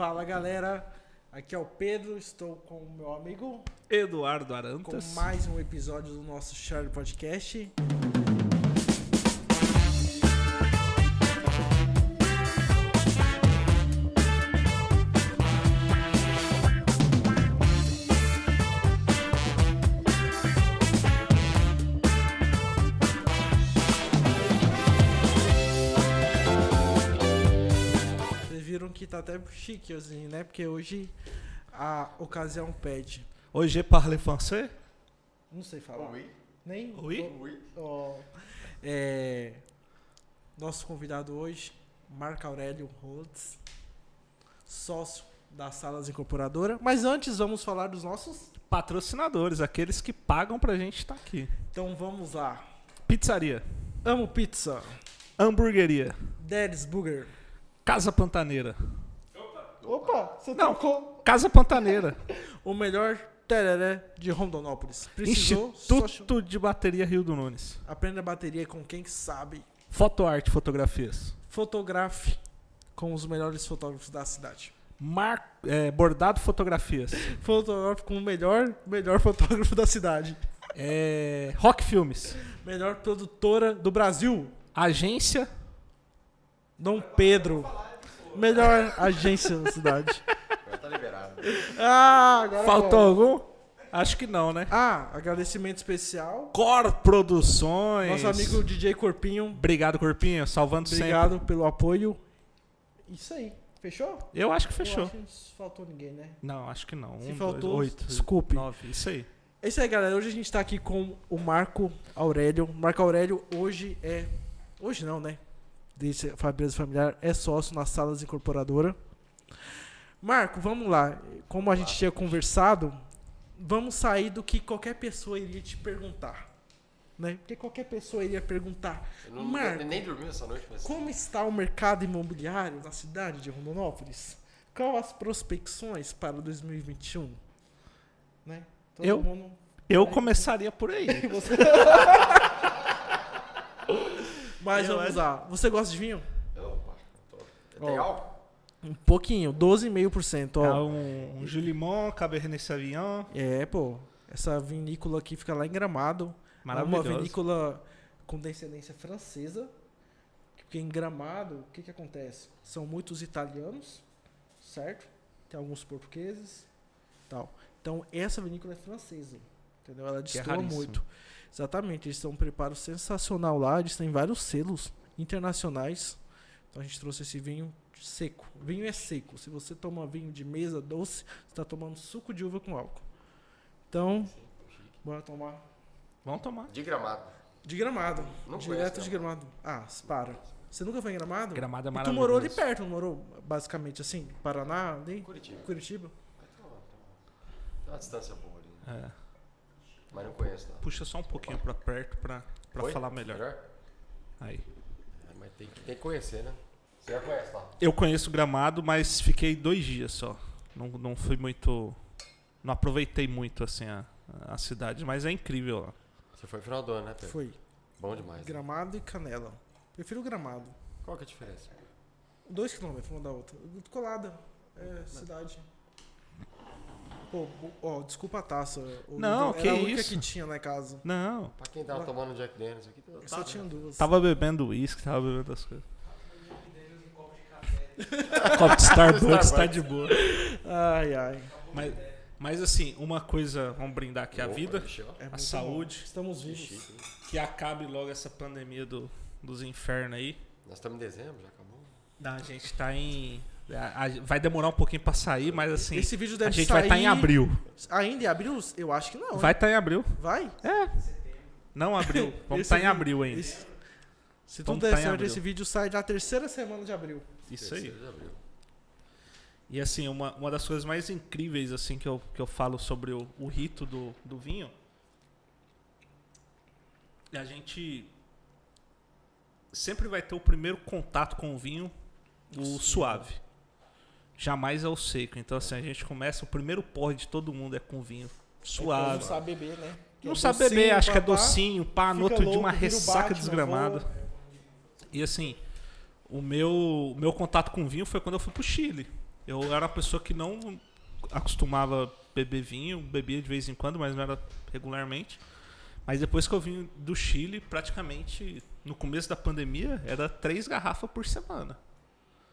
Fala galera, aqui é o Pedro, estou com o meu amigo Eduardo com Arantas. mais um episódio do nosso Charlie Podcast. Chique assim, né? Porque hoje a ocasião pede. Hoje é parler français? Não sei falar. Oui. Nem. Oui? Oui. Ó, é, nosso convidado hoje, Marco Aurélio Rhodes, sócio da Salas Incorporadora. Mas antes vamos falar dos nossos. Patrocinadores, aqueles que pagam pra gente estar aqui. Então vamos lá. Pizzaria, Amo Pizza, hamburgueria, Daddy's Burger. Casa Pantaneira. Opa, você Não. tocou Casa Pantaneira. o melhor tereré de Rondonópolis. Precisou? Só... Instituto de Bateria Rio do Nunes. Aprenda bateria com quem sabe. Fotoarte, fotografias. Fotografe com os melhores fotógrafos da cidade. Mar... é, bordado fotografias. Fotógrafo com o melhor, melhor fotógrafo da cidade. É, rock Filmes. Melhor produtora do Brasil. Agência. Dom Pedro. Melhor agência da cidade. Agora tá liberado. Ah, agora Faltou vai. algum? Acho que não, né? Ah, agradecimento especial. Cor Produções. Nosso amigo DJ Corpinho. Obrigado, Corpinho. Salvando Obrigado pelo apoio. Isso aí. Fechou? sempre. Eu acho que Eu fechou. acho que não faltou ninguém, né? Não, acho que não. Se um, faltou, dois, oito, desculpe. nove. Isso aí. É isso aí, galera. Hoje a gente tá aqui com o Marco Aurélio. Marco Aurélio hoje é. Hoje não, né? Desde Fabrício Familiar é sócio na Salas Incorporadora. Marco, vamos lá. Como a gente tinha conversado, vamos sair do que qualquer pessoa iria te perguntar. Né? Porque qualquer pessoa iria perguntar: Eu não, Marco, nem, nem dormi essa noite, mas. como está o mercado imobiliário na cidade de Rondonópolis? Qual as prospecções para 2021? Né? Todo Eu? mundo Eu É. começaria por aí. você... Mas Eu vamos acho- lá. Você gosta de vinho? Opa, tô... Tem Ó. álcool? Um pouquinho, 12,5%. É Ó. um, um Julimon, Cabernet Sauvignon. É, pô. Essa vinícola aqui fica lá em Gramado. É uma Maravilhoso. vinícola com descendência francesa. Porque em Gramado, o que que acontece? São muitos italianos, certo? Tem alguns portugueses, tal. Então, essa vinícola é francesa, entendeu? Ela é destoa raríssimo. muito. Exatamente, eles têm um preparo sensacional lá, eles têm vários selos internacionais. Então a gente trouxe esse vinho seco. Vinho é seco. Se você toma vinho de mesa doce, você está tomando suco de uva com álcool. Então, bora tomar Vamos tomar. De gramado. de gramado. Não direto de gramado. Ah, para. Você nunca foi em gramado? Gramado é E tu maravilhoso. morou ali perto, não morou? Basicamente assim, Paraná, ali, Curitiba. Curitiba. Tem uma distância boa ali. É. Mas não conheço, não. Puxa só um pouquinho pra perto pra, pra Oi? falar melhor. Aí. É, mas tem que, tem que conhecer, né? Você já conhece lá? Eu conheço Gramado, mas fiquei dois dias só. Não, não fui muito... Não aproveitei muito, assim, a, a cidade. Mas é incrível lá. Você foi no final do ano, né, Pedro? Foi. Bom demais. né? Gramado e Canela. Prefiro Gramado. Qual que é a diferença? Dois quilômetros uma da outra. Colada. É, cidade. Pô, ó, desculpa a taça. O- Não, era que a única isso. que tinha lá em casa. Não. Pra quem tava tomando Jack Daniels aqui, tá- Só tinha duas. Tava bebendo uísque, tava bebendo as coisas. Copo de Starbucks tá de boa. Ai, ai. Mas, mas assim, uma coisa, vamos brindar aqui a Opa, vida. É a saúde, bom. Estamos vivos. que acabe logo essa pandemia do, dos infernos aí. Nós estamos em dezembro, já acabou. Não, a gente tá em. Vai demorar um pouquinho pra sair, mas assim. Esse vídeo deve a gente sair... vai estar em abril. Ainda em abril? Eu acho que não. Vai estar em abril. Vai? É. Não abril. Vamos estar em vi- abril ainda. esse- Se tudo tá der em certo, esse vídeo sai na terceira semana de abril. Isso aí. Terceiro de abril. E assim, uma, uma das coisas mais incríveis assim que eu, que eu falo sobre o, o rito do, do vinho é a gente sempre vai ter o primeiro contato com o vinho, o suave. Jamais é o seco. Então assim, a gente começa, o primeiro porre de todo mundo é com vinho suave. Não sabe beber, né? Que Não é sabe docinho, beber, acho que é docinho, pá, no outro dia louco, uma vira o ressaca Batman, desgramada. E assim, o meu, o meu contato com vinho foi quando eu fui pro Chile. Eu era uma pessoa que não acostumava beber vinho, bebia de vez em quando, mas não era regularmente. Mas depois que eu vim do Chile, praticamente no começo da pandemia, era três garrafas por semana.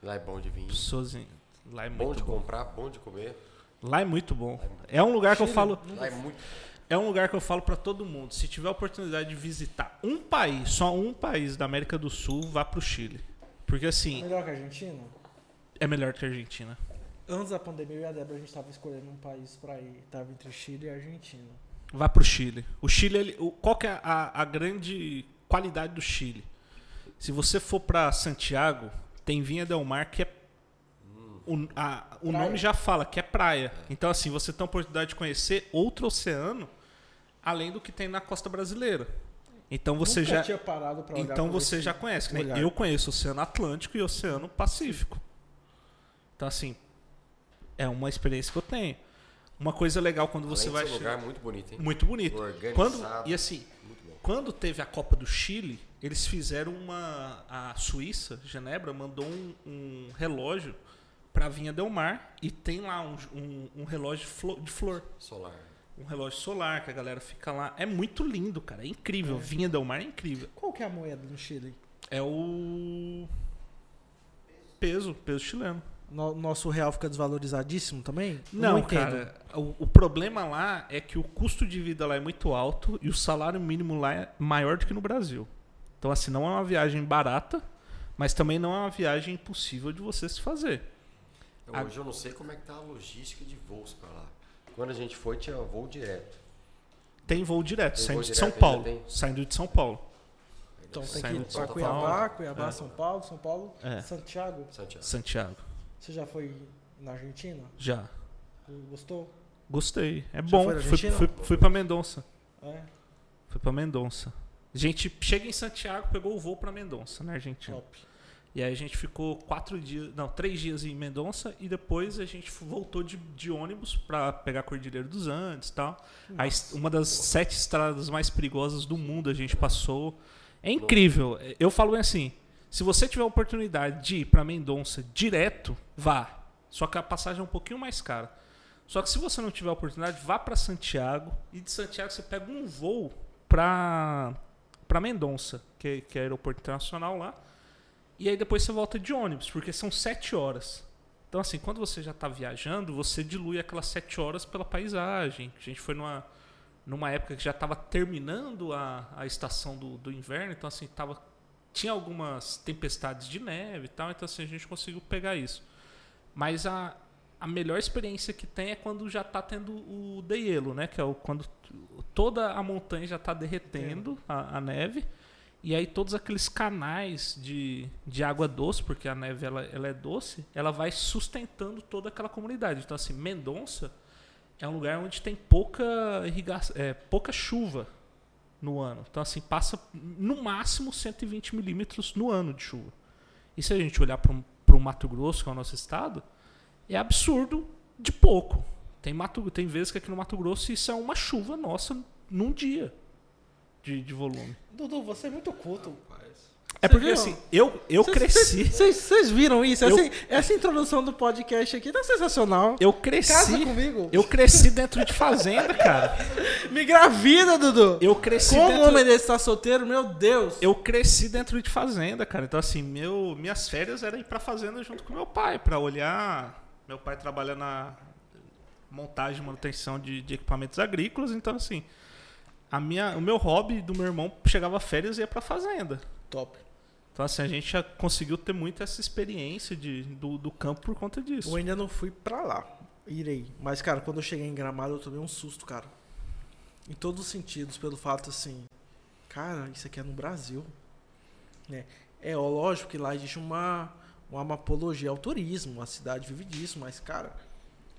Lá é bom de vinho. Sozinho. Lá é Bom muito de bom. comprar, bom de comer. Lá é muito bom. É É um lugar que eu falo, Lá é muito. é um lugar que eu falo para todo mundo. Se tiver a oportunidade de visitar um país, só um país da América do Sul, vá pro Chile. Porque assim, Melhor que a Argentina? é melhor que a Argentina. Antes da pandemia, eu e a Débora, a gente tava escolhendo um país pra ir. Tava entre Chile e Argentina. Vá pro Chile. O Chile, ele- o- qual que é a, a grande qualidade do Chile? Se você for para Santiago, tem Vinha Del Mar que é o, a- o nome já fala que é praia. Então assim, você tem a oportunidade de conhecer outro oceano além do que tem na costa brasileira. Então você Nunca já tinha parado pra olhar então pra você já conhece. olhar. eu conheço o Oceano Atlântico e o Oceano Pacífico. Então assim, é uma experiência que eu tenho. Uma coisa legal quando você Além vai um chegar- lugar muito bonito, hein? muito bonito. Organizado. Quando, e assim, quando teve a Copa do Chile, eles fizeram uma. A Suíça, Genebra, mandou um, um relógio pra Vinha Del Mar e tem lá um, um- um relógio de flor. Solar. Um relógio solar que a galera fica lá. É muito lindo, cara. É incrível. Vinha Del Mar é incrível. Qual que é a moeda no Chile? É o. Peso, peso chileno. No- nosso real fica desvalorizadíssimo também? Não, entendo. cara. O, o problema lá é que o custo de vida lá é muito alto e o salário mínimo lá é maior do que no Brasil. Então, assim, não é uma viagem barata, mas também não é uma viagem impossível de você se fazer. A- Hoje eu não sei como é que tá a logística de voos pra lá. Quando a gente foi, tinha voo direto. Tem voo direto, Tem saindo voo de direto São Paulo. tem? Saindo de São Paulo. Então tem que Saindo ir de pra São Cuiabá, Paulo. Cuiabá, É. São Paulo, São Paulo, É. Santiago. Santiago. Santiago. Você já foi na Argentina? Já. Gostou? Gostei. É Já bom. Fui, fui, fui pra Mendonça. É, Fui pra Mendonça. A gente chega em Santiago, pegou o voo pra Mendonça, na Argentina. top. E aí a gente ficou quatro dias, não, três dias em Mendonça e depois a gente voltou de, de ônibus pra pegar a Cordilheira dos Andes e tal. A uma das sete estradas mais perigosas do mundo a gente passou. É incrível. Eu falo assim, se você tiver a oportunidade de ir pra Mendonça direto, vá. Só que a passagem é um pouquinho mais cara. Só que se você não tiver a oportunidade, vá pra Santiago e de Santiago você pega um voo pra para Mendonça, que, que é aeroporto internacional lá. E aí depois você volta de ônibus, porque são sete horas. Então, assim, quando você já está viajando, você dilui aquelas sete horas pela paisagem. A gente foi numa, numa época que já estava terminando a, a estação do, do inverno, então, assim, tava, tinha algumas tempestades de neve e tal, então, assim, a gente conseguiu pegar isso. Mas a, a melhor experiência que tem é quando já está tendo o degelo, né? Que é o, quando toda a montanha já está derretendo a, a neve. E aí todos aqueles canais de, de água doce, porque a neve ela, ela é doce, ela vai sustentando toda aquela comunidade. Então assim, Mendonça é um lugar onde tem pouca irrigação, é, pouca chuva no ano. Então assim, passa no máximo 120 milímetros no ano de chuva. E se a gente olhar para o Mato Grosso, que é o nosso estado, é absurdo de pouco. Tem, Mato, tem vezes que aqui no Mato Grosso isso é uma chuva nossa num dia de, de volume. Dudu, você é muito culto. É porque assim, eu, eu Cês- cresci. cês- Vocês viram isso? Eu- Essa, essa introdução do podcast aqui tá sensacional. Eu Casa cresci. comigo. Eu cresci dentro de fazenda, cara. Me gravida, Dudu. Eu cresci Como dentro. homem desse tá solteiro, meu Deus. Eu cresci dentro de fazenda, cara. Então assim, meu, minhas férias eram ir pra fazenda junto com meu pai, pra olhar. Meu pai trabalha na montagem e manutenção de, de equipamentos agrícolas, então assim, a minha, o meu hobby do meu irmão chegava férias e ia pra fazenda. Top. Então assim, a gente já conseguiu ter muito essa experiência de, do, do campo por conta disso. Eu ainda não fui pra lá. Irei. Mas, cara, quando eu cheguei em Gramado, eu tomei um susto, cara. Em todos os sentidos, pelo fato assim. Cara, isso aqui é no Brasil. né? É, ó, lógico que lá existe uma, uma apologia ao turismo. A cidade vive disso, mas, cara,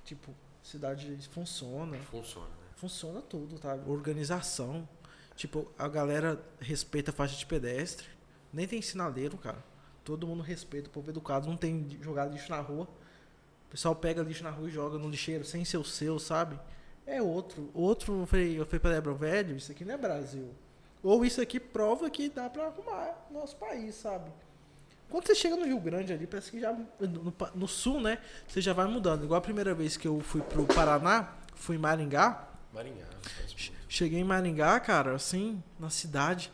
tipo, cidade funciona. Funciona? Funciona tudo, tá? Organização. Tipo, a galera respeita a faixa de pedestre. Nem tem sinaleiro, cara. Todo mundo respeita, o povo educado. Não tem jogado lixo na rua. O pessoal pega lixo na rua e joga no lixeiro sem ser o seu, sabe? É outro. Outro, eu falei, eu falei pra Débora, velho, isso aqui não é Brasil. Ou isso aqui prova que dá pra arrumar nosso país, sabe? Quando você chega no Rio Grande ali, parece que já. No, no sul, né? Você já vai mudando. Igual a primeira vez que eu fui pro Paraná, fui em Maringá. Maringá. Cheguei em Maringá, cara, assim, na cidade.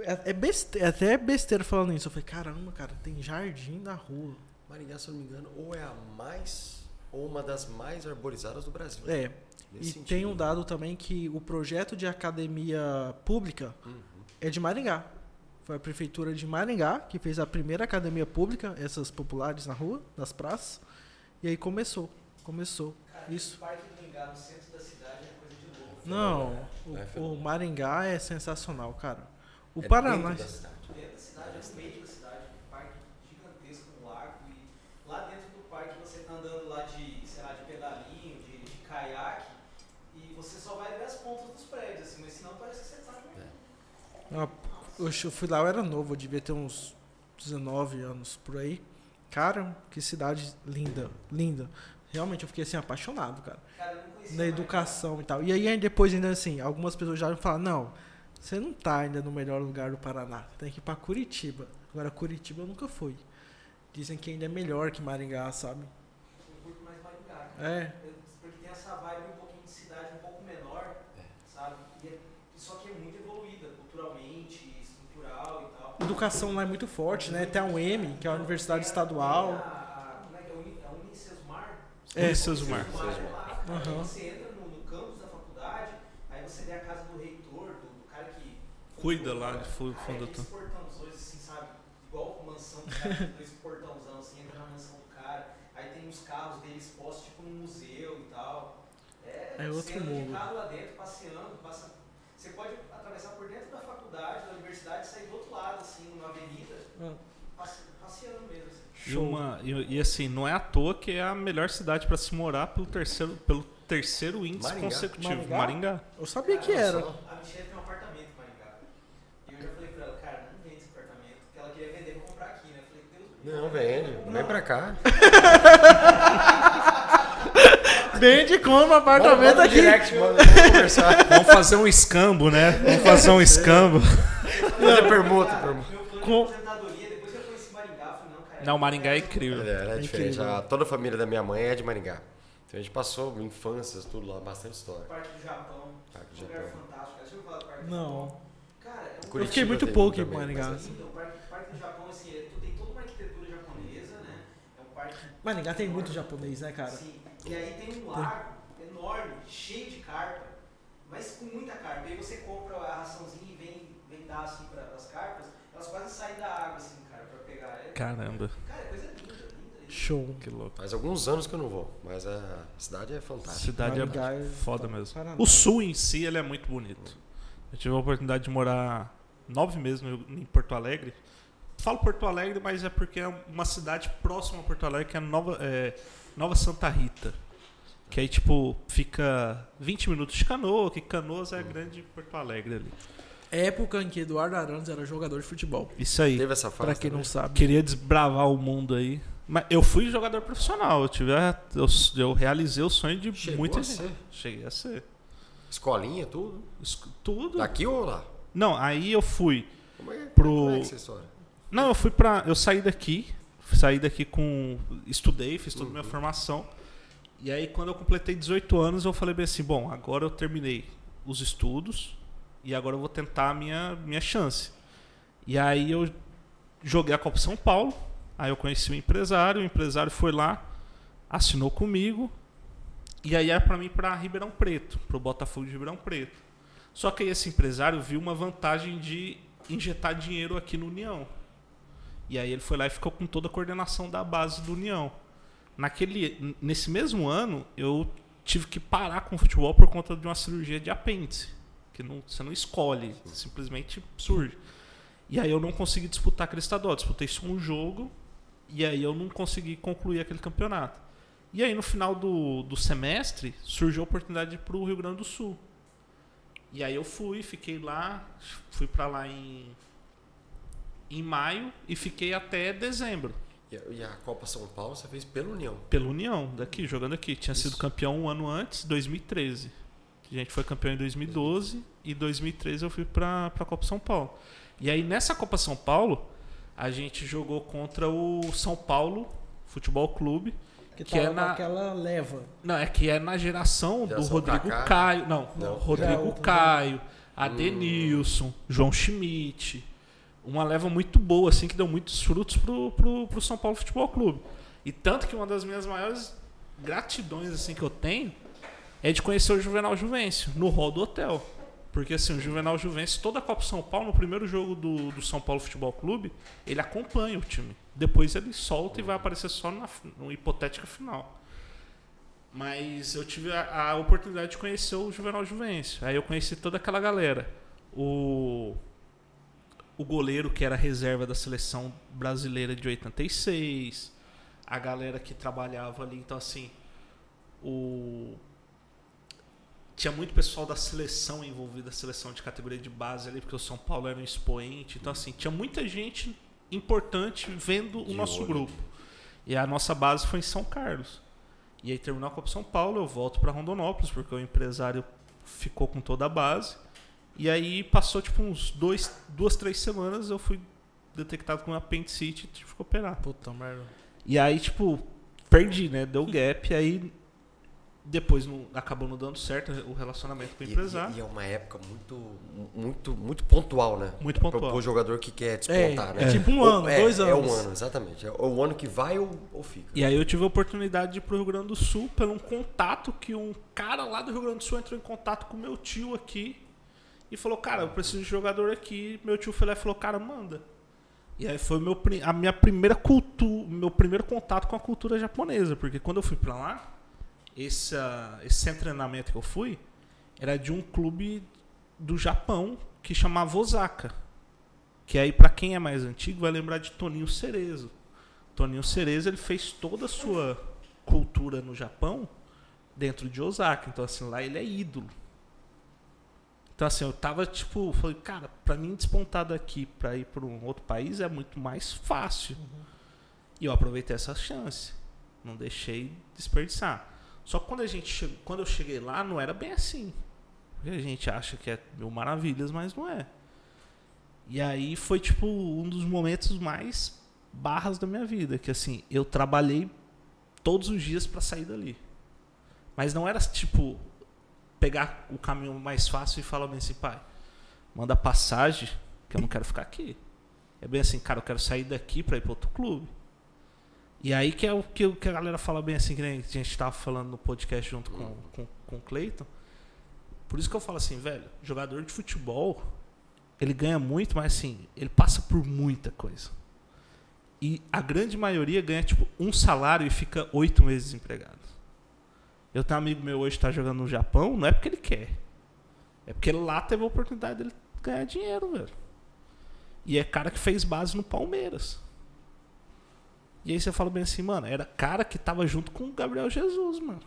É, é, beste- é até besteira falando isso. Eu falei, caramba, cara, tem jardim na rua. Maringá, se eu não me engano, ou é a mais, ou uma das mais arborizadas do Brasil. É. Nesse E sentido. tem um dado também que o projeto de academia pública Uhum. é de Maringá. Foi a prefeitura de Maringá que fez a primeira academia pública, essas populares na rua, nas praças. E aí começou. Começou. Isso. O Parque do Ingá no centro da cidade é coisa de louco. Não, É o, o Maringá é sensacional, cara. O É Paraná. dentro da cidade. Dentro da cidade, é no meio da cidade, um parque gigantesco, um lago. E lá dentro do parque você tá andando lá de, sei lá, de pedalinho, de, de caiaque. E você só vai ver as pontas dos prédios, assim, mas senão parece que você tá no Ah, Eu eu fui lá, eu era novo, eu devia ter uns 19 anos por aí. Cara, que cidade linda, linda. Realmente eu fiquei assim apaixonado, cara. Cara, eu não conhecia Na mais. educação e tal. E aí depois ainda assim, algumas pessoas já falam, não, você não tá ainda no melhor lugar do Paraná. Tem que ir pra Curitiba. Agora Curitiba eu nunca fui. Dizem que ainda é melhor que Maringá, sabe? Eu curto mais Maringá, cara. É. Eu- Porque tem essa vibe um pouquinho de cidade um pouco menor, sabe? E é- só que é muito evoluída, culturalmente, estrutural e tal. Educação lá é muito forte, né? Tem a UEM, que é a Universidade Estadual. A, a, como é que é? Uni- a Unicesumar? É. É lá. Aí Aham. você entra no, no campus da faculdade, aí você vê a casa do reitor, do, do cara que... Cuida lá de fu- Aí fundo aqueles portãozões assim, sabe? Igual mansão do cara, dois portãozão assim, entra na mansão do cara. Aí tem uns carros dele expostos tipo num museu e tal. É, É outro mundo. lá dentro, passeando, passa... Você pode atravessar por dentro da faculdade, da universidade, e sair do outro lado, assim, numa avenida, Ah, passe- passeando mesmo, assim. E, uma, e, e assim, não é à toa que é a melhor cidade para se morar pelo terceiro, pelo terceiro índice Maringá? consecutivo. Maringá? Maringá. Eu sabia que Cara, era. só- A Michelle tem um apartamento em Maringá. E eu já falei pra ela, cara, não vende esse apartamento, porque ela queria vender pra comprar aqui, né? Eu falei, Deus. Não, vende. Vem pra cá. Vende como apartamento Manda aqui. direct, mano. Vamos. Vamos fazer um escambo, né? Vamos fazer um escambo. Fazer permuta, permuta. Com- de aposentadoria, depois que eu conheci Maringá, eu falei, não. Não, Maringá é incrível. É, é É diferente. incrível. A- toda a família da minha mãe é de Maringá. Então a gente passou infâncias, tudo lá, bastante história. Parque do Japão, Parque do um lugar Japão. fantástico. Cara, Deixa eu falar do Parque do Não. Japão. Cara, é um Eu fiquei muito pouco em Maringá. mas Então, o parque, parque do Japão, assim, é, tu tem toda uma arquitetura japonesa, né? É um parque. Maringá tem muito japonês, né, cara? Sim. E aí tem um lago enorme, cheio de carpa, mas com muita carpa. E aí você compra a raçãozinha e vem, dar assim para as carpas, elas quase saem da água, assim, cara, pra pegar. É, Caramba, cara, é coisa linda, linda. linda. Show. que louco. Faz alguns anos que eu não vou, mas a cidade é fantástica. Cidade Maringá é é foda mesmo. Paraná. O sul em si, ele é muito bonito. Eu tive a oportunidade de morar nove meses no- em Porto Alegre. Falo Porto Alegre, mas é porque é uma cidade próxima a Porto Alegre, que é Nova, é, Nova Santa Rita. Que aí, tipo, fica 20 minutos de canoa, que Canoas é a grande Porto Alegre ali. Época em que Eduardo Arantes era jogador de futebol. Isso aí. Teve essa fase. Pra quem não também? sabe. Queria desbravar o mundo aí. Mas eu fui jogador profissional. Eu, tive a- eu, eu realizei o sonho de Chegou muita a gente. ser? Cheguei a ser. Escolinha, tudo? Isso- Tudo. Daqui ou lá? Não, aí eu fui Como é, Pro- como é que é essa história? Não, eu fui pra. Eu saí daqui. Saí daqui com. Estudei, fiz toda a minha formação. E aí, quando eu completei 18 anos, eu falei bem assim: bom, agora eu terminei os estudos. E agora eu vou tentar a minha, minha chance. E aí eu joguei a Copa São Paulo. Aí eu conheci o empresário. O empresário foi lá, assinou comigo. E aí era pra mim ir pra Ribeirão Preto, pro Botafogo de Ribeirão Preto. Só que aí esse empresário viu uma vantagem de injetar dinheiro aqui no União. E aí ele foi lá e ficou com toda a coordenação da base do União. Naquele, nesse mesmo ano, eu tive que parar com o futebol por conta de uma cirurgia de apêndice. Que não, você não escolhe, simplesmente surge. E aí eu não consegui disputar aquele estadual. Disputei só um jogo e aí eu não consegui concluir aquele campeonato. E aí no final do, do semestre surgiu a oportunidade para o Rio Grande do Sul. E aí eu fui, fiquei lá, fui para lá em, em maio e fiquei até dezembro. E a, Copa São Paulo você fez pela União. Pela União, daqui, jogando aqui. Tinha sido Isso. campeão um ano antes, 2013. A gente foi campeão em 2012 e 2013 eu fui pra, pra Copa São Paulo. E aí nessa Copa São Paulo, a gente jogou contra o São Paulo Futebol Clube. Que, Que tava é com na- aquela leva. Não, é que é na geração, do Rodrigo Kaká. Caio. Não, Não. Rodrigo Caio, Adenilson, João Schmidt. Uma leva muito boa, assim, que deu muitos frutos pro, pro, pro São Paulo Futebol Clube. E tanto que uma das minhas maiores gratidões, assim, que eu tenho é de conhecer o Juvenal Juvencio, no hall do hotel. Porque, assim, o Juvenal Juvencio, toda a Copa São Paulo, no primeiro jogo do, do São Paulo Futebol Clube, ele acompanha o time. Depois ele solta e vai aparecer só na, no hipotética final. Mas eu tive a, a oportunidade de conhecer o Juvenal Juvencio. Aí eu conheci toda aquela galera. O, o goleiro que era reserva da seleção brasileira de 86. A galera que trabalhava ali. Então, assim, o. Tinha muito pessoal da seleção envolvida, a seleção de categoria de base ali, porque o São Paulo era um expoente. Então, assim, tinha muita gente importante vendo o De nosso olho. grupo. E a nossa base foi em São Carlos. E aí terminou a Copa São Paulo, eu volto para Rondonópolis, porque o empresário ficou com toda a base. E aí passou tipo uns dois, duas, três semanas, eu fui detectado com apendicite e tive que operar. Puta merda. E aí, tipo, perdi, né? Deu gap, aí depois não, acabou não dando certo o relacionamento com o empresário. e- e é uma época muito, muito, muito pontual, né? Muito pontual. pro jogador que quer despontar, É, né? é tipo um ano, é, dois É anos. um ano, exatamente. É o ano que vai ou, ou fica. E aí eu tive a oportunidade de ir pro Rio Grande do Sul pelo um contato que um cara lá do Rio Grande do Sul entrou em contato com meu tio aqui e falou, cara, eu preciso de jogador aqui. Meu tio foi lá e falou, cara, manda. E aí foi meu, a minha primeira cultura, meu primeiro contato com a cultura japonesa, porque quando eu fui pra lá, esse, ah, esse centro de treinamento que eu fui era de um clube do Japão que chamava Osaka. Que aí, pra quem é mais antigo, vai lembrar de Toninho Cerezo. Toninho Cerezo ele fez toda a sua cultura no Japão dentro de Osaka. Então, assim, lá ele é ídolo. Então, assim, eu tava tipo, falei, cara, pra mim despontar daqui pra ir pra um outro país é muito mais fácil. E eu aproveitei essa chance. Não deixei desperdiçar. Só que quando, a gente che- quando eu cheguei lá, não era bem assim. A gente acha que é mil maravilhas, mas não é. E aí foi, tipo, um dos momentos mais barras da minha vida. Que, assim, eu trabalhei todos os dias pra sair dali. Mas não era, tipo, pegar o caminho mais fácil e falar bem assim, pai, manda passagem, que eu não quero ficar aqui. É bem assim, cara, eu quero sair daqui pra ir pra outro clube. E aí que é o que, que a galera fala bem assim, que a gente tava falando no podcast junto com, com, com o Cleiton. Por isso que eu falo assim, velho, jogador de futebol, ele ganha muito, mas assim, ele passa por muita coisa. E a grande maioria ganha, tipo, um salário e fica oito meses desempregado. Eu tenho um amigo meu hoje que tá jogando no Japão, não é porque ele quer. É porque lá teve a oportunidade dele ganhar dinheiro, velho. E é cara que fez base no Palmeiras. E aí você fala bem assim, mano, era cara que tava junto com o Gabriel Jesus, mano.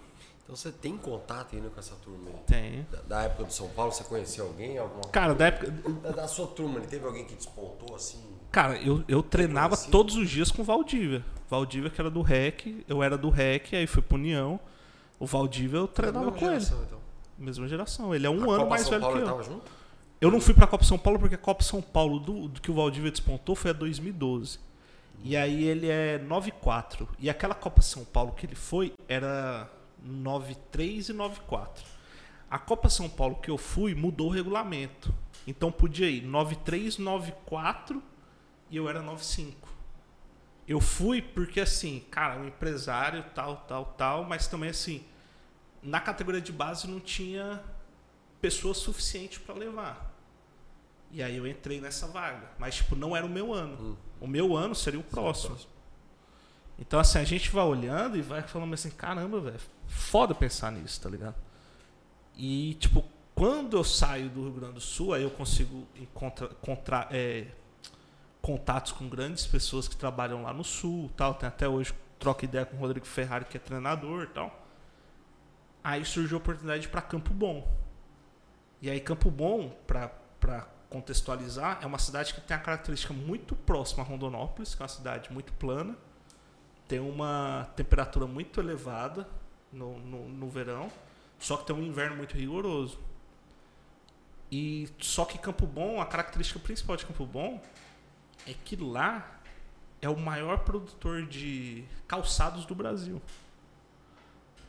Então você tem contato ainda com essa turma aí? Tem. Da, da época do São Paulo, você conheceu alguém? Alguma Cara, da época. Da, da sua turma, ele teve alguém que despontou assim? Cara, eu, eu treinava todos os dias com o Valdívia. Valdívia que era do REC, eu era do REC, aí fui pro União. O Valdívia eu treinava com ele. geração, então. Mesma geração. Ele é um A ano Copa mais São velho Paulo que ele eu. tava junto? Eu não fui pra Copa São Paulo porque a Copa São Paulo do, do que o Valdívia despontou foi a 2012. E aí ele é 9-4. E aquela Copa São Paulo que ele foi era 9-3 e 9-4. A Copa São Paulo que eu fui mudou o regulamento. Então podia ir 9-3, 9-4 e eu era 9-5. Eu fui porque assim, cara, um empresário, tal, tal, tal, mas também assim, na categoria de base não tinha pessoa suficiente para levar. E aí eu entrei nessa vaga. Mas, tipo, não era o meu ano. Hum. O meu ano seria o próximo. Então, assim, a gente vai olhando e vai falando assim, caramba, velho, foda pensar nisso, tá ligado? E, tipo, quando eu saio do Rio Grande do Sul, aí eu consigo encontrar contra, é, contatos com grandes pessoas que trabalham lá no Sul, tal. Tem até hoje troca ideia com o Rodrigo Ferrari, que é treinador, tal. Aí surgiu a oportunidade para Campo Bom. E aí Campo Bom, para contextualizar, é uma cidade que tem a característica muito próxima a Rondonópolis, que é uma cidade muito plana, tem uma temperatura muito elevada no, no, no verão, só que tem um inverno muito rigoroso. E só que Campo Bom, a característica principal de Campo Bom é que lá é o maior produtor de calçados do Brasil.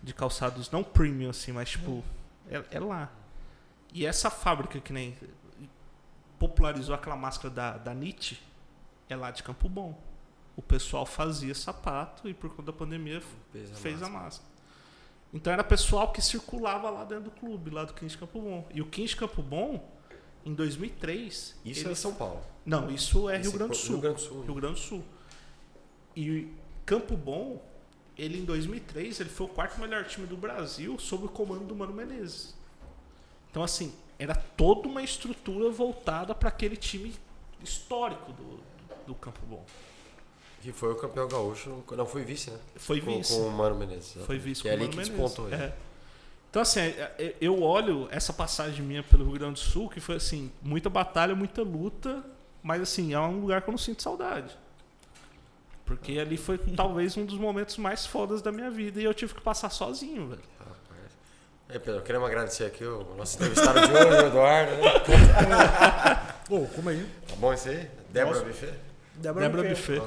De calçados não premium, assim, mas tipo, é, é lá. E essa fábrica que nem popularizou aquela máscara da, da Nietzsche é lá de Campo Bom. O pessoal fazia sapato e por conta da pandemia Fez a fez a máscara. máscara. Então era pessoal que circulava lá dentro do clube, lá do 15 Campo Bom. E o 15 Campo Bom, em 2003. Isso ele- é São Paulo. Não, isso é Rio Grande do Rio Sul. Grande do Sul. Rio Grande do Sul. E Campo Bom, ele em 2003, ele foi o quarto melhor time do Brasil sob o comando do Mano Menezes. Então, assim, era toda uma estrutura voltada para aquele time histórico do, do Campo Bom. Que foi o campeão gaúcho. Não, foi vice, né? Foi com, vice. Com o Mano Menezes. Foi exatamente. visto Que é com o ali Mano Menezes. despontou. É. Então, assim, é- é- eu olho essa passagem minha pelo Rio Grande do Sul, que foi assim, muita batalha, muita luta, mas assim, é um lugar que eu não sinto saudade. Porque ali foi talvez um dos momentos mais fodas da minha vida e eu tive que passar sozinho, velho. É, Pedro, queremos agradecer aqui o nosso entrevistado de hoje, o Eduardo, né? Pô, como aí? Tá bom isso aí? Débora. Buffet? Débora, Débora Buffet.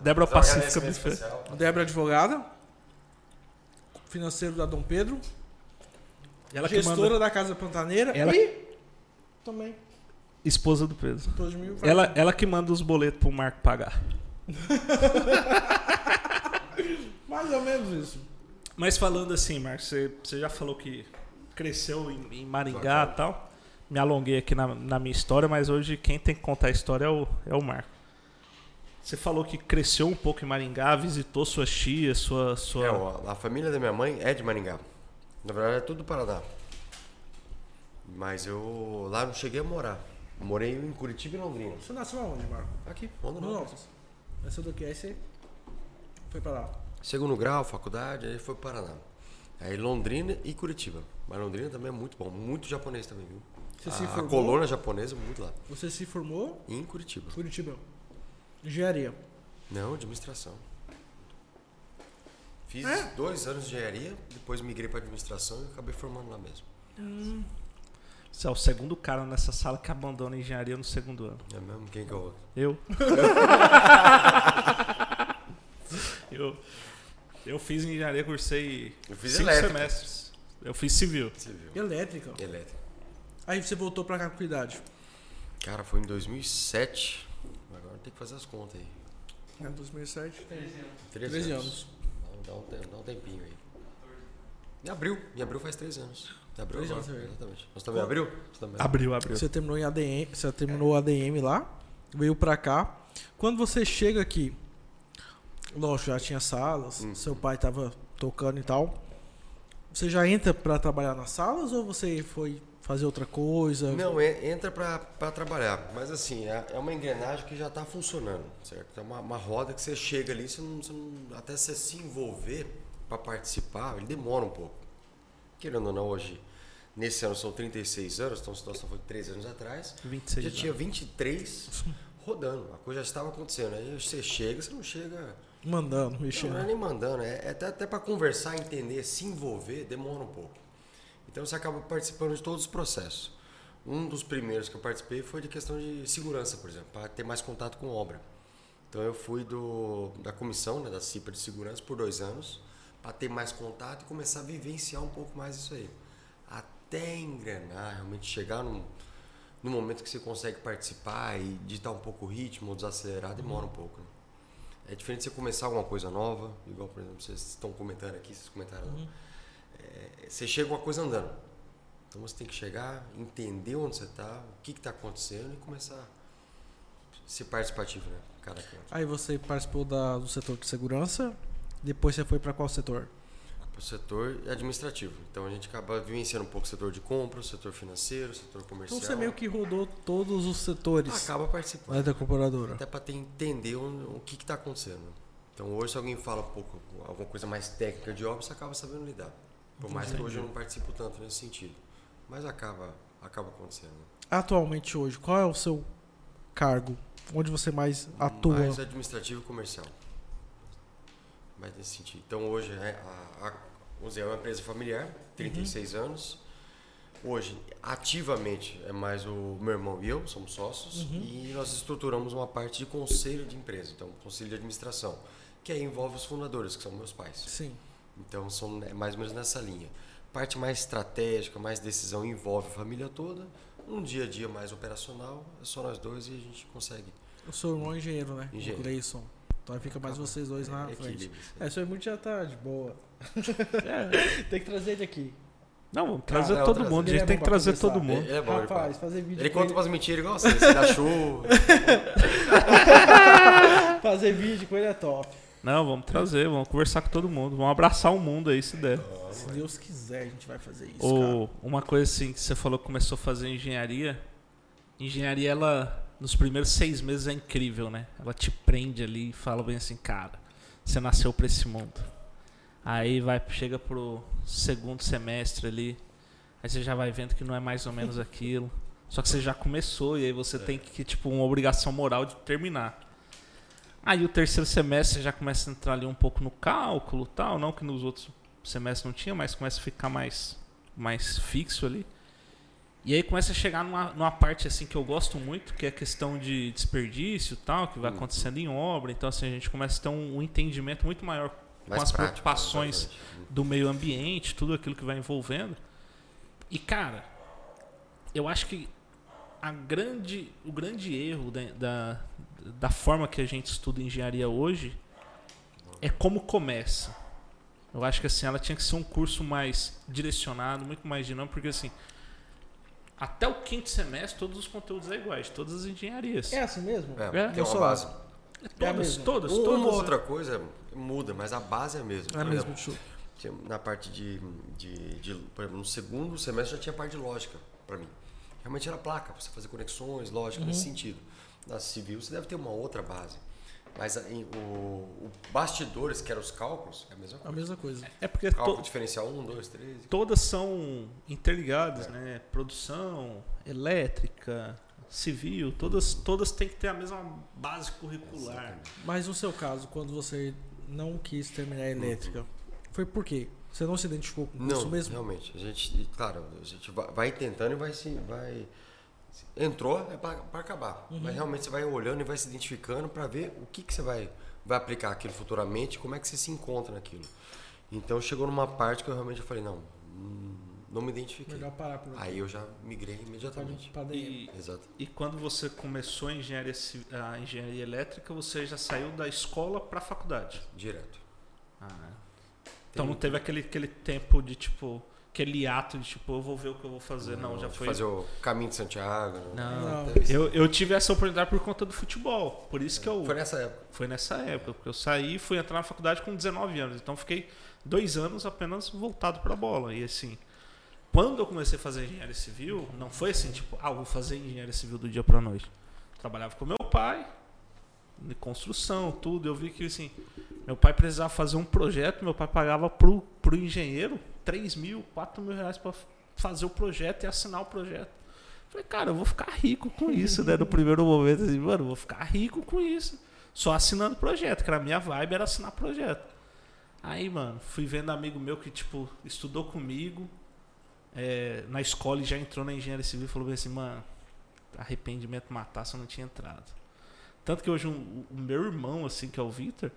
Débora Pacífica Buffet. especial. Débora advogada. Financeiro da Dom Pedro. Ela que gestora manda. da Casa Pantaneira. Ela- E também. Esposa do Pedro. Ela, ela que manda os boletos pro Marco pagar. Mais ou menos isso. Mas falando assim, Marcos, você, você já falou que cresceu em, em Maringá e tal. Me alonguei aqui na, na minha história, mas hoje quem tem que contar a história é o, é o Marco. Você falou que cresceu um pouco em Maringá, visitou sua tia, sua. sua... É, ó, a família da minha mãe é de Maringá. Na verdade é tudo do Paraná. Mas eu lá não cheguei a morar. Morei em Curitiba e Londrina. Você nasceu aonde, Marco? Aqui, No Rondonópolis. Altos. Nasceu do que? Aí você foi pra lá. Segundo grau, faculdade, aí foi para Paraná. Aí Londrina e Curitiba. Mas Londrina também é muito bom. Muito japonês também, viu? Você se a, a formou? colônia japonesa, muito lá. Você se formou em Curitiba. Curitiba. Engenharia. Não, administração. Fiz É? dois anos de engenharia, depois migrei para administração e acabei formando lá mesmo. Você é o segundo cara nessa sala que abandona a engenharia no segundo ano. É mesmo? Quem que é o outro? Eu. eu, eu fiz engenharia, cursei Eu fiz cinco elétrica. semestres. Eu fiz civil. Civil. Elétrica. Elétrica. Aí você voltou pra cá com que idade? Cara, foi em 2007. Agora tem que fazer as contas aí. É, 2007. 13, 13 anos. Dá, um, tem- dá um tempinho aí. Em abril. Em abril faz 3 anos. Em abril 13 agora. anos, é. Exatamente. Estamos em abril? Você também. Abriu, abriu. Você terminou em ADM, você terminou o ADM lá, veio pra cá. Quando você chega aqui, lógico, já tinha salas, Hum. seu pai tava tocando e tal. Você já entra pra trabalhar nas salas ou você foi fazer outra coisa? Não, entra pra trabalhar. Mas assim, é, é uma engrenagem que já tá funcionando, certo? É uma, uma roda que você chega ali, você não, você não- até você se envolver pra participar, ele demora um pouco. Querendo ou não, hoje, nesse ano são 36 anos, então a situação foi 3 anos atrás. 26 já anos. tinha 23 rodando, a coisa já estava acontecendo. Aí você chega, você não chega. Mandando, mexendo. não é nem mandando, é, é até, até para conversar, entender, se envolver, demora um pouco. Então você acaba participando de todos os processos. Um dos primeiros que eu participei foi de questão de segurança, por exemplo, para ter mais contato com obra. Então eu fui do, da comissão, né, da CIPA de segurança, por dois anos, para ter mais contato e começar a vivenciar um pouco mais isso aí. Até engrenar, realmente chegar num, no momento que você consegue participar e ditar um pouco o ritmo, desacelerar, demora um pouco. né? É diferente você começar alguma coisa nova, igual, por exemplo, vocês estão comentando aqui, vocês comentaram. lá. É, você chega uma coisa andando. Então você tem que chegar, entender onde você está, o que está acontecendo e começar a ser participativo, né? Cada canto. Aí você participou da- do setor de segurança, depois você foi pra qual setor? O setor administrativo. Então a gente acaba vivenciando um pouco o setor de compra, o setor financeiro, o setor comercial. Então você meio que rodou todos os setores acaba participando. da corporadora. Até para entender o, o que está acontecendo. Então hoje se alguém fala um pouco, alguma coisa mais técnica de obra, você acaba sabendo lidar. Por mais que hoje eu não participo tanto nesse sentido. Mas acaba, acaba acontecendo. Atualmente hoje, qual é o seu cargo? Onde você mais atua? Mais administrativo e comercial. Mais nesse sentido. Então hoje é a, a, dizer, é uma empresa familiar, 36 anos. Hoje, ativamente, é mais o meu irmão e eu, somos sócios, e nós estruturamos uma parte de conselho de empresa, então, conselho de administração, que aí envolve os fundadores, que são meus pais. Sim. Então, são é mais ou menos nessa linha. Parte mais estratégica, mais decisão, envolve a família toda. Um dia a dia mais operacional, é só nós dois e a gente consegue. O seu irmão é engenheiro, né? Engenheiro. O Gleison. Então aí fica mais vocês dois na É, frente. É, seu irmão já tá de boa. É. Tem que trazer ele aqui. Não, vamos trazer não, todo trazer. mundo. A gente é tem que trazer conversar. todo mundo. Ele é bom, Rapaz, fazer vídeo Ele conta umas mentiras igual você, você chuva. Fazer vídeo com ele é top. Não, vamos trazer, vamos conversar com todo mundo. Vamos abraçar o mundo aí, se der. Se Deus quiser, a gente vai fazer isso, Ou uma coisa assim que você falou que começou a fazer engenharia. Engenharia, ela, nos primeiros seis meses é incrível, né? Ela te prende ali e fala bem assim, cara, você nasceu pra esse mundo. Aí vai, chega pro segundo semestre ali, aí você já vai vendo que não é mais ou menos aquilo. Só que você já começou e aí você tem que, tipo, uma obrigação moral de terminar. Aí o terceiro semestre você já começa a entrar ali um pouco no cálculo tal, não que nos outros semestres não tinha, mas começa a ficar mais, mais fixo ali. E aí começa a chegar numa, numa parte assim que eu gosto muito, que é a questão de desperdício tal, que vai Uhum. acontecendo em obra. Então assim, a gente começa a ter um, um entendimento muito maior Mais as prático, preocupações exatamente. do meio ambiente, tudo aquilo que vai envolvendo. E cara, eu acho que a grande, o grande erro da, da, da forma que a gente estuda engenharia hoje é como começa. Eu acho que assim, ela tinha que ser um curso mais direcionado, muito mais dinâmico, porque assim, até o quinto semestre todos os conteúdos é iguais, todas as engenharias. É assim mesmo? É, É, tem eu uma sou- base. todas, mesmo. todas, todas. Uma outra coisa muda, mas a base é a mesma. É mesmo, exemplo, show. Na parte de, de, de- Por exemplo, no segundo semestre já tinha parte de lógica para mim. Realmente era placa, você fazer conexões, lógica, nesse sentido. Na civil você deve ter uma outra base. Mas a- em- o, o bastidores, que eram os cálculos, é a mesma A coisa. mesma coisa. É porque Cálculo to- diferencial 1, 2, 3. todas são interligadas, né? Produção, elétrica, civil, todas, todas têm que ter a mesma base curricular. Mas no seu caso, quando você não quis terminar a elétrica, foi por quê? Você não se identificou com Não, isso mesmo? realmente. A gente, claro, a gente vai, vai tentando e vai se. Vai, entrou é para acabar. Uhum. Mas realmente você vai olhando e vai se identificando para ver o que, que você vai, vai aplicar aquilo futuramente, como é que você se encontra naquilo. Então chegou numa parte que eu realmente falei, não, hum, não me identifiquei. Melhor parar por aqui. Aí eu já migrei imediatamente. Pra dentro. E, Exato. e quando você começou a engenharia, a engenharia elétrica, você já saiu da escola para a faculdade. Direto. Ah, então não teve aquele, aquele tempo de tipo, aquele ato de tipo, eu vou ver o que eu vou fazer. Não, já de foi. Fazer o caminho de Santiago. Não, Não. Eu, eu tive essa oportunidade por conta do futebol. Por isso que eu. Foi nessa época. Foi nessa época, porque eu saí e fui entrar na faculdade com 19 anos. Então fiquei dois anos apenas voltado para a bola. E assim, quando eu comecei a fazer engenharia civil, não foi assim, tipo, ah, vou fazer engenharia civil do dia para noite. Trabalhava com meu pai, de construção, tudo. Eu vi que assim, meu pai precisava fazer um projeto, meu pai pagava pro, pro engenheiro 3 mil, 4 mil reais para fazer o projeto e assinar o projeto. Falei, cara, eu vou ficar rico com isso, né? No primeiro momento, assim, mano, eu vou ficar rico com isso. Só assinando projeto, que era a minha vibe, era assinar projeto. Aí, mano, fui vendo amigo meu que, tipo, estudou comigo é, na escola e já entrou na engenharia civil e falou bem assim, mano, arrependimento matar se eu não tinha entrado. Tanto que hoje um- o meu irmão, assim, que é o Victor,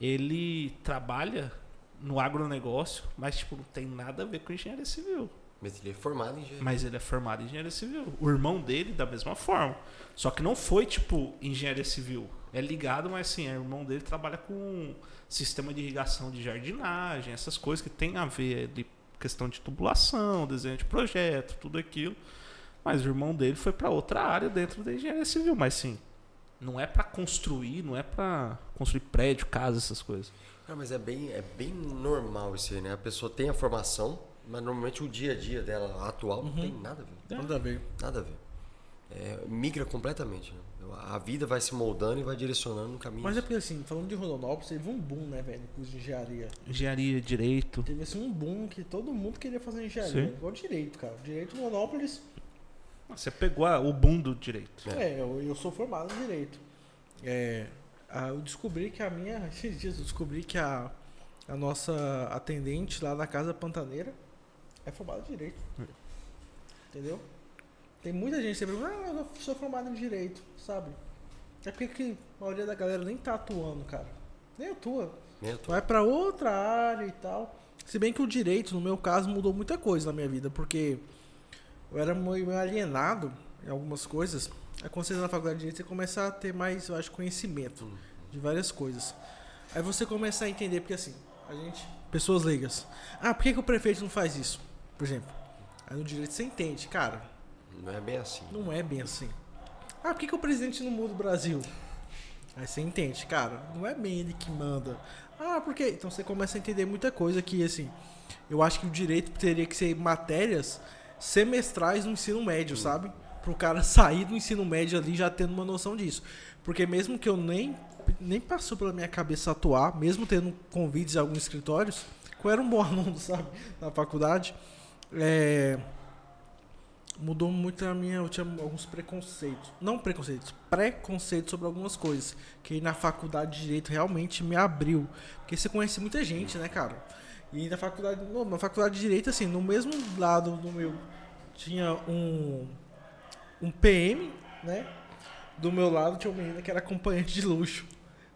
ele trabalha no agronegócio, mas, tipo, não tem nada a ver com engenharia civil. Mas ele é formado em engenharia. Mas ele é formado em engenharia civil. O irmão dele, da mesma forma. Só que não foi, tipo, engenharia civil. É ligado, mas assim, o irmão dele trabalha com sistema de irrigação de jardinagem, essas coisas que tem a ver de questão de tubulação, desenho de projeto, tudo aquilo. Mas o irmão dele foi para outra área dentro da engenharia civil. Mas sim, não é para construir, não é para construir prédio, casa, essas coisas. Cara, mas é bem, é bem normal isso aí, né? A pessoa tem a formação, mas normalmente o dia a dia dela atual não tem nada a ver. Nada a ver. Nada a ver. É, migra completamente. né? A vida vai se moldando e vai direcionando no caminho. Mas é porque assim, falando de Rondonópolis, teve um boom, né, velho, no curso de engenharia. Engenharia, direito. Teve assim um boom que todo mundo queria fazer engenharia. Sim. Igual direito, cara. Direito Rondonópolis, Você pegou a- o boom do direito. é, eu, eu sou formado em direito. É, ah, eu descobri que a minha. Esses dias eu descobri que a, a nossa atendente lá da Casa Pantaneira é formada em direito. Entendeu? Tem muita gente que sempre pergunta, ah, eu sou formado em direito, sabe? É porque que a maioria da galera nem tá atuando, cara. Nem atua. Nem atuo. Vai pra outra área e tal. Se bem que o direito, no meu caso, mudou muita coisa na minha vida, porque eu era meio alienado em algumas coisas. Aí quando você entra na faculdade de direito, você começa a ter mais, eu acho, conhecimento de várias coisas. Aí você começa a entender, porque assim, a gente, pessoas leigas. Ah, por que, que o prefeito não faz isso? Por exemplo. Aí no direito você entende, cara, Não é bem assim. não é bem assim. Ah, por que, que o presidente não muda o Brasil? Aí você entende, cara, não é bem ele que manda. Ah, por quê? Então você começa a entender muita coisa que, assim, eu acho que o direito teria que ser matérias semestrais no ensino médio, sabe? Pro cara sair do ensino médio ali já tendo uma noção disso. Porque mesmo que eu nem, nem passou pela minha cabeça atuar, mesmo tendo convites em alguns escritórios, que eu era um bom aluno, sabe? Na faculdade, é mudou muito a minha. Eu tinha alguns preconceitos. Não preconceitos, preconceitos sobre algumas coisas. Que na faculdade de Direito realmente me abriu. Porque você conhece muita gente, né, cara? E na faculdade. Na faculdade de Direito, assim, no mesmo lado do meu. Tinha um. Um PM, né? Do meu lado tinha uma menina que era acompanhante de luxo.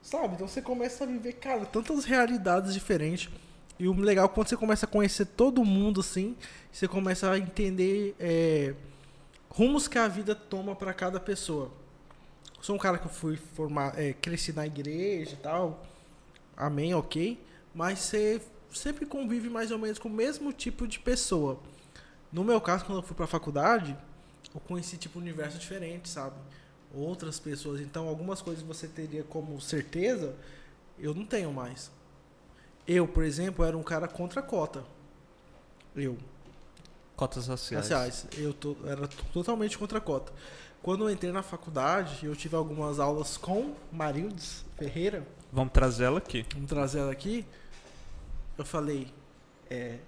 Sabe? Então você começa a viver, cara, tantas realidades diferentes. E o legal é quando você começa a conhecer todo mundo, assim, você começa a entender é, rumos que a vida toma para cada pessoa. Sou um cara que fui formar, é, cresci na igreja e tal, amém, ok, mas você sempre convive mais ou menos com o mesmo tipo de pessoa. No meu caso, quando eu fui pra faculdade, eu conheci tipo um universo diferente, sabe? Outras pessoas, então algumas coisas você teria como certeza, eu não tenho mais. Eu, por exemplo, era um cara contra a cota. Eu. Cotas raciais. Raciais. Eu tô, era totalmente contra a cota. Quando eu entrei na faculdade, eu tive algumas aulas com Marildes Ferreira. Vamos trazer ela aqui. Vamos trazer ela aqui. Eu falei, é,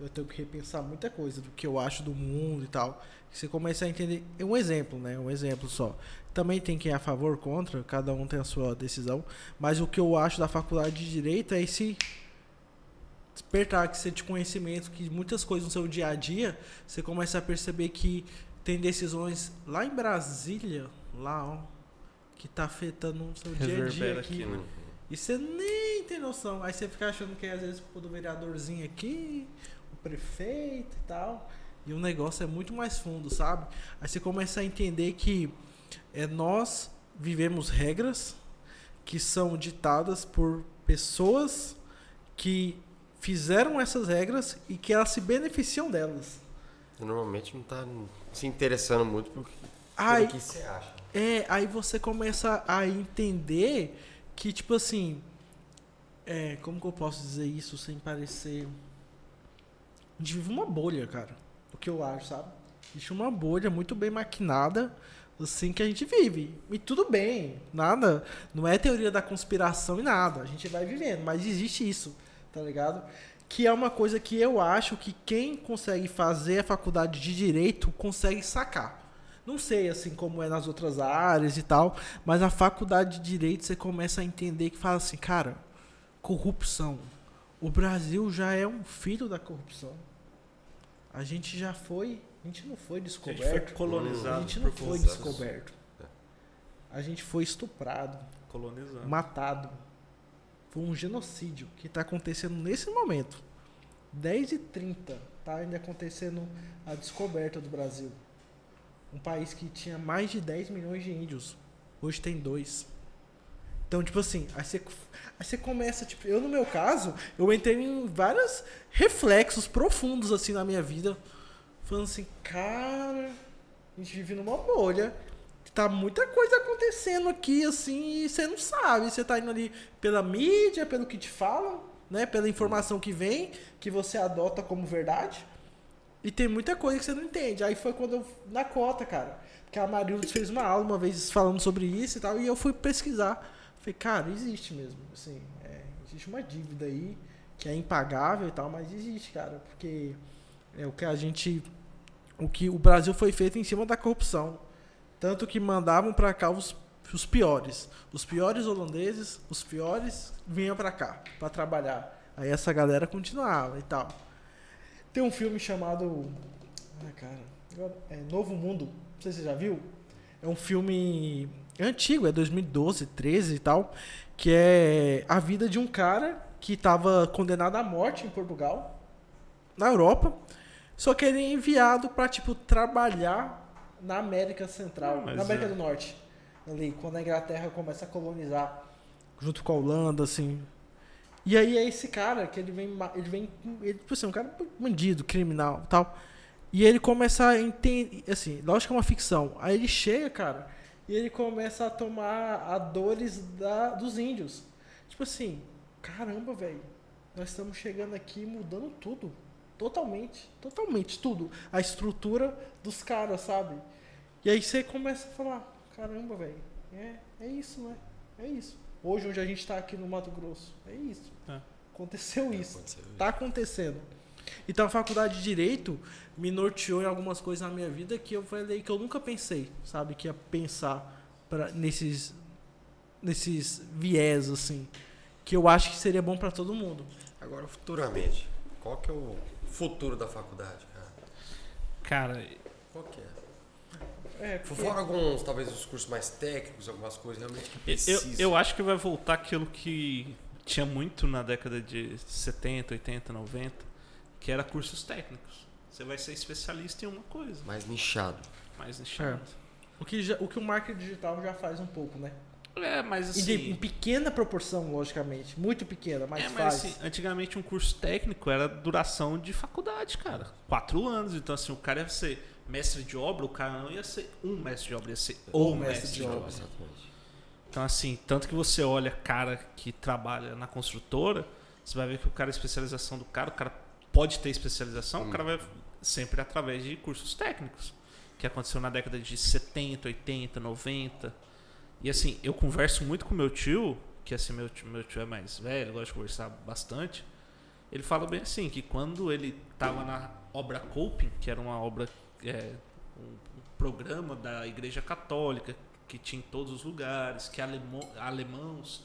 eu tenho que repensar muita coisa do que eu acho do mundo e tal. Você começa a entender. É um exemplo, né? Um exemplo só. Também tem quem é a favor, contra, cada um tem a sua decisão. Mas o que eu acho da faculdade de Direito é esse despertar que você de conhecimento, que muitas coisas no seu dia a dia, você começa a perceber que tem decisões lá em Brasília, lá, ó, que tá afetando o seu dia a dia aqui. aqui, né? E você nem tem noção. Aí você fica achando que às vezes o do vereadorzinho aqui, o prefeito e tal. E o negócio é muito mais fundo, sabe? Aí você começa a entender que é, nós vivemos regras que são ditadas por pessoas que fizeram essas regras e que elas se beneficiam delas. Normalmente não tá se interessando muito pelo que, Ai, pelo que você acha. É, aí você começa a entender que, tipo assim. É, como que eu posso dizer isso sem parecer. A gente vive uma bolha, cara. O que eu acho, sabe? Existe uma bolha muito bem maquinada, assim, que a gente vive. E tudo bem, nada. Não é teoria da conspiração e nada. A gente vai vivendo, mas existe isso, tá ligado? Que é uma coisa que eu acho que quem consegue fazer a faculdade de direito consegue sacar. Não sei assim como é nas outras áreas e tal, mas a faculdade de direito você começa a entender que fala assim, cara, corrupção. O Brasil já é um filho da corrupção. A gente já foi, a gente não foi A gente foi descoberto. colonizado. A gente não foi descoberto. A gente foi estuprado, Colonizado. matado. Foi um genocídio que está acontecendo nesse momento. 10 e 30 tá ainda acontecendo a descoberta do Brasil. Um país que tinha mais de 10 milhões de índios. Hoje tem dois. Então, tipo assim, aí você, aí você começa, tipo, eu no meu caso, eu entrei em vários reflexos profundos assim na minha vida. Falando assim, cara, a gente vive numa bolha. Tá muita coisa acontecendo aqui, assim, e você não sabe. Você tá indo ali pela mídia, pelo que te falam, né? Pela informação que vem, que você adota como verdade. E tem muita coisa que você não entende. Aí foi quando eu. Na cota, cara. Porque a Marildes fez uma aula uma vez falando sobre isso e tal. E eu fui pesquisar. Falei, cara, existe mesmo. Assim, é, existe uma dívida aí que é impagável e tal, mas existe, cara. Porque é o que a gente. O que o Brasil foi feito em cima da corrupção. Tanto que mandavam pra cá os, os piores. Os piores holandeses, os piores vinham pra cá pra trabalhar. Aí essa galera continuava e tal. Tem um filme chamado. Ah, cara. É Novo Mundo, não sei se você já viu. É um filme antigo, é 2012, 13 e tal, que é a vida de um cara que estava condenado à morte em Portugal, na Europa, só que ele é enviado para tipo trabalhar na América Central, Ah, mas na América é. do Norte, ali quando a Inglaterra começa a colonizar junto com a Holanda, assim. E aí é esse cara que ele vem, ele vem, ele, tipo assim, um cara bandido, criminal, tal. E ele começa a entender, assim, lógico que é uma ficção. Aí ele chega, cara, e ele começa a tomar a dores da, dos índios. Tipo assim, caramba, velho, nós estamos chegando aqui mudando tudo. Totalmente, totalmente, tudo. A estrutura dos caras, sabe? E aí você começa a falar, caramba, velho, é, é isso, né? É isso. Hoje, onde a gente tá aqui no Mato Grosso, é isso. É. Aconteceu isso. Aconteceu. Tá acontecendo. Então a faculdade de Direito me norteou em algumas coisas na minha vida que eu falei que eu nunca pensei, sabe? Que ia pensar pra, nesses, nesses viés, assim. Que eu acho que seria bom pra todo mundo. Agora, futuramente, qual que é o futuro da faculdade, cara? Cara, Qual que é? É, Por Fora alguns, talvez, os cursos mais técnicos, algumas coisas realmente que eu, precisam. eu acho que vai voltar aquilo que tinha muito na década de 70, 80, 90, que era cursos técnicos. Você vai ser especialista em uma coisa, Mais nichado. mais nichado. o, que já- o que o marketing digital já faz um pouco, né? É, mas E de- assim. em pequena proporção, logicamente. Muito pequena, mas é, faz. mas assim, antigamente um curso técnico era duração de faculdade, cara. Quatro anos. Então, assim, o cara ia ser mestre de obra, o cara não ia ser um mestre de obra, ia ser o mestre, de obra. Exatamente. Então, assim, tanto que você olha cara que trabalha na construtora, você vai ver que o cara, a especialização do cara, o cara pode ter especialização, o cara vai sempre através de cursos técnicos, que aconteceu na década de 70, 80, 90. E assim, eu converso muito com meu tio, que assim, meu tio, meu tio é mais velho, gosta de conversar bastante. Ele fala bem assim, que quando ele estava na obra Coping, que era uma obra, é, um, programa da Igreja Católica, que tinha em todos os lugares, que alemão, alemãos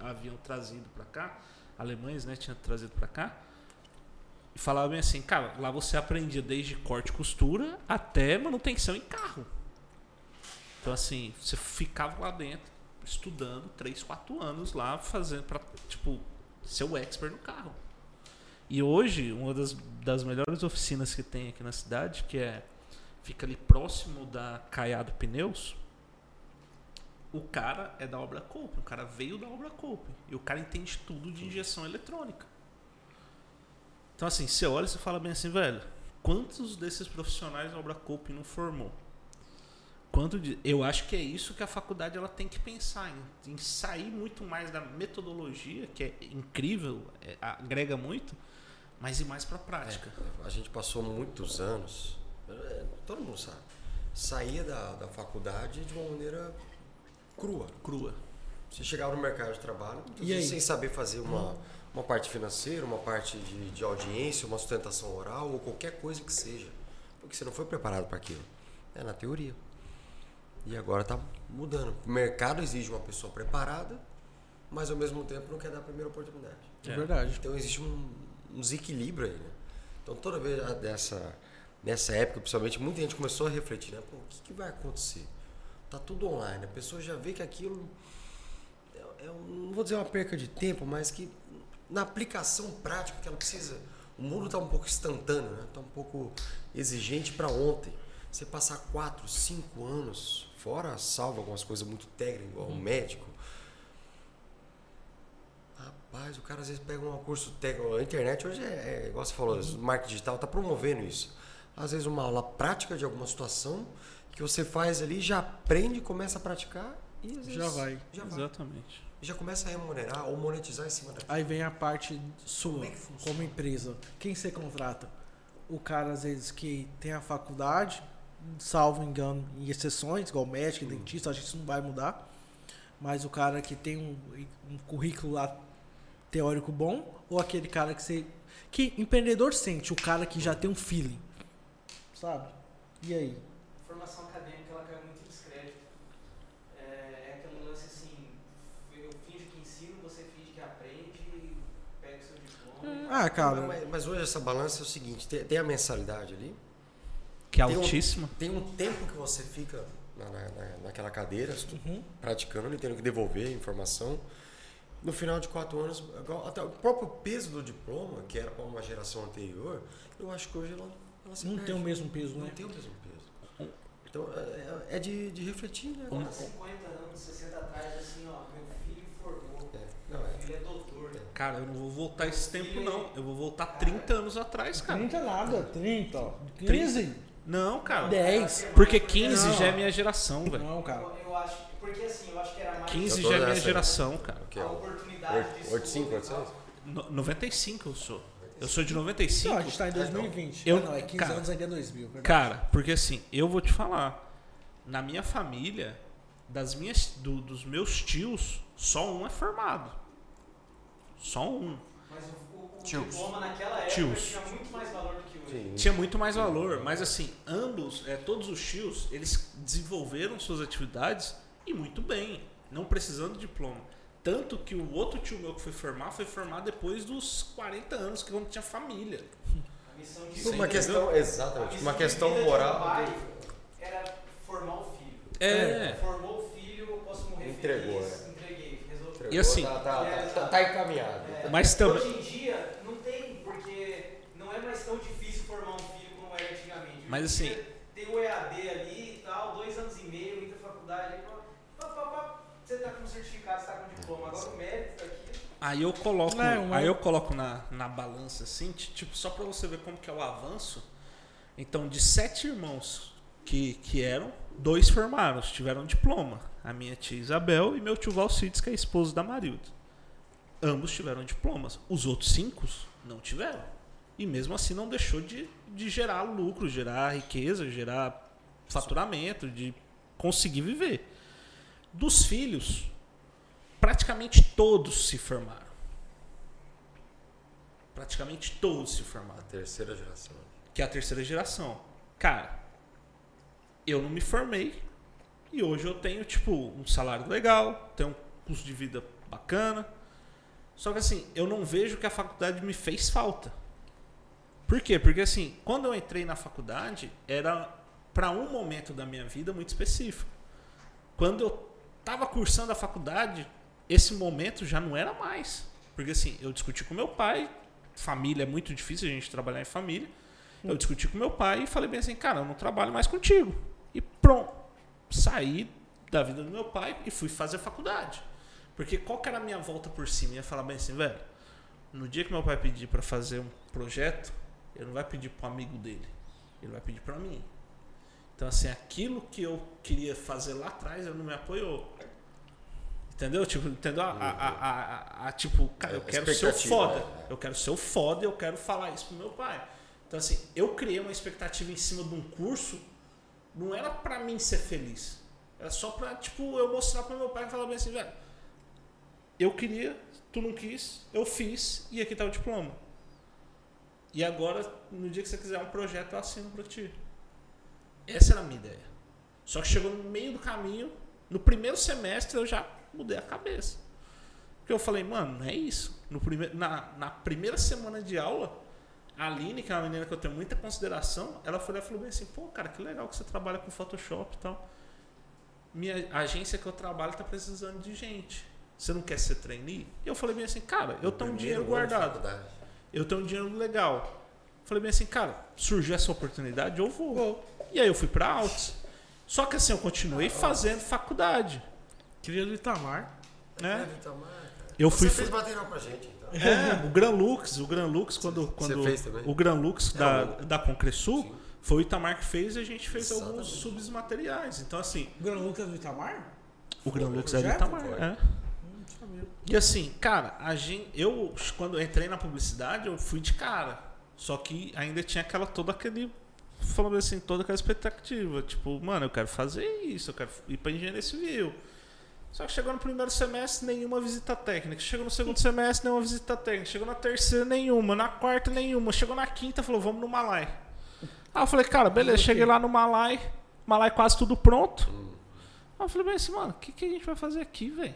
haviam trazido para cá, alemães, né, tinham trazido para cá. E falava bem assim, cara, lá você aprendia desde corte e costura até manutenção em carro. Então assim, você ficava lá dentro estudando 3, 4 anos lá fazendo para tipo ser o expert no carro. E hoje, uma das, das melhores oficinas que tem aqui na cidade, que é fica ali próximo da Caiado Pneus, o cara é da obra Cope, o cara veio da obra Cope e o cara entende tudo de injeção eletrônica. Então assim, você olha e você fala bem assim, velho, quantos desses profissionais a obra Cope não formou? Quanto de, eu acho que é isso que a faculdade ela tem que pensar em, em sair muito mais da metodologia, que é incrível, é, agrega muito, mas ir mais para prática. É, a gente passou muitos anos, é, todo mundo sabe, saía da, da faculdade de uma maneira crua. Crua. Você chegava no mercado de trabalho, E sem saber fazer uma, uma parte financeira, uma parte de, de audiência, uma sustentação oral ou qualquer coisa que seja. Porque você não foi preparado para aquilo. É na teoria. E agora está mudando. O mercado exige uma pessoa preparada, mas ao mesmo tempo não quer dar a primeira oportunidade. É, É. verdade. Então existe um, um desequilíbrio aí, né? Então toda vez a- dessa, nessa época, principalmente, muita gente começou a refletir, né? Pô, o que, que vai acontecer? Tá tudo online, a pessoa já vê que aquilo é, é um- não vou dizer uma perca de tempo, mas que na aplicação prática que ela precisa, o mundo está um pouco instantâneo, né? Tá um pouco exigente para ontem. Você passar quatro, cinco anos fora, salvo algumas coisas muito técnicas, igual um médico, Rapaz, o cara às vezes pega um curso técnico. A internet hoje é, é igual você falou, o marketing digital está promovendo isso. Às vezes uma aula prática de alguma situação que você faz ali, já aprende, começa a praticar e às vezes Já vai. Já, vai. Exatamente. E já começa a remunerar ou monetizar em cima daquilo. Aí vem a parte sua, Como é que como empresa. Quem você contrata? O cara, às vezes, que tem a faculdade, salvo engano, em exceções, igual médico, Hum. dentista, acho que isso não vai mudar. Mas o cara que tem um, um currículo lá teórico bom, ou aquele cara que você. Que empreendedor sente, o cara que já tem um feeling. Sabe? E aí? formação acadêmica ela cai muito em descrédito. É, é aquele lance assim, eu finjo que ensino, você finge que aprende, pega o seu diploma. Ah, cara. Mas, mas hoje essa balança é o seguinte: tem, tem a mensalidade ali, Que é tem um- altíssima. tem um tempo que você fica na, na- na- naquela cadeira, Uhum. praticando e tendo que devolver a informação. No final de quatro anos, até o próprio peso do diploma, que era para uma geração anterior, eu acho que hoje ela, ela se Não perde. tem o mesmo peso, Não né? tem o mesmo peso. Então é, é de, de refletir, né? Um- Há 50 anos, 60 atrás, assim, ó, meu filho formou. É, não, Meu é. filho é doutor. Cara, eu não vou voltar esse tempo, não. Eu vou voltar 30 anos atrás, cara. 30 nada, 30, ó. 15, Não, cara. 10. Porque 15 Não. já é minha geração, velho. Não, cara. Eu, eu acho, porque assim, eu acho que era mais 15 Eu tô já é minha nessa aí. geração, cara. Que a é o oportunidade de 85, estudo e tal. 86? No- 95 eu sou. Eu sou de 95. Não, a gente tá em 2020. Eu- Ah, não, é 15 cara, anos ainda é 2000. verdade. Cara, porque assim, eu vou te falar. Na minha família, das minhas, do- dos meus tios, só um é formado. Só um. Mas o, o, o Tios. diploma naquela época Tios. tinha muito mais valor do que. Sim. Tinha muito mais valor, mas assim, ambos, é, todos os tios, eles desenvolveram suas atividades e muito bem, não precisando de diploma. Tanto que o outro tio meu que foi formar, foi formar depois dos 40 anos, que quando tinha família. A missão de uma questão, exatamente, uma questão um moral. pai era formar o filho. É. Formou o filho, eu posso morrer Entregou, feliz. Entreguei, resolvi. E assim- Tá, tá, tá, tá, tá encaminhado. É, Mas também- Hoje em dia não tem, porque não é mais tão difícil formar um filho como era antigamente. Hoje Mas assim- Tem o EAD ali e tal, dois anos e meio, muita faculdade. Aí, pá, pá, pá, você tá com certificado, você tá com diploma. Agora o mérito aqui. Aí eu coloco, É, uma- aí eu coloco na, na balança assim, ti- tipo, só pra você ver como que é o avanço. Então, de sete irmãos que, que eram, dois formaram, tiveram diploma. A minha tia Isabel e meu tio Valcides, que é esposo da Marilda. Ambos tiveram diplomas. Os outros cinco não tiveram. E mesmo assim não deixou de, de gerar lucro, gerar riqueza, gerar faturamento, de conseguir viver. Dos filhos, praticamente todos se formaram. Praticamente todos se formaram. A terceira geração. Que é a terceira geração. Cara, eu não me formei e hoje eu tenho, tipo, um salário legal, tenho um custo de vida bacana. Só que assim, eu não vejo que a faculdade me fez falta. Por quê? Porque assim, quando eu entrei na faculdade, era para um momento da minha vida muito específico. Quando eu estava cursando a faculdade, esse momento já não era mais. Porque assim, eu discuti com meu pai, família é muito difícil a gente trabalhar em família. Eu discuti com meu pai e falei bem assim, cara, eu não trabalho mais contigo. E pronto. Saí da vida do meu pai e fui fazer faculdade. Porque qual que era a minha volta por cima? Eu ia falar bem assim, velho, no dia que meu pai pedir para fazer um projeto, ele não vai pedir para um amigo dele. Ele vai pedir para mim. Então, assim, aquilo que eu queria fazer lá atrás, ele não me apoiou. Entendeu? Tipo, entendeu? A, a, a, a- tipo, cara, eu A quero ser o foda. é. Eu quero ser o foda e eu quero falar isso pro meu pai. Então, assim, eu criei uma expectativa em cima de um curso, não era pra mim ser feliz. Era só pra, tipo, eu mostrar pro meu pai e falar bem assim, velho, eu queria, tu não quis, eu fiz e aqui tá o diploma. E agora, no dia que você quiser um projeto, eu assino pra ti. Essa era a minha ideia. Só que chegou no meio do caminho, no primeiro semestre eu já mudei a cabeça. Porque eu falei, mano, não é isso. No primeiro, na, na primeira semana de aula, a Aline, que é uma menina que eu tenho muita consideração, ela foi lá e falou bem assim, pô, cara, que legal que você trabalha com Photoshop e tal. Minha agência que eu trabalho tá precisando de gente. Você não quer ser trainee? E eu falei bem assim, cara, eu tenho um dinheiro guardado. Eu tenho um dinheiro legal. Falei bem assim, cara, surgiu essa oportunidade, eu vou. E aí eu fui pra Altos. Só que assim, eu continuei fazendo faculdade. Queria do Itamar. Né? É, Vitamar, cara. Eu Você fui. fez material pra gente, então. É, o Gran Lux, o Gran Lux, quando. Você quando fez também? O Gran Lux É, da, o- da Concresul Sim. foi o Itamar que fez e a gente fez alguns Exatamente. subs materiais. Então, assim, O Gran Lucas do Itamar? o Gran Lux é do? Itamar. É. E assim, cara, a gente, eu quando eu entrei na publicidade, eu fui de cara. Só que ainda tinha aquela toda aquele falando assim, toda aquela expectativa, tipo, mano, eu quero fazer isso, eu quero ir para engenharia civil. Só que chegou no primeiro semestre, nenhuma visita técnica. Chegou no segundo semestre, nenhuma visita técnica. Chegou na terceira, nenhuma. Na quarta, nenhuma. Chegou na quinta, falou, vamos no Malai. Aí eu falei, cara, beleza, cheguei lá no Malai. Malai quase tudo pronto. Aí eu falei bem assim, mano, o que, que a gente vai fazer aqui, velho?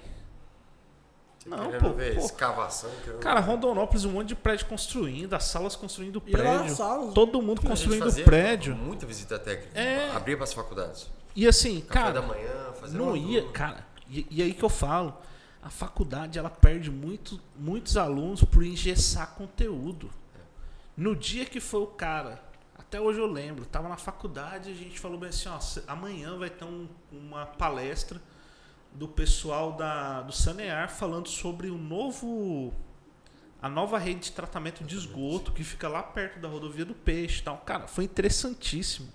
Não, pô, ver pô. escavação. querendo Cara, ver. Rondonópolis, um monte de prédio construindo, as salas construindo prédio. as salas, todo mundo A gente construindo fazia prédio. Muita visita técnica. É. Abria para as faculdades. E assim, Café cara, da manhã, fazer não ia, turma. cara. E, e aí que eu falo, a faculdade ela perde muito, muitos alunos por engessar conteúdo. No dia que foi o cara, até hoje eu lembro, tava na faculdade e a gente falou bem assim, ó, amanhã vai ter um- uma palestra do pessoal da, do Sanear falando sobre o novo a nova rede de tratamento de esgoto que fica lá perto da rodovia do Peixe, tal. Cara, foi interessantíssimo.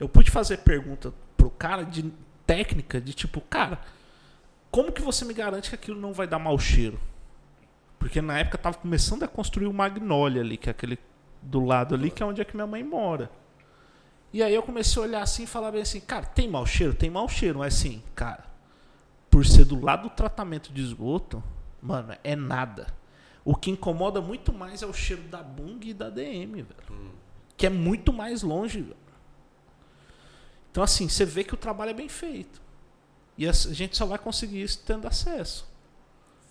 Eu pude fazer pergunta pro cara de técnica, de tipo, cara, como que você me garante que aquilo não vai dar mau cheiro? Porque na época tava começando a construir o Magnolia ali, que é aquele do lado ali, que é onde é que minha mãe mora. E aí eu comecei a olhar assim e falar bem assim, cara, tem mau cheiro? Tem mau cheiro, mas assim, cara, por ser do lado do tratamento de esgoto, mano, é nada. O que incomoda muito mais é o cheiro da Bung e da DM, velho. Que é muito mais longe, velho. Então, assim, você vê que o trabalho é bem feito. E a gente só vai conseguir isso tendo acesso.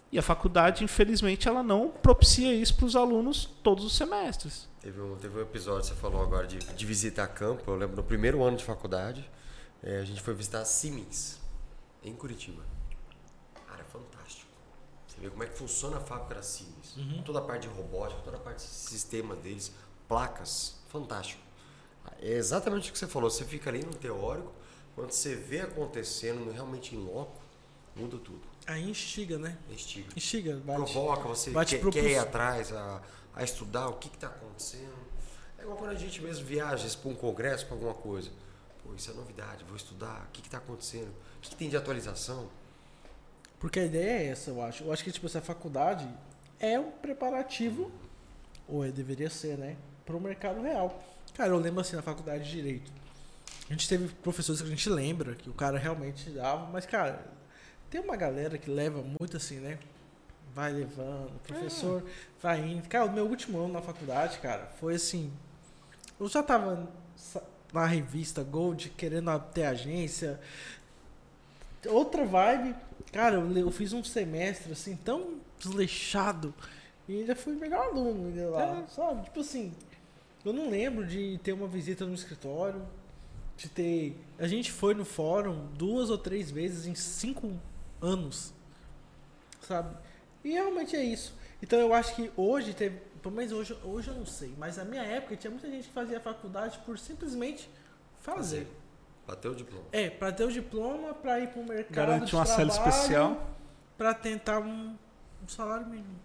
E a faculdade, infelizmente, ela não propicia isso para os alunos todos os semestres. Teve um, teve um episódio, você falou agora de, de visita a campo. Eu lembro no primeiro ano de faculdade, eh, a gente foi visitar a Siemens, em Curitiba. Você vê como é que funciona a fábrica da Siemens. Toda a parte de robótica, toda a parte de sistema deles, placas, fantástico. É exatamente o que você falou. Você fica ali no teórico, quando você vê acontecendo realmente em loco, muda tudo. Aí instiga, né? Instiga. Instiga, bate. Provoca, você bate quer, quer ir atrás a, a estudar o que está acontecendo. É igual quando a gente mesmo viaja para um congresso, para alguma coisa. Pô, isso é novidade, vou estudar, o que está acontecendo, o que, que tem de atualização. Porque a ideia é essa, eu acho. Eu acho que tipo, essa faculdade é um preparativo, ou é, deveria ser, né? Para o mercado real. Cara, eu lembro assim na faculdade de Direito. A gente teve professores que a gente lembra que o cara realmente dava, mas, cara, tem uma galera que leva muito assim, né? Vai levando, o professor vai indo. Cara, o meu último ano na faculdade, cara, foi assim. Eu já tava na revista Gold querendo ter agência, outra vibe. Cara, eu, eu fiz um semestre assim tão desleixado e ainda fui o melhor aluno ainda lá, sabe? Tipo assim, eu não lembro de ter uma visita no escritório, de ter. A gente foi no fórum duas ou três vezes em cinco anos, sabe? E realmente é isso. Então eu acho que hoje teve. Pelo menos hoje, hoje eu não sei, mas na minha época tinha muita gente que fazia faculdade por simplesmente fazer. Bateu o diploma. É, pra ter o diploma, pra ir pro mercado. Garante uma cela trabalho, especial. Pra tentar um, um salário mínimo.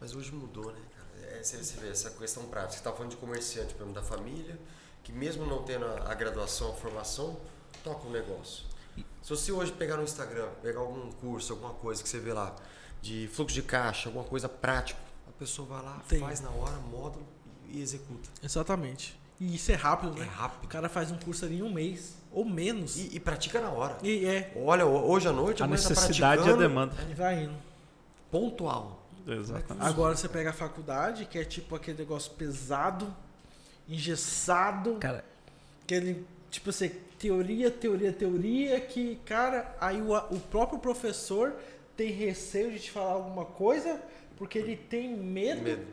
Mas hoje mudou, né, cara? É, você, vê essa questão prática. Você está falando de comerciante, por exemplo, da família, que mesmo não tendo a, a graduação, a formação, toca um negócio. Se você hoje pegar no Instagram, pegar algum curso, alguma coisa que você vê lá, de fluxo de caixa, alguma coisa prática, a pessoa vai lá, Tem. faz na hora, módulo e, e executa. Exatamente. E isso é rápido, É né? rápido. O cara faz um curso ali em um mês, ou menos. E, E, e pratica na hora. é, Olha, ho- hoje à noite A tá necessidade e a demanda. e vai indo. Pontual. Exatamente. Agora você pega a faculdade, que é tipo aquele negócio pesado, engessado, Cara, aquele, tipo assim, teoria, teoria, teoria, que, cara, aí o, o próprio professor tem receio de te falar alguma coisa, porque ele tem medo, Medo.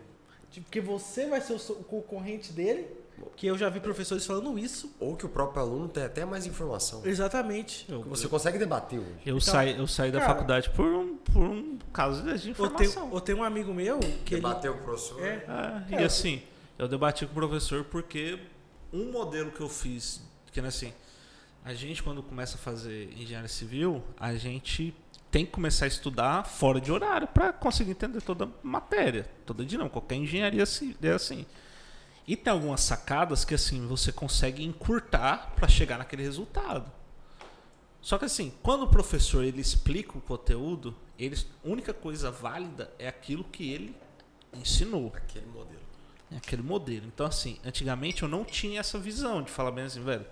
de que você vai ser o, o concorrente dele, que eu já vi professores falando isso. Ou que o próprio aluno tem até mais informação. Exatamente. eu, Que você consegue debater hoje. eu Então, saí, eu saí da cara, faculdade por um, por um caso de Eu tenho, informação. eu tenho um amigo meu que ele, Debater com o professor. É. Ah, Cara, e assim, eu debati com o professor porque um modelo que eu fiz, que né, assim, a gente quando começa a fazer engenharia civil, a gente tem que começar a estudar fora de horário para conseguir entender toda a matéria, toda a dinâmica. Qualquer engenharia é assim. E tem algumas sacadas que assim você consegue encurtar para chegar naquele resultado. Só que assim, quando o professor ele explica o conteúdo, ele, a única coisa válida é aquilo que ele ensinou. Aquele modelo. É aquele modelo. Então, assim, antigamente eu não tinha essa visão de falar bem assim, velho.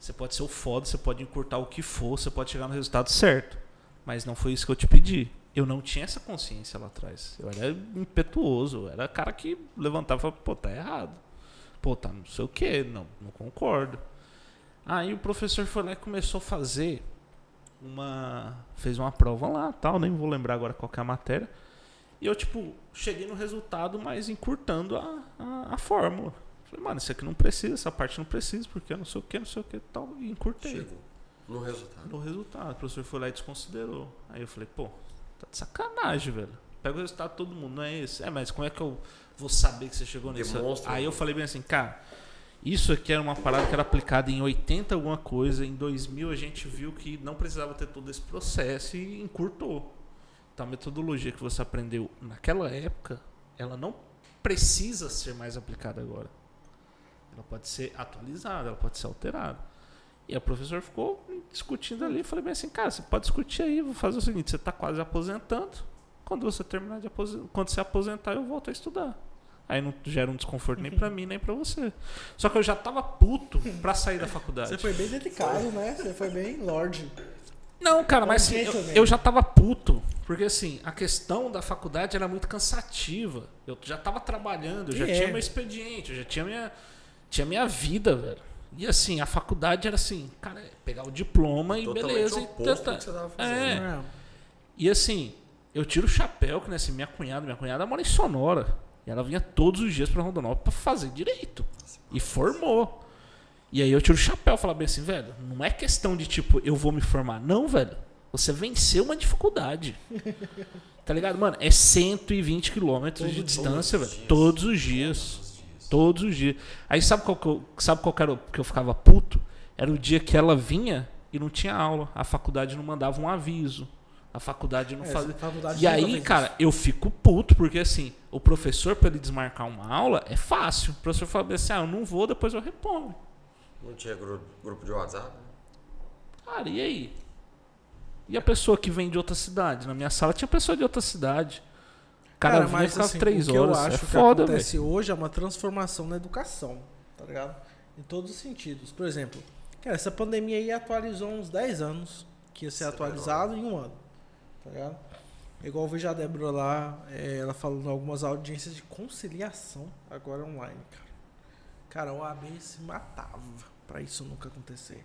Você pode ser o foda, você pode encurtar o que for, você pode chegar no resultado certo. Mas não foi isso que eu te pedi. Eu não tinha essa consciência lá atrás. Eu era impetuoso, eu era cara que levantava e pô, tá errado. Pô, tá não sei o que, não, não concordo. Aí o professor foi lá e começou a fazer uma. fez uma prova lá, tal, nem vou lembrar agora qual que é a matéria. E eu, tipo, cheguei no resultado, mas encurtando a, a, a fórmula. Falei, mano, isso aqui não precisa, essa parte não precisa, porque não sei o que, não sei o que tal. E encurtei. Chegou. No resultado. No resultado. O professor foi lá e desconsiderou. Aí eu falei, pô, tá de sacanagem, velho. Pega o resultado de todo mundo, não é esse? É, mas como é que eu vou saber que você chegou nisso? Demonstra. Aí eu falei bem assim, cara, isso aqui era uma parada que era aplicada em 80 alguma coisa, em 2000 a gente viu que não precisava ter todo esse processo e encurtou. Então a metodologia que você aprendeu naquela época, ela não precisa ser mais aplicada agora. Ela pode ser atualizada, ela pode ser alterada. E a professora ficou discutindo ali. Eu falei bem assim, cara, você pode discutir aí, vou fazer o seguinte, você está quase aposentando. Quando você terminar de aposentar, quando você aposentar, eu volto a estudar. Aí não gera um desconforto nem pra mim, nem pra você. Só que eu já tava puto pra sair da faculdade. Você foi bem delicado, né? Você foi bem lorde. Não, cara, mas assim, eu, eu já tava puto. Porque assim, a questão da faculdade era muito cansativa. Eu já tava trabalhando, eu já é. tinha meu expediente, eu já tinha minha, tinha minha vida, velho. E assim, a faculdade era assim, cara, é pegar o diploma e Totalmente beleza. E tenta- que você tava fazendo. É. É. E assim, eu tiro o chapéu, que né, assim, minha cunhada, minha cunhada mora em Sonora. E ela vinha todos os dias pra Rondonópolis pra fazer direito. E formou. E aí eu tiro o chapéu e falo bem assim, velho, não é questão de tipo, eu vou me formar. Não, velho. Você venceu uma dificuldade. tá ligado? Mano, é 120 quilômetros de distância, velho. dias. Todos os dias. Todos os dias. Aí sabe qual que eu, sabe qual que era o que eu ficava puto? Era o dia que ela vinha e não tinha aula. A faculdade não mandava um aviso. A faculdade não É, fazia. faculdade E aí, cara, eu fico puto, porque assim, o professor, pra ele desmarcar uma aula, é fácil. O professor fala assim, ah, eu não vou, depois eu reponho. Não tinha grupo, grupo de WhatsApp? Cara, e aí? E a pessoa que vem de outra cidade? Na minha sala tinha pessoa de outra cidade. O cara, ficava assim, três o que horas. eu acho é que foda, velho. acontece hoje é uma transformação na educação, tá ligado? Em todos os sentidos. Por exemplo, cara, essa pandemia aí atualizou uns 10 anos, que ia ser Acelerou. atualizado em um ano, tá ligado? Igual eu vejo a Débora lá, é, ela falando em algumas audiências de conciliação, agora online, cara. Cara, o AB se matava pra isso nunca acontecer.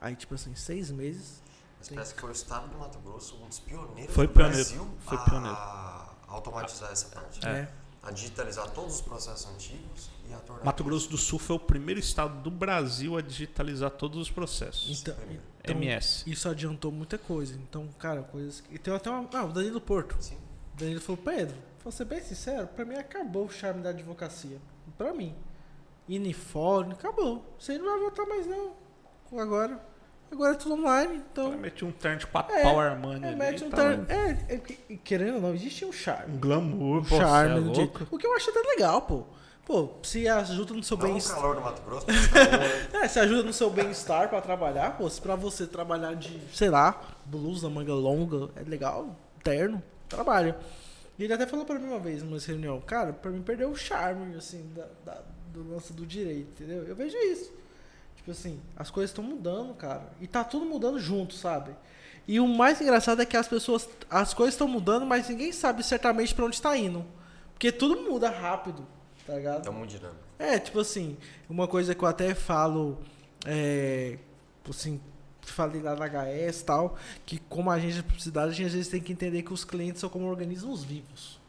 Aí, tipo assim, seis meses. Mas parece que foi o estado do Mato Grosso um dos pioneiros Foi do pioneiro, Brasil foi a pioneiro. Automatizar essa parte. É. A digitalizar todos os processos antigos e a tornar... Mato Grosso do Sul foi o primeiro estado do Brasil a digitalizar todos os processos. Então, então, MS. isso adiantou muita coisa. Então, cara, coisas que. E tem até uma. Ah, o Danilo Porto. Sim. O Danilo falou, Pedro, vou ser bem sincero, pra mim acabou o charme da advocacia. Pra mim. Uniforme, acabou. Você não vai voltar mais não. Agora. Agora é tudo online. Então. Ela mete um terno de quatro É, pau Armani É, ali, mete um tá terno. lá. É, é, que- querendo ou não, existe um charme. Um glamour, Um pô, charme. é jeito. O que eu acho até legal, pô. Pô, se ajuda no seu bem-estar. calor do Mato Grosso? É, se ajuda no seu bem-estar pra trabalhar, pô, se pra você trabalhar de, sei lá, blusa, manga longa, é legal, terno, trabalha. E ele até falou pra mim uma vez numa reunião, cara, pra mim perdeu o charme, assim, da, da- do lance do direito, entendeu? Eu vejo isso. Tipo assim, as coisas estão mudando, cara. E tá tudo mudando junto, sabe? E o mais engraçado é que as pessoas, as coisas estão mudando, mas ninguém sabe certamente pra onde está indo. Porque tudo muda rápido, tá ligado? Tá muito dinâmico. É, tipo assim, uma coisa que eu até falo, é, assim, falei lá na HS e tal, que como agência de publicidade, a gente às vezes tem que entender que os clientes são como organismos vivos.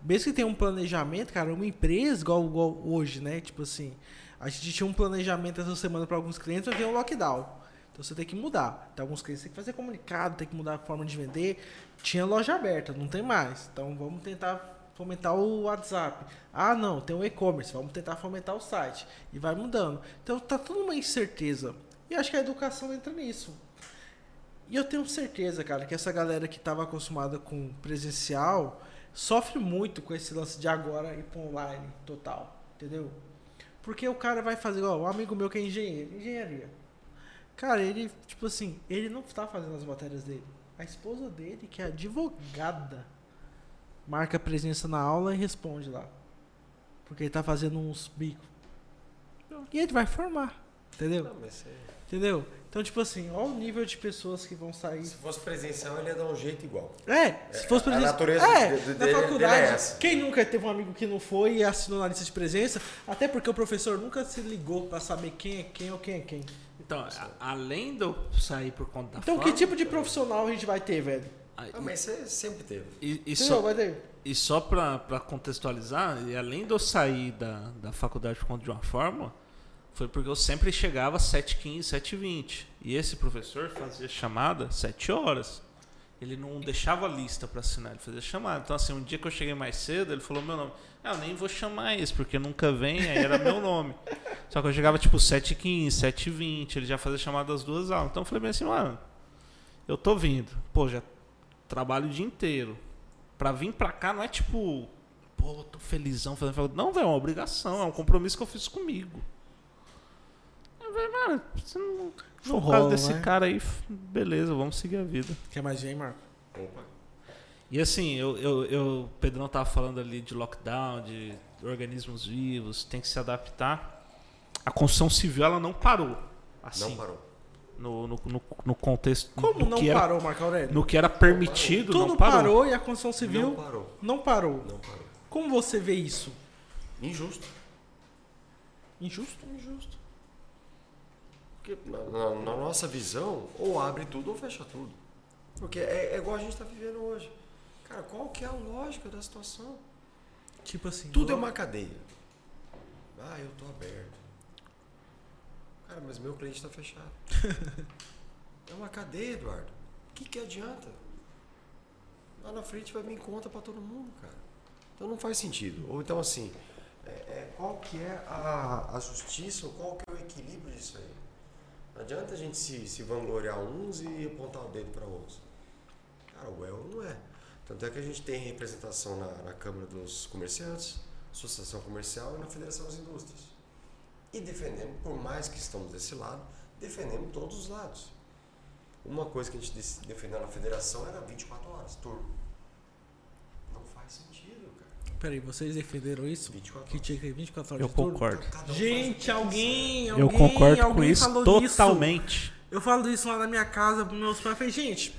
Mesmo que tenha um planejamento, cara, uma empresa igual, igual hoje, né? Tipo assim, a gente tinha um planejamento essa semana para alguns clientes, vai vir um lockdown. Então você tem que mudar. Tem alguns clientes que tem que fazer comunicado, tem que mudar a forma de vender. Tinha loja aberta, não tem mais. Então vamos tentar fomentar o WhatsApp. Ah, não, tem o e-commerce, vamos tentar fomentar o site. E vai mudando. Então tá tudo uma incerteza. E acho que a educação entra nisso. E eu tenho certeza, cara, que essa galera que estava acostumada com presencial sofre muito com esse lance de agora ir para online total, entendeu? Porque o cara vai fazer, ó, um amigo meu que é engenheiro, engenharia. Cara, ele, tipo assim, ele não tá fazendo as matérias dele. A esposa dele, que é advogada, marca presença na aula e responde lá. Porque ele tá fazendo uns bicos. E ele vai formar, entendeu? Não, mas é- Entendeu? Então, tipo assim, olha o nível de pessoas que vão sair. se fosse presencial, ele ia dar um jeito igual. É, se fosse a presença. natureza é, de- de- na dele- faculdade. dele é essa. Quem nunca teve um amigo que não foi e assinou na lista de presença? Até porque o professor nunca se ligou pra saber quem é quem ou quem é quem. Então, a- além de eu sair por conta da Então, que tipo de profissional a gente vai ter, velho? aí- Ah, mas você sempre teve. e, e só, Vai ter. e só pra, pra contextualizar, e além de eu sair da, da faculdade por conta de uma forma, foi porque eu sempre chegava às 7h15, 7h20. E esse professor fazia chamada 7 horas. Ele não deixava lista pra assinar, ele fazia chamada. Então, assim, um dia que eu cheguei mais cedo, ele falou meu nome. Ah, eu nem vou chamar esse, porque nunca vem, aí era meu nome. Só que eu chegava tipo 7h15, 7h20, ele já fazia chamada das duas aulas. Então eu falei bem assim, mano, eu tô vindo. Pô, já trabalho o dia inteiro. Pra vir pra cá não é tipo, pô, tô felizão fazendo faculdade. Não, velho, é uma obrigação, é um compromisso que eu fiz comigo. Mano, você não. Não Não rola, desse né? cara aí, beleza, vamos seguir a vida. Quer mais gente, Marco? Opa. E assim, eu, eu, eu, o Pedrão tava falando ali de lockdown, de organismos vivos, tem que se adaptar. A construção civil ela não parou. Assim, Não parou. No, no, no, no contexto. Como no não que era, parou, Marco Aurélio? No que era permitido, Tudo não parou. parou e a construção Não civil parou. não parou. Não parou. Como você vê isso? Injusto. Injusto? Injusto. Porque na, na- nossa visão, ou abre tudo ou fecha tudo. Porque é, é igual a gente está vivendo hoje. Cara, qual que é a lógica da situação? Tipo assim. Tudo é uma cadeia. Ah, eu tô aberto. Cara, mas meu cliente está fechado. é uma cadeia, Eduardo. O que, que adianta? Lá na frente vai vir conta para todo mundo, cara. Então não faz sentido. Ou então assim, é- é, qual que é a, a justiça, ou qual que é o equilíbrio disso aí? Não adianta a gente se, se vangloriar uns e apontar o dedo para outros. Cara, o El não é. Tanto é que a gente tem representação na, na Câmara dos Comerciantes, Associação Comercial e na Federação das Indústrias. E defendemos, por mais que estamos desse lado, defendemos todos os lados. Uma coisa que a gente defendeu na federação era 24 horas, turno. Não faz sentido, cara. Peraí, vocês defenderam isso? 24 Que horas. tinha que ter 24 horas Eu de turno? concordo. Um o Gente, que alguém, Eu alguém, concordo com alguém isso falou disso. totalmente. Eu falo isso lá na minha casa pros meus pais. Eu falei, gente,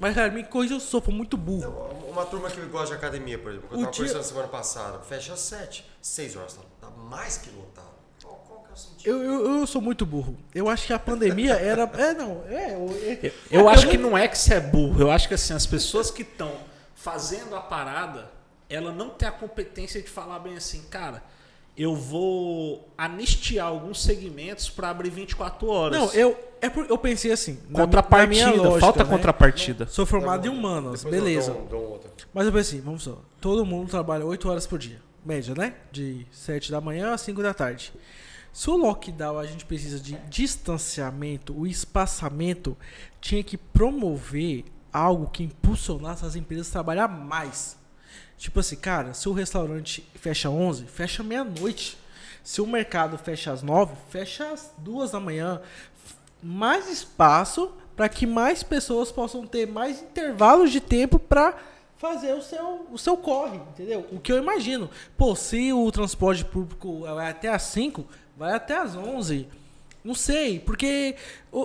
mas cara, me corrija, eu sou fui muito burro. Não, uma turma que gosta de academia, por exemplo, que eu O estava dia- conversando semana passada, fecha às 7, 6 horas, tá, tá mais que lotado. Qual, qual que é o sentido? Eu, eu, eu sou muito burro. Eu acho que a pandemia era. É, não, é. eu- é- Eu, eu acho eu que não é que você é burro. Eu acho que assim, as pessoas que estão fazendo a parada, ela não tem a competência de falar bem assim, cara, eu vou anistiar alguns segmentos para abrir 24 horas. Não, eu, é por, eu pensei assim. na- na Contrapartida, minha lógica, falta né? contrapartida. Sou formado em humanas, Depois eu beleza. dou dou. Mas eu pensei, vamos só. Todo mundo trabalha 8 horas por dia. Média, né? De 7 da manhã a 5 da tarde. Se o lockdown a gente precisa de distanciamento, o espaçamento tinha que promover algo que impulsionasse as empresas a trabalhar mais. Tipo assim, cara, se o restaurante fecha 11, fecha meia-noite. Se o mercado fecha às 9, fecha às 2 da manhã. Mais espaço para que mais pessoas possam ter mais intervalos de tempo para fazer o seu, o seu corre, entendeu? O que eu imagino. Pô, se o transporte público vai até às 5, vai até às 11. Não sei, porque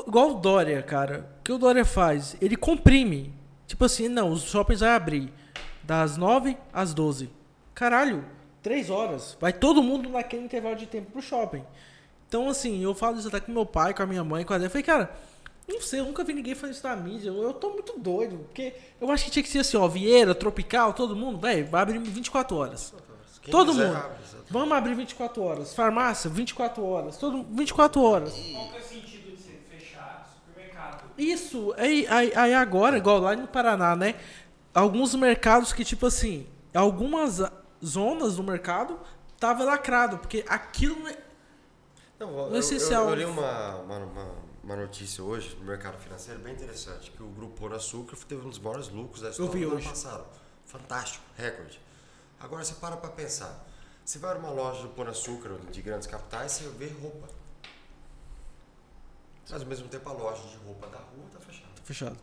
igual o Dória, cara, o que o Dória faz? Ele comprime. Tipo assim, não, os shoppings vai abrir das 9 às 12. Caralho, 3 horas. Vai todo mundo naquele intervalo de tempo pro shopping. Então, assim, eu falo isso até com meu pai, com a minha mãe, com a Adé. Eu falei, cara, não sei, eu nunca vi ninguém fazer isso na mídia. Eu, eu tô muito doido. Porque eu acho que tinha que ser assim, ó, Vieira, Tropical, todo mundo, velho, vai abrir 24 horas. Quem Todo mundo. abre. Vamos abrir 24 horas. Farmácia, 24 horas. Todo, 24 horas. Qual que é o sentido de você fechar supermercado? Isso, aí, aí, aí agora, igual lá no Paraná, né? Alguns mercados que, tipo assim, algumas zonas do mercado tava lacrado, porque aquilo não é- Não, eu, No eu- essencial. eu, eu li uma, uma, uma, uma notícia hoje no mercado financeiro bem interessante, que o Grupo Açúcar teve um dos maiores lucros da história do ano hoje. passado. Fantástico, recorde. Agora você para para pensar. Você vai numa loja do Pão Açúcar de grandes capitais, você vê roupa. Mas ao mesmo tempo a loja de roupa da rua está fechada. Tá fechado.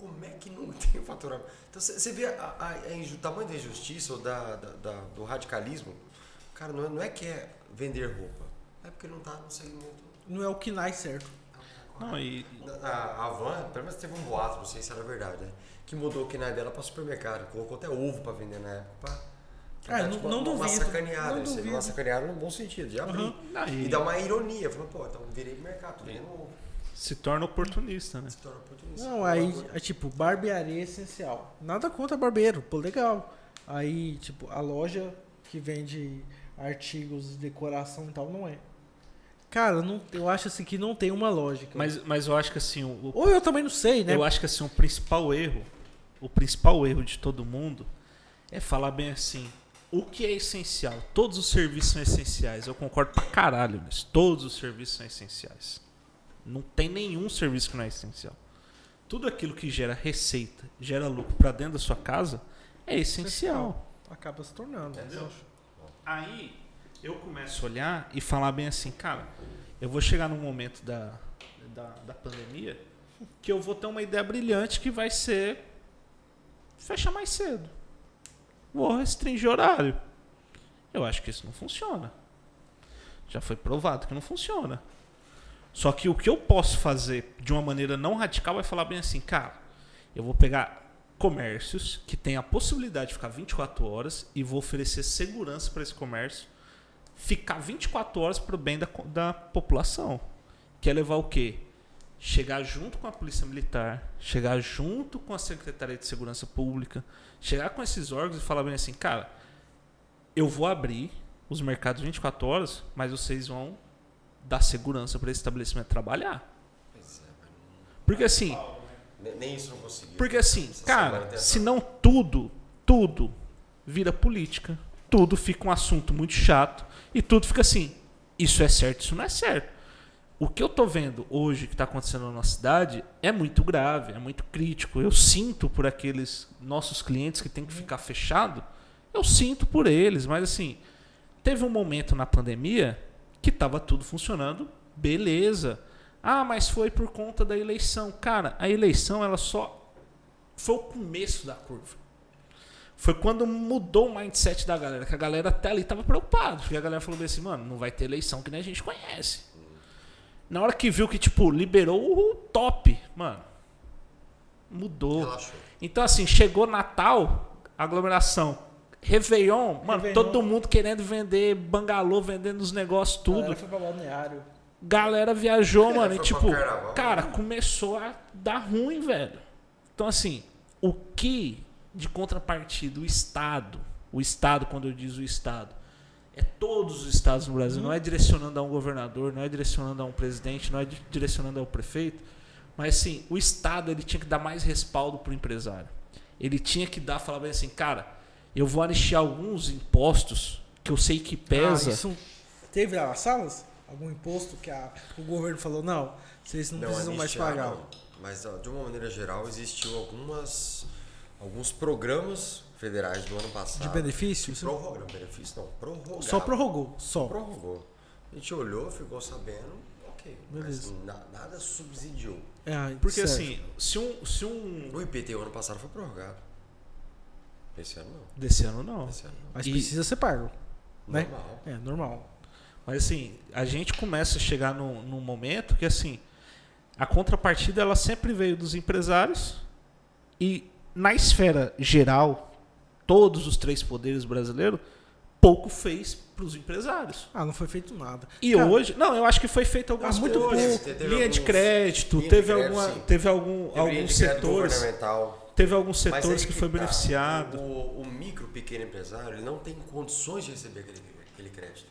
Como é que não tem o faturamento? Então você vê a- a- a o tamanho da injustiça ou da, da- da- do radicalismo. Cara, não é, não é que é vender roupa. É porque não está no segmento. Não é o que nasce certo. Não, e, A, a van, pelo menos teve um boato, não sei se era verdade, né? Que mudou o KNAI dela para supermercado. Colocou até ovo para vender na época, Que Ah, dá, não- tipo, não uma, uma duvido, sacaneada. não vê uma duvido. sacaneada no bom sentido, de abrir. Aí E dá uma ironia. Fala, pô, então virei pro mercado, tô ganhando ovo. Se torna oportunista, né? Se torna oportunista. Não, aí, é tipo, barbearia essencial. Nada contra barbeiro, pô, legal. Aí, tipo, a loja que vende artigos de decoração e tal, não é. Cara, não, eu acho assim que não tem uma lógica. Mas, mas eu acho que assim, o, o- Ou eu também não sei, né? eu acho que assim, o principal erro, o principal erro de todo mundo é falar bem assim, o que é essencial? Todos os serviços são essenciais. Eu concordo pra caralho nisso. Todos os serviços são essenciais. Não tem nenhum serviço que não é essencial. Tudo aquilo que gera receita, gera lucro pra dentro da sua casa é essencial. Acaba se tornando. Entendeu? Aí eu começo a olhar e falar bem assim, cara, eu vou chegar num momento da, da, da pandemia que eu vou ter uma ideia brilhante que vai ser fechar mais cedo. Vou restringir horário. Eu acho que isso não funciona. Já foi provado que não funciona. Só que o que eu posso fazer de uma maneira não radical é falar bem assim, cara, eu vou pegar comércios que têm a possibilidade de ficar 24 horas e vou oferecer segurança para esse comércio ficar 24 horas para o bem da, da população. Quer levar o quê? Chegar junto com a Polícia Militar, chegar junto com a Secretaria de Segurança Pública, chegar com esses órgãos e falar bem assim, cara, eu vou abrir os mercados 24 horas, mas vocês vão dar segurança para esse estabelecimento trabalhar. É, mas Porque assim, nem, isso não conseguiu. porque assim, cara, senão tudo, tudo vira política. Tudo fica um assunto muito chato e tudo fica assim. Isso é certo, isso não é certo. O que eu tô vendo hoje que está acontecendo na nossa cidade é muito grave, é muito crítico. Eu sinto por aqueles nossos clientes que tem que ficar fechado. Eu sinto por eles, mas assim, teve um momento na pandemia que estava tudo funcionando, beleza. Ah, mas foi por conta da eleição. Cara, a eleição ela só foi o começo da curva. Foi quando mudou o mindset da galera, que a galera até ali tava preocupada, porque a galera falou assim, mano, não vai ter eleição que nem a gente conhece. Na hora que viu que, tipo, liberou o top, mano, mudou. Relaxou. Então, assim, chegou Natal, aglomeração. Réveillon, mano, Réveillon. todo mundo querendo vender bangalô, vendendo os negócios, tudo. Galera foi pra balneário. Galera viajou, mano, e tipo, carnaval. cara, começou a dar ruim, velho. Então, assim, o que de contrapartida o Estado, o Estado, quando eu diz o Estado, é todos os estados no Brasil, não é direcionando a um governador, não é direcionando a um presidente, não é di- direcionando ao prefeito, mas sim, o Estado ele tinha que dar mais respaldo pro empresário. Ele tinha que dar, falar bem assim, cara, eu vou anistiar alguns impostos que eu sei que pesa. Ah, isso teve lá nas salas? Algum imposto que a- o governo falou, não, vocês não, precisam mais pagar. não. Mas de uma maneira geral existiu algumas alguns programas federais do ano passado. De benefícios? Prorrogaram, benefício não, prorrogaram. Só prorrogou, só. Prorrogou. A gente olhou, ficou sabendo, ok. Beleza. Mas na- nada subsidiou. É, Porque certo. assim, se um, se um. O IPT o ano passado foi prorrogado. Esse ano não. Desse ano não. Esse ano não. Mas e- precisa ser pago. Né? Normal. É, normal. Mas assim, a gente começa a chegar num, num momento que assim, a contrapartida ela sempre veio dos empresários e na esfera geral, todos os três poderes brasileiros, pouco fez para os empresários. Ah, não foi feito nada. E Cara, hoje, não, eu acho que foi feito algumas muito coisas. pouco. Teve Linha de alguns- crédito, linha de teve crédito, alguma, sim. teve algum, Teve de crédito setores, governamental. Teve alguns setores aí que foi tá. beneficiado. O, o micro, pequeno empresário, ele não tem condições de receber aquele, aquele crédito.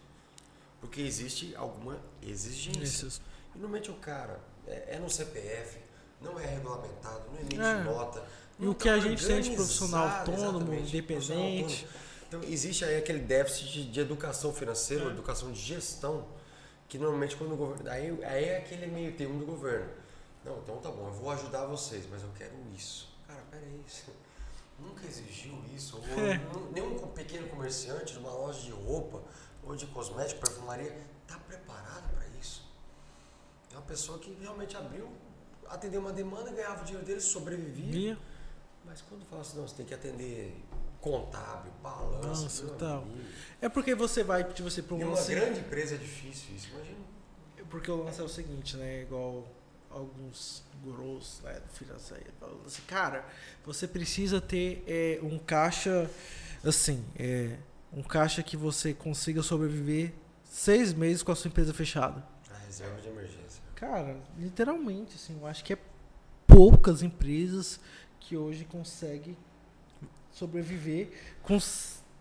Porque existe alguma exigência. Esses- E normalmente o cara é, é no CPF, não é regulamentado, não emite É. nota. E o que tá a gente tem de profissional autônomo, independente. autônomo. Então existe aí aquele déficit de, de educação financeira, É. educação de gestão, que normalmente quando o governo. Aí, aí é aquele meio termo do governo. Não, então tá bom, eu vou ajudar vocês, mas eu quero isso. Você nunca exigiu isso. Ou É. nenhum pequeno comerciante de uma loja de roupa ou de cosmético, perfumaria, está preparado para isso. É uma pessoa que realmente abriu, atendeu uma demanda, ganhava o dinheiro dele, sobrevivia. Via. Mas quando fala assim, não, você tem que atender contábil, balanço, tal. amigo. É porque você vai, tipo, você para uma grande empresa é difícil isso, imagina. Porque o lance é o seguinte, né? Igual alguns gurus né, do financeiro falando assim, cara, você precisa ter é, um caixa assim, é, Um caixa que você consiga sobreviver seis meses com a sua empresa fechada. A reserva de emergência. Cara, literalmente, assim, eu acho que é poucas empresas que hoje conseguem sobreviver com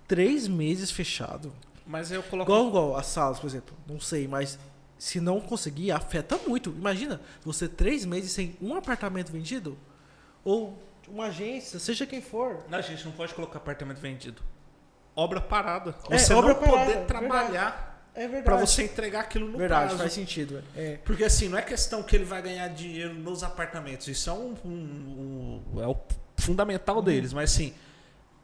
três meses fechado. Mas eu coloco. Igual, igual as salas, por exemplo. Não sei, mas se não conseguir, afeta muito. Imagina, você três meses sem um apartamento vendido? Ou uma agência, seja quem for. Não, a gente não pode colocar apartamento vendido. Obra parada. É, Você obra não parada, poder verdade. trabalhar É verdade. pra você entregar aquilo no Verdade, prazo. faz sentido. É. Porque assim, não é questão que ele vai ganhar dinheiro nos apartamentos. Isso é um, um- um- é o fundamental deles. Mas assim,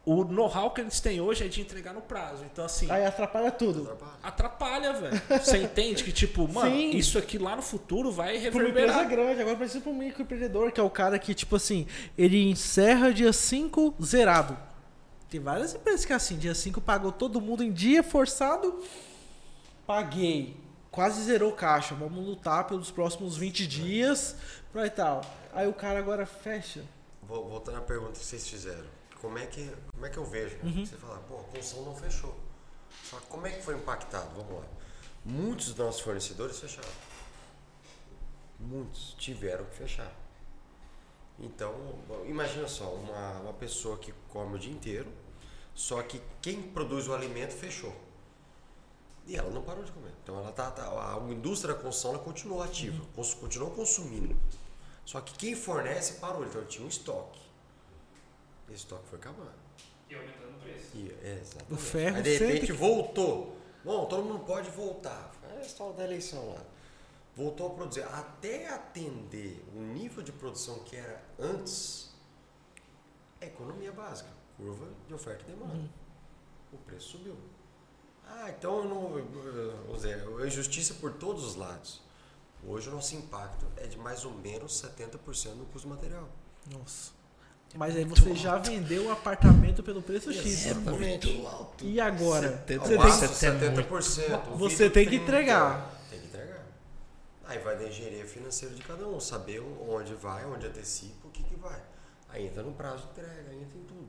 o know-how que eles têm hoje é de entregar no prazo. Então assim, Aí atrapalha tudo. Atrapalha. atrapalha, velho. Você entende que tipo, mano, Sim. isso aqui lá no futuro vai Pra uma empresa reverberar. grande, agora precisa para um microempreendedor, que é o cara que, tipo assim, ele encerra dia 5 zerado. Tem várias empresas que é assim, dia 5 pagou todo mundo em dia forçado, paguei. Quase zerou o caixa, vamos lutar pelos próximos 20 dias pra e tal. Aí o cara agora fecha. Vol- Voltando à pergunta que vocês fizeram. Como é que, como é que eu vejo? Uhum. Você fala, pô, a construção não fechou. Só que como é que foi impactado? Vamos lá. Muitos dos nossos fornecedores fecharam. Muitos tiveram que fechar. Então, imagina só, uma, uma pessoa que come o dia inteiro, só que quem produz o alimento fechou. E ela não parou de comer. Então ela tá, tá- a indústria da construção ela continuou ativa, cons- continuou consumindo. Só que quem fornece parou, então tinha um estoque. Esse estoque foi acabando. E aumentando o preço. E, exatamente. O ferro Aí de repente sempre- voltou. Bom, todo mundo pode voltar. É a história da eleição lá. Voltou a produzir. Até atender o nível de produção que era antes, é economia básica. Curva de oferta e demanda. Uhum. O preço subiu. Ah, então eu não. eu- Ou seja, é injustiça por todos os lados. Hoje o nosso impacto é de mais ou menos 70% do custo material. Nossa. Mas aí você já vendeu o apartamento pelo preço X. Exatamente. E agora? Setenta- Você Ao tem, máximo Você tem 70%. o Você tem que 30%. entregar. Tem que entregar. Aí vai da engenharia financeira de cada um, saber onde vai, onde antecipa, o que, que vai. Aí entra no prazo de entrega, aí entra em tudo.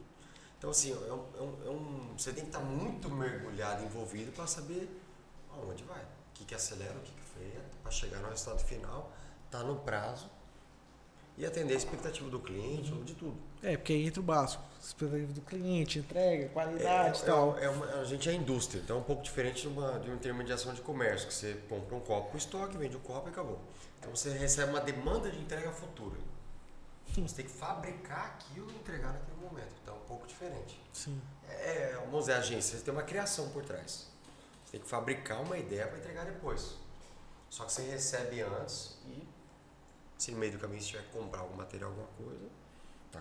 Então, assim, é um, é um- é um- você tem que estar muito mergulhado, envolvido para saber aonde vai. O que, que acelera, o que, que freia, para chegar no resultado final, tá no prazo e atender a expectativa do cliente ou de tudo. É, porque aí entra o básico. Expectativa do cliente, entrega, qualidade e É, tal. é uma- a gente é indústria, então é um pouco diferente de uma, de uma intermediação de comércio, que você compra um copo com estoque, vende o copo e acabou. Então você recebe uma demanda de entrega futura. Você tem que fabricar aquilo e entregar naquele momento. Então é um pouco diferente. Sim. É, vamos dizer, agência, você tem uma criação por trás. Você tem que fabricar uma ideia para entregar depois. Só que você recebe antes e se no meio do caminho você tiver que comprar algum material, alguma coisa,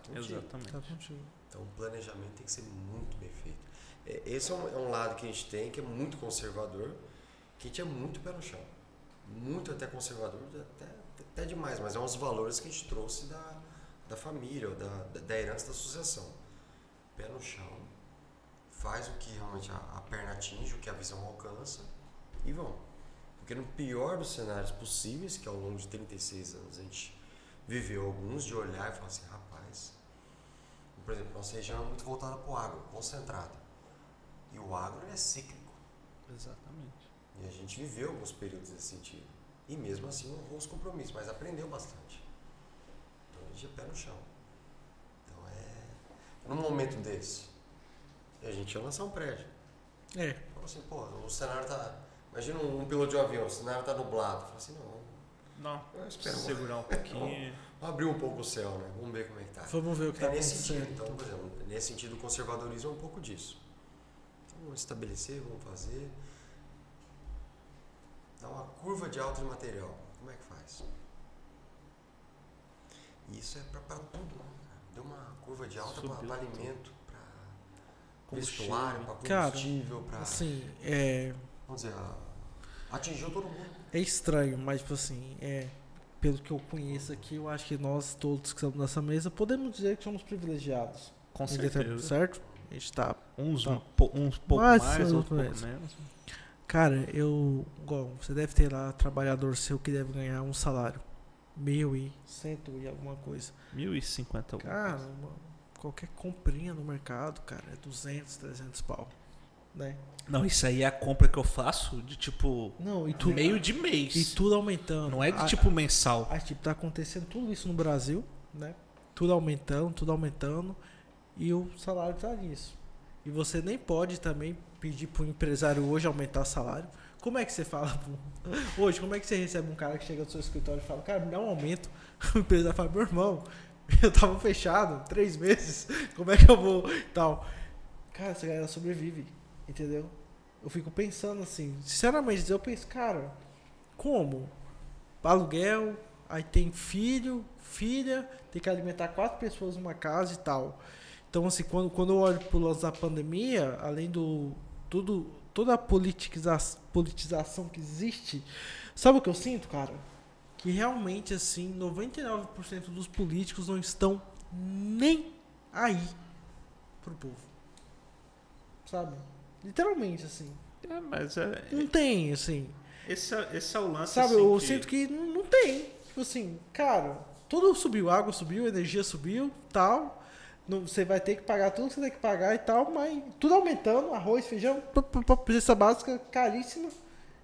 tá contigo. Exatamente. Tá contigo. Então o planejamento tem que ser muito bem feito. É, Esse é um, é um lado que a gente tem que é muito conservador, que a gente é muito pé no chão. Muito até conservador, até, até demais, mas é uns valores que a gente trouxe da, da família, ou da, da, da herança da associação. Pé no chão, faz o que realmente a, a perna atinge, o que a visão alcança e vão. Porque no pior dos cenários possíveis, que ao longo de 36 anos a gente viveu alguns, de olhar e falar assim, rapaz, por exemplo, nossa região é muito voltada para o agro, concentrado. E o agro é cíclico. Exatamente. E a gente viveu alguns períodos nesse sentido. E mesmo assim honrou os compromissos, mas aprendeu bastante. Então a gente é pé no chão. Então é. Num momento desse, a gente ia lançar um prédio. É. Falou assim, pô, o cenário tá. Imagina um, um piloto de um avião, o cenário tá nublado. Falou assim, não, Não. eu espero. Segurar um pouquinho. Abrir um pouco o céu, né? Vamos ver como é que tá. Vamos ver o que tá É nesse sentido. Então, por exemplo, nesse sentido, o conservadorismo é um pouco disso. Então, vamos estabelecer, vamos fazer. Dar uma curva de alta de material. Como é que faz? E isso é para tudo, né? Deu uma curva de alta para alimento, para vestuário, para combustível, para. Assim, é, Vamos dizer, atingiu todo mundo. é estranho, mas, tipo assim, é, pelo que eu conheço aqui, eu acho que nós todos que estamos nessa mesa podemos dizer que somos privilegiados. Com certeza. Certo? A gente tá Uns, Tá. um, po- uns pouco Mas, mais, outros pouco menos. Cara, eu. Igual, você deve ter lá trabalhador seu que deve ganhar um salário. Mil e cento e alguma coisa. 1050 Cara, uma- qualquer comprinha no mercado, cara, é 200, 300 pau. Né? Não, isso aí é a compra que eu faço de tipo Não, tu, meio de mês. e tudo aumentando. Não é de A- tipo mensal. Aí, tipo, tá acontecendo tudo isso no Brasil, né? Tudo aumentando, tudo aumentando. E o salário tá nisso. E você nem pode também pedir pro empresário hoje aumentar o salário. Como é que você fala hoje? Como é que você recebe um cara que chega no seu escritório e fala, cara, me dá um aumento? O empresário fala, meu irmão, eu tava fechado três meses, como é que eu vou? Tal. Cara, essa galera sobrevive, entendeu? Eu fico pensando assim, sinceramente, eu penso, cara, como? aluguel, aí tem filho, filha, tem que alimentar quatro pessoas numa casa e tal. Então, assim, quando, quando eu olho pro lance da pandemia, além do tudo, toda a politiza, politização que existe, sabe o que eu sinto, cara? Que realmente, assim, 99% dos políticos não estão nem aí pro povo. Sabe? Literalmente, assim. É, mas é, Não tem, assim. esse, é, esse é o lance. Sabe, assim, eu que- sinto que não, não tem. Tipo assim, cara, tudo subiu, água subiu, energia subiu, tal. Não, você vai ter que pagar tudo que você tem que pagar e tal, mas tudo aumentando, arroz, feijão, preço básica caríssima.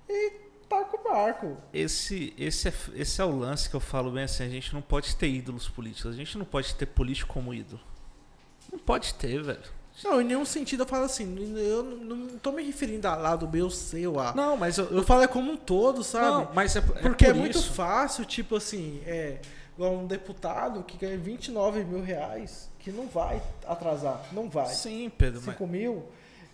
E taca o barco. Esse, esse, é, esse é o lance que eu falo bem assim, a gente não pode ter ídolos políticos, a gente não pode ter político como ídolo. Não pode ter, velho. Não, em nenhum sentido eu falo assim, eu não, não tô me referindo a lá do meu, seu, a. Não, mas eu, Eu falo é como um todo, sabe? Não, mas é, Porque é, por muito isso. fácil, tipo assim, é igual um deputado que ganha 29 mil reais, que não vai atrasar, não vai. Sim, Pedro, mas... 5 mil,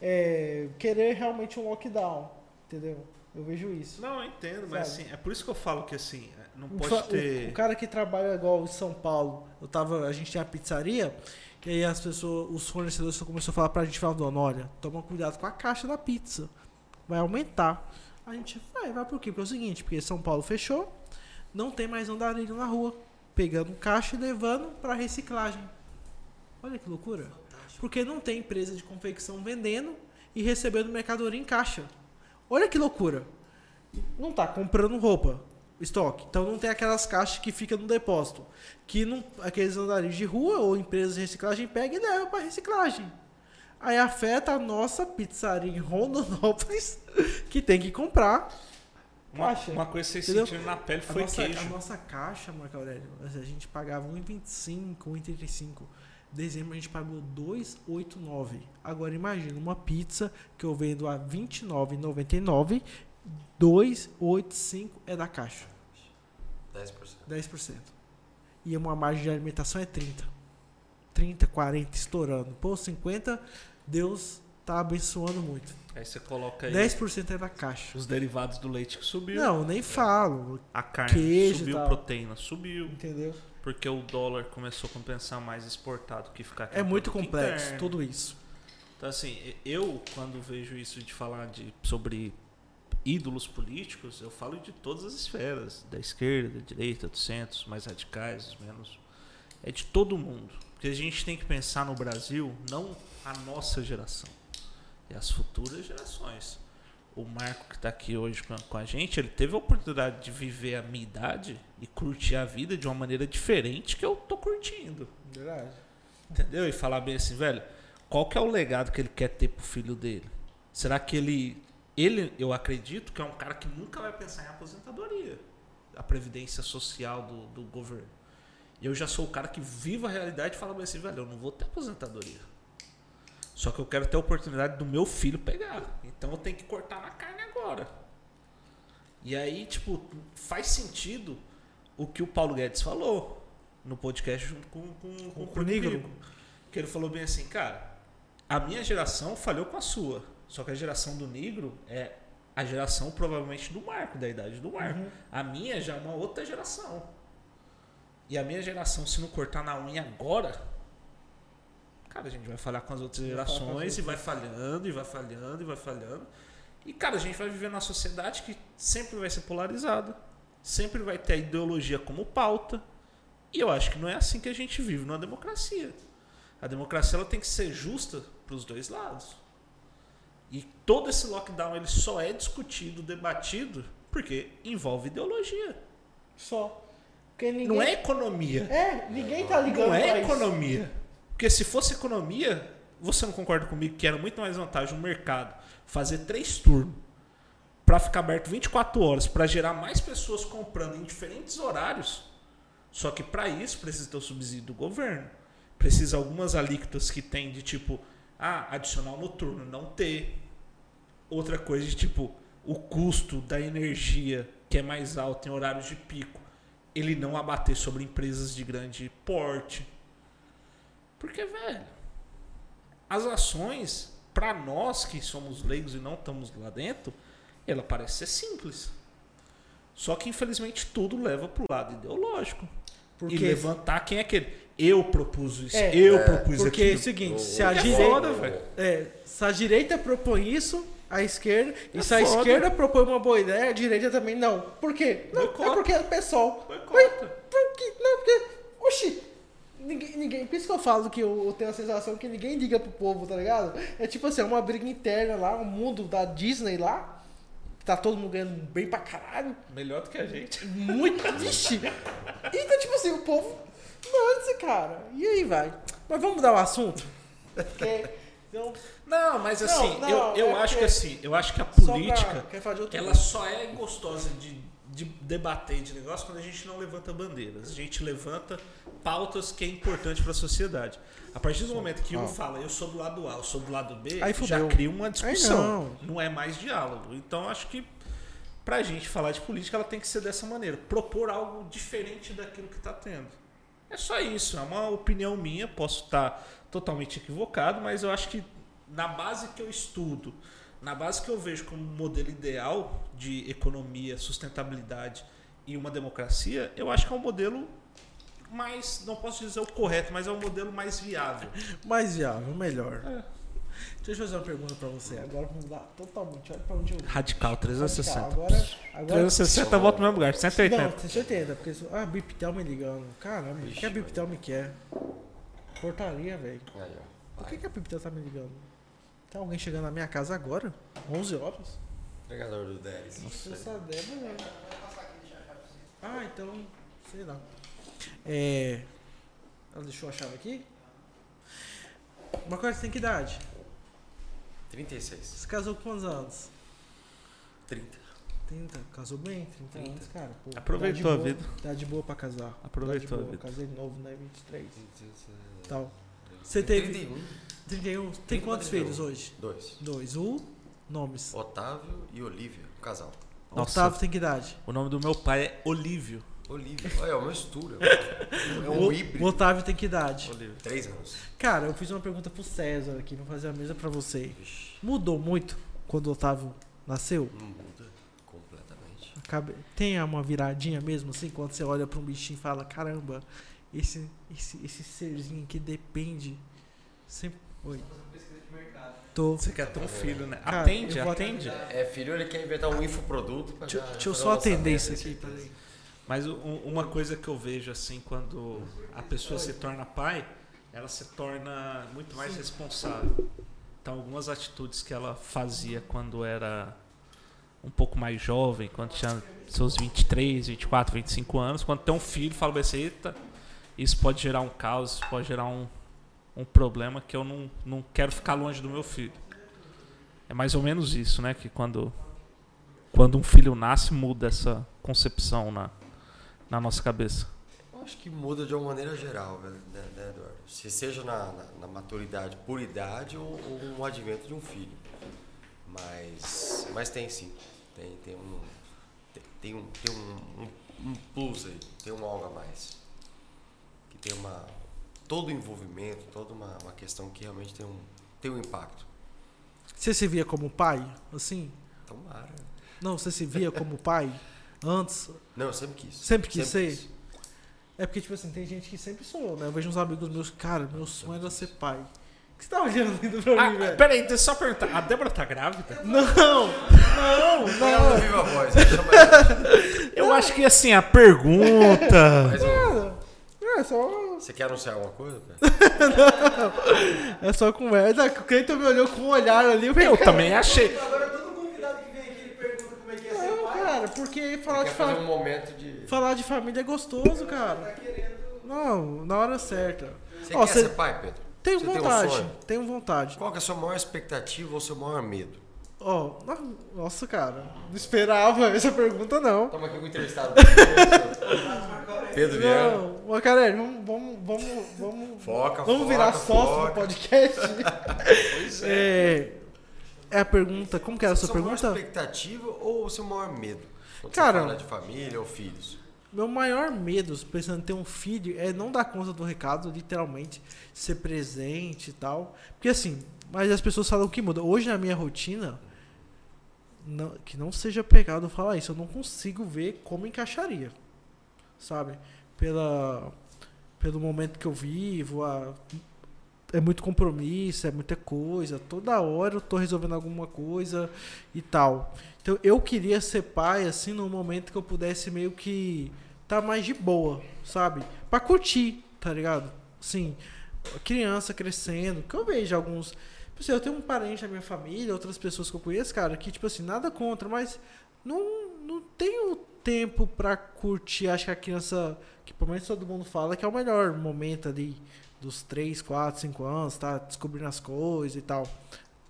é, querer realmente um lockdown, entendeu? Eu vejo isso. Não, eu entendo, mas Sabe? assim, é por isso que eu falo que assim, não O pode o- ter. O, cara que trabalha igual em São Paulo, eu tava, a gente tinha a pizzaria, que aí as pessoas, os fornecedores começaram a falar pra gente, falando, olha, toma cuidado com a caixa da pizza, vai aumentar. A gente vai, vai por quê? Porque é o seguinte, porque São Paulo fechou, não tem mais andarilho na rua, pegando caixa e levando pra reciclagem. Olha que loucura. Porque não tem empresa de confecção vendendo e recebendo mercadoria em caixa. Olha que loucura. Não tá comprando roupa, estoque. Então não tem aquelas caixas que ficam no depósito. Que não, aqueles andarilhos de rua ou empresas de reciclagem pegam e levam para reciclagem. Aí afeta a nossa pizzaria em Rondonópolis, que tem que comprar. Uma, caixa, uma coisa que vocês entendeu? sentiram na pele A foi nossa, queijo. a nossa caixa, Marco Aurélio, a gente pagava 1,25, 1,35. Dezembro a gente pagou 2,89. Agora imagina uma pizza que eu vendo a R$ 29,99, 2,85 é da caixa. 10%. 10%. E uma margem de alimentação é 30. 30, 40 estourando. Pô, 50, Deus tá abençoando muito. Aí você coloca aí 10% é da caixa. os derivados do leite que subiu. Não, nem falo, A carne Queijo subiu, tal. proteína subiu. entendeu? Porque o dólar começou a compensar mais exportado que ficar aqui É muito complexo, interno. tudo isso. Então, assim, eu, quando vejo isso de falar de, sobre ídolos políticos, eu falo de todas as esferas, da esquerda, da direita, do centro, os mais radicais, os menos. É de todo mundo. Porque a gente tem que pensar no Brasil, não a nossa geração, é as futuras gerações. O Marco que está aqui hoje com a, com a gente, ele teve a oportunidade de viver a minha idade e curtir a vida de uma maneira diferente que eu tô curtindo. Verdade. Entendeu? E falar bem assim, velho, qual que é o legado que ele quer ter pro filho dele? Será que ele. Ele, eu acredito que é um cara que nunca vai pensar em aposentadoria. A previdência social do, do governo. E eu já sou o cara que vive a realidade e fala assim, velho, eu não vou ter aposentadoria. Só que eu quero ter a oportunidade do meu filho pegar. Então eu tenho que cortar na carne agora. E aí, tipo, faz sentido o que o Paulo Guedes falou no podcast junto com, com, com, Com o. Negro. Que ele falou bem assim, cara, a minha geração falhou com a sua. Só que a geração do negro é a geração provavelmente do Marco, da idade do Marco. Uhum. A minha já é uma outra geração. E a minha geração, se não cortar na unha agora, cara, a gente vai falhar com as outras com as gerações e vai falhando, e vai falhando, e vai falhando. E, cara, a gente vai viver numa sociedade que sempre vai ser polarizada. Sempre vai ter a ideologia como pauta. E eu acho que não é assim que a gente vive numa democracia. A democracia ela tem que ser justa para os dois lados. E todo esse lockdown ele só é discutido, debatido, porque envolve ideologia. Só. Porque ninguém... Não é economia. É, ninguém tá ligando Não é pra isso. economia. Porque se fosse economia, você não concorda comigo que era muito mais vantagem o mercado fazer três turnos para ficar aberto 24 horas, para gerar mais pessoas comprando em diferentes horários? Só que para isso precisa ter o subsídio do governo. Precisa algumas alíquotas que tem de tipo, ah, adicional noturno, não ter. Outra coisa de tipo, o custo da energia, que é mais alto em horários de pico, ele não abater sobre empresas de grande porte. Porque, velho, as ações, para nós que somos leigos e não estamos lá dentro, ela parece ser simples. Só que, infelizmente, tudo leva pro lado ideológico. Porque, E levantar quem é aquele. Eu propus isso. É, eu é, propus porque é o aquilo. seguinte, se a É direita. foda, velho. É, se a direita propõe isso, a esquerda. E É se a foda. esquerda propõe uma boa ideia, a direita também não. Por quê? Não, Boicota. é porque é o pessoal. Boicota. Por quê? Não, porque. Oxi! Ninguém, ninguém, por isso que eu falo que eu, eu tenho a sensação que ninguém liga pro povo, tá ligado? É tipo assim, é uma briga interna lá, um mundo da Disney lá. Tá todo mundo ganhando bem pra caralho. Melhor do que a gente. Muito. Vixe! Então, tipo assim, o povo. Manda cara. E aí, vai. Mas vamos mudar o assunto? Porque. Então, Não, mas Não, assim, não, eu, eu é acho que assim, eu acho que a só política, pra- ela ponto. só é gostosa de, de debater de negócio quando a gente não levanta bandeiras. A gente levanta pautas que é importante para a sociedade. A partir do momento que um Ó. fala eu sou do lado A, eu sou do lado B, Aí já fudeu. cria uma discussão. não. não. é mais diálogo. Então acho que pra gente falar de política, ela tem que ser dessa maneira, propor algo diferente daquilo que está tendo. É só isso, é uma opinião minha, posso estar totalmente equivocado, mas eu acho que na base que eu estudo, na base que eu vejo como modelo ideal de economia, sustentabilidade e uma democracia, eu acho que é um modelo mais, não posso dizer o correto, mas é um modelo mais viável. Mais viável, melhor. É. Deixa eu fazer uma pergunta pra você. Agora vamos mudar totalmente. Olha pra onde eu vim. Radical, 360. Agora. agora 360 volta no mesmo lugar, não, 180. 180, porque. Ah, Biptel me ligando. Caramba, o que a Biptel me quer? Portaria, velho. Por que, que a Biptel tá me ligando? Tem alguém chegando na minha casa agora? 11 horas? Entregador do 10. Se eu souber, beleza. Ah, então. Sei lá. É. Ela deixou a chave aqui? Uma coisa tem que idade? 36. Você casou com quantos anos? 30. 30. Casou bem? 30, 30. anos, cara. Pô, Aproveitou idade a boa, vida. Idade boa pra casar. Aproveitou Idade a boa. vida. Casei novo, né? 23. Tal. Você teve 31. 31. Tem quantos 31. filhos hoje? Dois. Dois. O. Nomes. Otávio e Olivia, um casal. Nossa. Otávio tem que idade? O nome do meu pai é Olívio. Olivia, olha, é uma mistura. É um O- híbrido. O Otávio tem que idade? Olívio. Três anos. Cara, eu fiz uma pergunta pro César aqui, vou fazer a mesa pra você. Vixe, Mudou muito quando o Otávio nasceu? não muda completamente. Acabe- Tem uma viradinha mesmo, assim, quando você olha pra um bichinho e fala, caramba, esse, esse, esse serzinho aqui depende. Sempre. Oi. Fazendo pesquisa de mercado. Tô. Você quer ter um filho, né? Cara, atende, atende. É, filho, ele quer inventar um infoproduto pra Deixa, deixa eu só atender isso tenho aqui, peraí. Mas um- uma coisa que eu vejo assim, quando a pessoa se torna pai, ela se torna muito mais responsável. Então, algumas atitudes que ela fazia quando era um pouco mais jovem, quando tinha seus 23, 24, 25 anos, quando tem um filho, fala assim, eita, isso pode gerar um caos, isso pode gerar um, um problema que eu não, não quero ficar longe do meu filho. É mais ou menos isso, né? Que quando, quando um filho nasce, muda essa concepção na, na nossa cabeça. Eu acho que muda de uma maneira geral, velho, né, né, Eduardo? Se seja na, na, na maturidade por idade ou, ou um advento de um filho. Mas, mas tem sim. Tem, tem um. Tem, tem um, tem um, um, um plus aí, tem um algo a mais. Que tem uma. Todo o envolvimento, toda uma, uma questão que realmente tem um, tem um impacto. Você se via como pai? Assim? Tomara. Não, você se via como pai? Antes? Não, eu sempre quis. Sempre quis ser? É porque, tipo assim, tem gente que sempre sonhou, né? Eu vejo uns amigos meus, cara, meu sonho era ser pai. O que você tá olhando ainda pra Ah, mim, velho? peraí, deixa eu só perguntar. A Débora tá grávida? Não! Não! Não, ela Não! viva a voz. ela. Eu acho que assim, a pergunta. Cara, é só. Você quer anunciar alguma coisa? cara? É só conversa. O Cleiton me olhou com um olhar ali. Eu Eu também achei. Agora todo convidado que vem aqui ele pergunta como é que é ser Não, pai. Cara, porque falar de, fazer fa... um momento de. falar de família é gostoso, cara. Tá querendo. Não, na hora certa. Você Ó, quer cê- ser pai, Pedro? Tenho Você tem um vontade, tenho vontade. Qual que é a sua maior expectativa ou seu maior medo? Ó, no- nossa, cara, não esperava essa pergunta, não. Estamos aqui com o entrevistado. Pedro Viana. Não, Macarelli, vamos, vamos, vamos, vamos, Foca, vamos foca, virar sócio do podcast. é. é a pergunta, como que era a sua Sua maior pergunta? expectativa ou o seu maior medo? Quando Cara- você fala de família ou filhos. Meu maior medo, pensando em ter um filho, é não dar conta do recado, literalmente, ser presente e tal. Porque assim, mas as pessoas falam que muda. Hoje na minha rotina, não- que não seja pegado falar isso, eu não consigo ver como encaixaria. Sabe? Pela, pelo momento que eu vivo, a- é muito compromisso, é muita coisa. Toda hora eu tô resolvendo alguma coisa e tal. Então eu queria ser pai, assim, num momento que eu pudesse meio que tá mais de boa, sabe? Pra curtir, tá ligado? Sim, criança crescendo, que eu vejo alguns. Tipo assim, eu tenho um parente da minha família, outras pessoas que eu conheço, cara, que, tipo assim, nada contra, mas não, não tenho tempo pra curtir. Acho que a criança, que pelo menos todo mundo fala, que é o melhor momento ali, dos 3, 4, 5 anos, tá descobrindo as coisas e tal.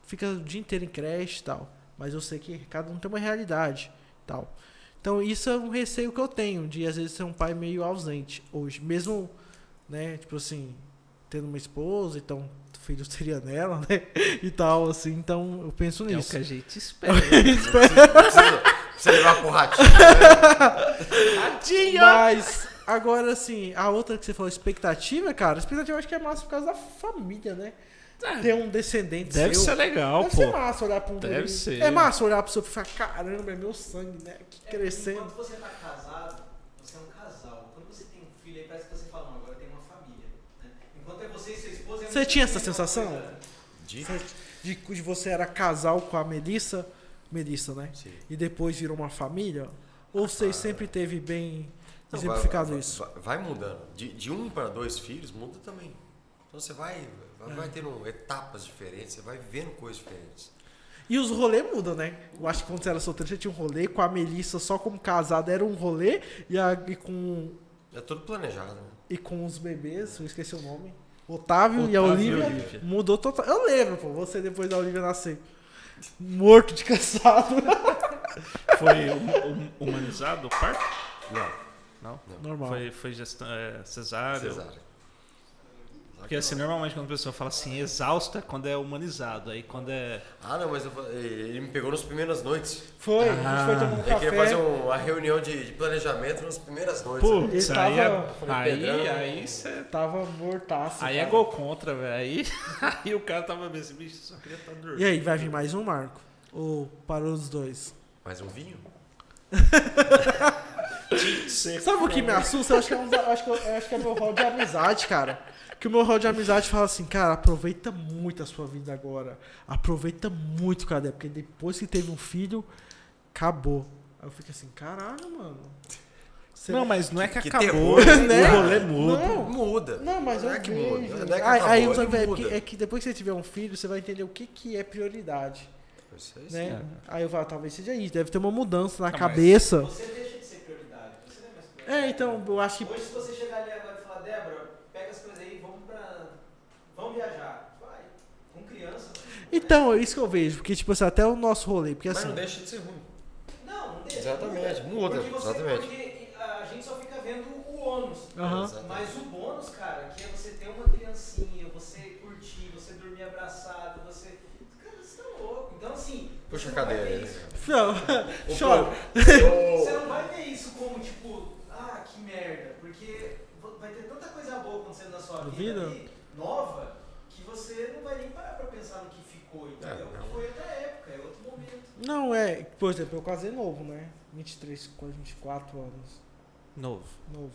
Fica o dia inteiro em creche e tal. Mas eu sei que cada um tem uma realidade e tal. Então isso é um receio que eu tenho, de às vezes ser um pai meio ausente hoje. Mesmo, né, tipo assim, tendo uma esposa, então o filho seria nela, né? E tal, assim, então eu penso É o nisso. que a gente espera. Precisa, precisa levar uma porradinha. Mas, agora assim, a outra que você falou, expectativa, cara, expectativa eu acho que é massa por causa da família, né? Ter um descendente Deve seu. ser legal, Deve ser pô. massa olhar pra um Deve bebê. ser. É massa olhar pro seu filho e falar, caramba, é meu sangue, né? Que É, crescendo. Enquanto você tá casado, você é um casal. Quando você tem um filho, aí parece que você fala, não, agora tem uma família. né? Enquanto é você e sua esposa... é Você tinha essa sensação? é coisa- De... De de você era casal com a Melissa, Melissa, né? Sim. E depois virou uma família? Ou vocês sempre teve bem Não, exemplificado vai, isso? Vai, mudando. De, de um para dois filhos, muda também. Então você vai, vai, É. vai tendo etapas diferentes, você vai vivendo coisas diferentes. E os rolês mudam, né? Eu acho que quando você era solteiro, você tinha um rolê com a Melissa só como casada, era um rolê, e, a, e, com, É tudo planejado, né? e com os bebês, eu esqueci o nome. Otávio, e a Otávio e Olivia, Olivia. mudou total. Eu lembro, pô, você depois da Olivia nascer. Morto de cansado. Foi hum- hum- humanizado o parto? Não, Não. Normal. Foi, foi gestão, é, cesárea. cesárea. Porque assim, normalmente quando a pessoa fala assim, exausto é quando é humanizado. Aí quando é. Ah, não, mas eu ele me pegou nas primeiras noites. Foi, a gente foi tomar um Ele queria café. fazer um- uma reunião de, de planejamento nas primeiras noites. né? Putz, Ele aí, tava- é, aí, aí, cê- Tava mortaço. aí é cara. gol contra, velho. Aí, aí o cara tava meio assim, bicho, só queria estar dormindo. E aí, vai vir mais um, Marco? Ou parou os dois? Mais um vinho? Sabe o que me assusta? Eu acho que é, um, eu acho que, eu, acho que é meu rol de amizade, cara. Que o meu rol de amizade fala assim, cara, aproveita muito a sua vida agora. Aproveita muito, cara, porque depois que teve um filho, acabou. Aí eu fico assim, caralho, mano. Você- Não, mas não é que, Que acabou. terror, né? O rolê muda. Não, Muda. Não, mas não é que vejo. muda. Não é que aí, acabou, aí é que amigos- é, muda. que, é que depois que você tiver um filho, você vai entender o que, que é prioridade. Isso aí, Né? sim. Aí eu falo, talvez seja isso. Deve ter uma mudança na Não, cabeça. Você deixa de ser prioridade. Você não é então, eu acho que. Hoje, se você chegar ali agora e falar, Débora, pega as coisas aí, vamos pra. Vamos viajar. Vai. Com criança. Então, é isso que eu vejo. Porque, tipo assim, até o nosso rolê. Porque Mas assim. não deixa de ser ruim. Não, não deixa. Exatamente, muda, Porque você, exatamente. Porque a gente só fica vendo o ônus. Exatamente. Mas o bônus, cara, que é você ter uma criancinha, você curtir, você dormir abraçado, você. Cara, você tá louco. Então, assim. Puxa a cadeira Não, Ô, chora. Você não vai ver isso como, tipo, que merda. Porque vai ter tanta coisa boa acontecendo na sua vida ali, nova, que você não vai nem parar pra pensar no que ficou, entendeu? É, não. Foi outra época, é outro momento. Não, é. Por exemplo, eu casei novo, né? 23, quase 24 anos. Novo. Novo.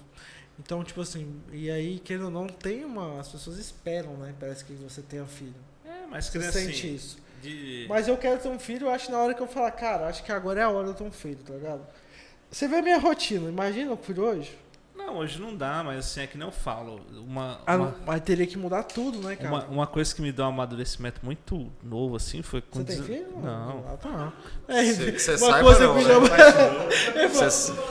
Então, tipo assim, e aí, querendo ou não, tem uma. As pessoas esperam, né? Parece que você tenha filho. É, mas Você queria sente assim. isso. De... Mas eu quero ter um filho, eu acho que na hora que eu falar, cara, acho que agora é a hora de eu ter um filho, tá ligado? Você vê a minha rotina, imagina o filho hoje. Não, hoje não dá, mas assim, é que nem eu falo. Uma, Ah, uma, mas teria que mudar tudo, né, cara? uma, uma coisa que me deu um amadurecimento muito novo, assim, foi Você quando. tem filho? Não. Ah, tá. É, Cê- cê uma coisa não, que né? já- que você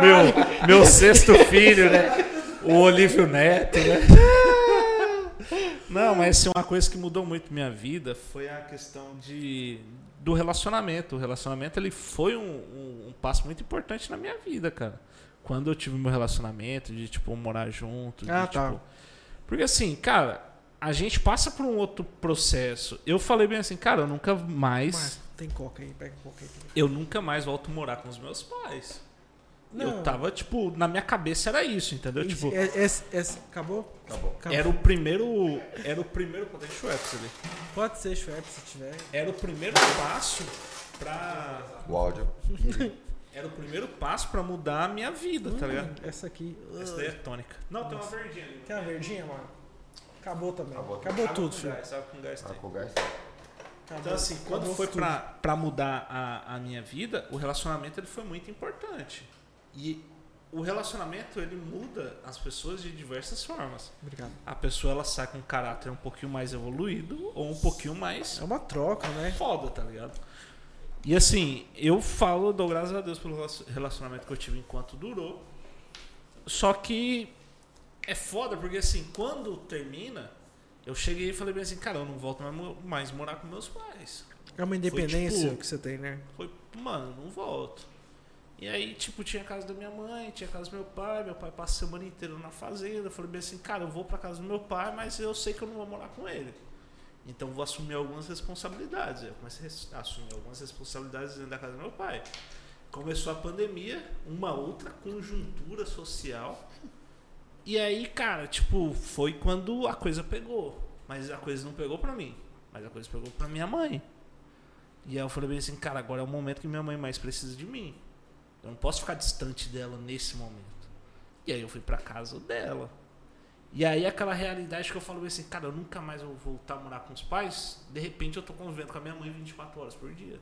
Meu, meu sexto filho, né? o Olívio Neto, né? Não, mas assim, uma coisa que mudou muito minha vida foi a questão de, do relacionamento. O relacionamento ele foi um, um, um passo muito importante na minha vida, cara. Quando eu tive meu relacionamento, de tipo, morar junto. de, Ah, tá. tipo, porque assim, cara, a gente passa por um outro processo. Eu falei bem assim, cara, eu nunca mais. Mas, tem coca aí, pega coca aí. Eu nunca mais volto morar com os meus pais. Eu Não. tava, tipo, na minha cabeça era isso, entendeu? Tipo, Esse- esse- esse- acabou? Acabou. Acabou. era o primeiro. Era o primeiro. Deixa eu Schweppes ali. Pode ser Schweppes se tiver. Era o primeiro passo pra. O áudio. Era o primeiro passo pra mudar a minha vida, tá ligado? Hum, Essa aqui. Essa daí é tônica. Não, tem uma verdinha ali. Quer uma verdinha, mano? Acabou também. Acabou. Acabou, tudo, com filho. gás, água com gás Tá tem. com o gás? Então, assim, quando acabou foi pra, pra mudar a, a minha vida, o relacionamento ele foi muito importante. E o relacionamento ele muda as pessoas de diversas formas. Obrigado. A pessoa ela sai com um caráter um pouquinho mais evoluído ou um pouquinho mais É uma troca, né? foda, tá ligado? E assim, eu falo, dou graças a Deus pelo relacion- relacionamento que eu tive enquanto durou. Só que é foda, porque assim, quando termina, eu cheguei e falei bem assim, cara, eu não volto mais, mo- mais morar com meus pais. É uma independência tipo- que você tem, né? Foi, mano, não volto. E aí, tipo, tinha a casa da minha mãe, tinha a casa do meu pai, meu pai passa a semana inteira na fazenda. Eu falei bem assim, cara, eu vou pra casa do meu pai, mas eu sei que eu não vou morar com ele. Então vou assumir algumas responsabilidades. Eu comecei a assumir algumas responsabilidades dentro da casa do meu pai. Começou a pandemia, uma outra conjuntura social. E aí, cara, tipo, foi quando a coisa pegou. Mas a coisa não pegou pra mim. Mas a coisa pegou pra minha mãe. E aí eu falei bem assim, cara, agora é o momento que minha mãe mais precisa de mim. Eu não posso ficar distante dela nesse momento. E aí eu fui pra casa dela. E aí aquela realidade que eu falo assim, cara, eu nunca mais vou voltar a morar com os pais. De repente eu tô convivendo com a minha mãe 24 horas por dia.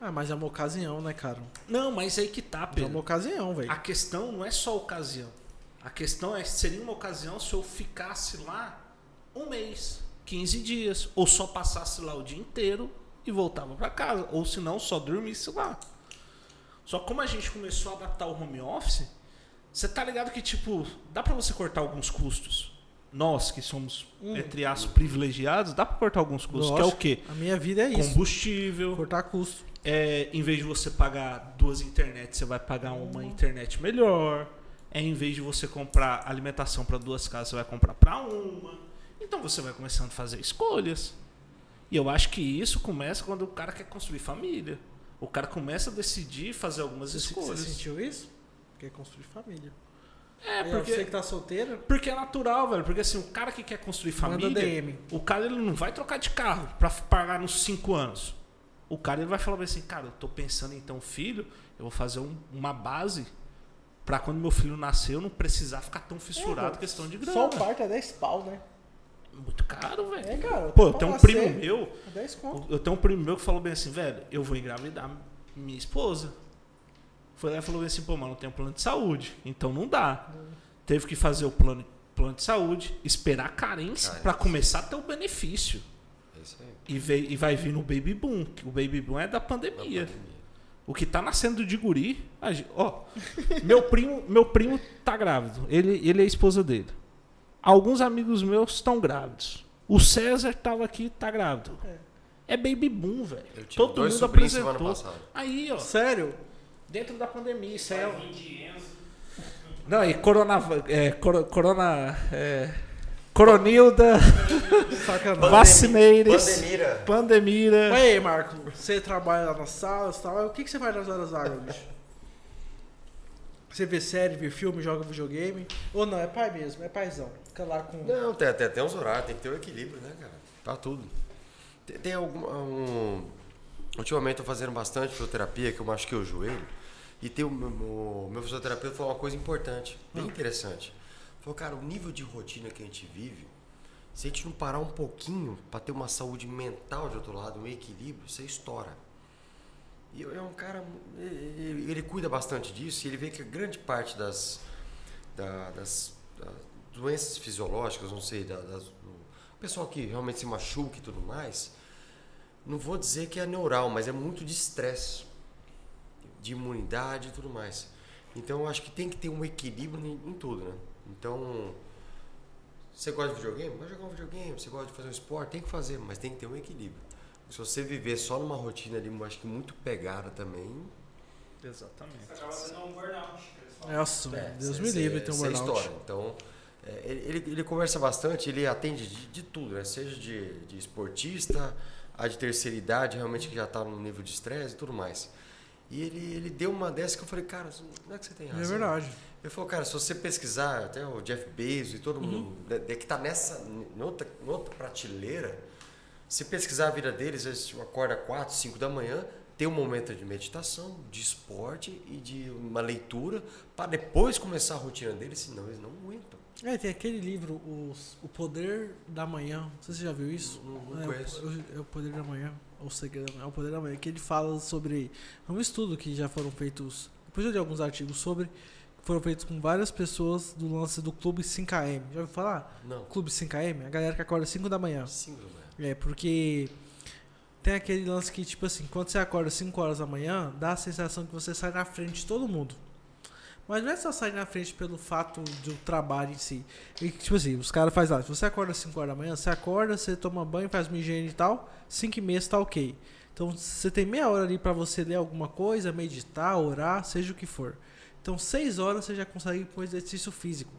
Ah, mas é uma ocasião, né, cara? Não, mas aí que tá, É uma Pedro. ocasião, velho. A questão não é só ocasião. A questão é seria uma ocasião se eu ficasse lá um mês, 15 dias, ou só passasse lá o dia inteiro e voltava pra casa, ou se não só dormisse lá. Só como a gente começou a adaptar o home office, você tá ligado que tipo, dá pra você cortar alguns custos. Nós que somos entre aspas privilegiados, dá pra cortar alguns custos, que é o Lógico. quê? A minha vida é isso. Combustível, Cortar custo. é, em vez de você pagar duas internets, você vai pagar uma internet melhor. É, em vez de você comprar alimentação para duas casas, você vai comprar para uma. Então você vai começando a fazer escolhas. E eu acho que isso começa quando o cara quer construir família. O cara começa a decidir fazer algumas Você, escolhas. você sentiu isso? Quer construir família. É, Aí, ó, Você porque, que tá solteiro, porque é natural, velho. Porque assim, o cara que quer construir família. DM. O cara ele não vai trocar de carro pra pagar nos 5 anos. O cara ele vai falar assim, cara, eu tô pensando em ter um filho, eu vou fazer um- uma base pra quando meu filho nascer eu não precisar ficar tão fissurado É, questão de grana. Só o parto é 10 pau, né? Muito caro, velho. É, cara. Pô, eu tenho um primo meu, É 10 conto. eu tenho um primo meu que falou bem assim, velho, eu vou engravidar minha esposa. Foi lá e falou bem assim, pô, mano, não tenho plano de saúde, então não dá. Teve que fazer o plano, plano de saúde, esperar a carência pra começar a ter o benefício. É isso aí. E, veio, e vai vir no Baby Boom, que o Baby Boom é da pandemia. pandemia. O que tá nascendo de guri. Ó, meu primo, meu primo tá grávido. Ele, ele é a esposa dele. Alguns amigos meus estão grávidos. O César tava aqui, tá grávido. É Baby Boom, velho. Todo dois mundo apresentou. Aí, ó, Sério? dentro da pandemia, isso é. Não, e corona. É, coro- corona. É, coronilda, Sacanagem. vacineires, Pandemia. pandemia. Mas aí, Marco, você trabalha lá nas salas e tal. O que, que você faz nas horas vagas, bicho? Você vê série, vê filme, joga videogame? Ou não, é pai mesmo, é paizão. Com. Não, tem, tem uns horários, tem que ter um equilíbrio, né, cara? Tá tudo. Tem, tem algum. Um... Ultimamente eu tô fazendo bastante fisioterapia, que eu machuquei o joelho. E tem o meu, o meu fisioterapeuta falou uma coisa importante, bem interessante. Falou, cara, o nível de rotina que a gente vive, se a gente não parar um pouquinho para ter uma saúde mental de outro lado, um equilíbrio, você estoura. E é um cara, ele, ele cuida bastante disso e ele vê que grande parte das, da- das doenças fisiológicas, não sei, das, do pessoal que realmente se machuca e tudo mais, não vou dizer que é neural, mas é muito de estresse, de imunidade e tudo mais. Então eu acho que tem que ter um equilíbrio em, em tudo, né? Então, você gosta de videogame? Vai jogar um videogame. Você gosta de fazer um esporte? Tem que fazer, mas tem que ter um equilíbrio. Se você viver só numa rotina ali, acho que muito pegada também, Exatamente. Você acaba tendo um burnout. Nossa, É, Deus cê- me livre, tem um burnout. estoura. Então, é, ele, ele- ele conversa bastante, ele atende de, de tudo, né? Seja de, de esportista, a de terceira idade, realmente que já está no nível de estresse e tudo mais. E ele, ele deu uma dessa que eu falei, cara, não é que você tem razão. É verdade. Ele falou, cara, se você pesquisar, até o Jeff Bezos e todo mundo né, que está nessa, noutra, noutra prateleira, se pesquisar a vida deles, eles acordam 4, 5 da manhã, tem um momento de meditação, de esporte e de uma leitura, para depois começar a rotina deles, senão eles não aguentam. É, tem aquele livro, os- O Poder da Manhã. Não sei se você já viu isso. Não- não é, conheço. o- É o Poder da Manhã. Ou o Segredo. É o Poder da Manhã. Que ele fala sobre. É um estudo que já foram feitos. Depois eu li alguns artigos sobre. Que foram feitos com várias pessoas do lance do Clube 5AM. Já ouviu falar? Não. Clube 5AM? A galera que acorda às 5 da manhã. 5 da manhã. É, porque tem aquele lance que, tipo assim, quando você acorda às 5 horas da manhã, dá a sensação que você sai na frente de todo mundo. Mas não é só sair na frente pelo fato do trabalho em si. E, tipo assim, os caras fazem lá, se você acorda às 5 horas da manhã, você acorda, você toma banho, faz uma higiene e tal, 5 e meia você tá ok. Então você tem meia hora ali pra você ler alguma coisa, meditar, orar, seja o que for. Então 6 horas você já consegue pôr exercício físico.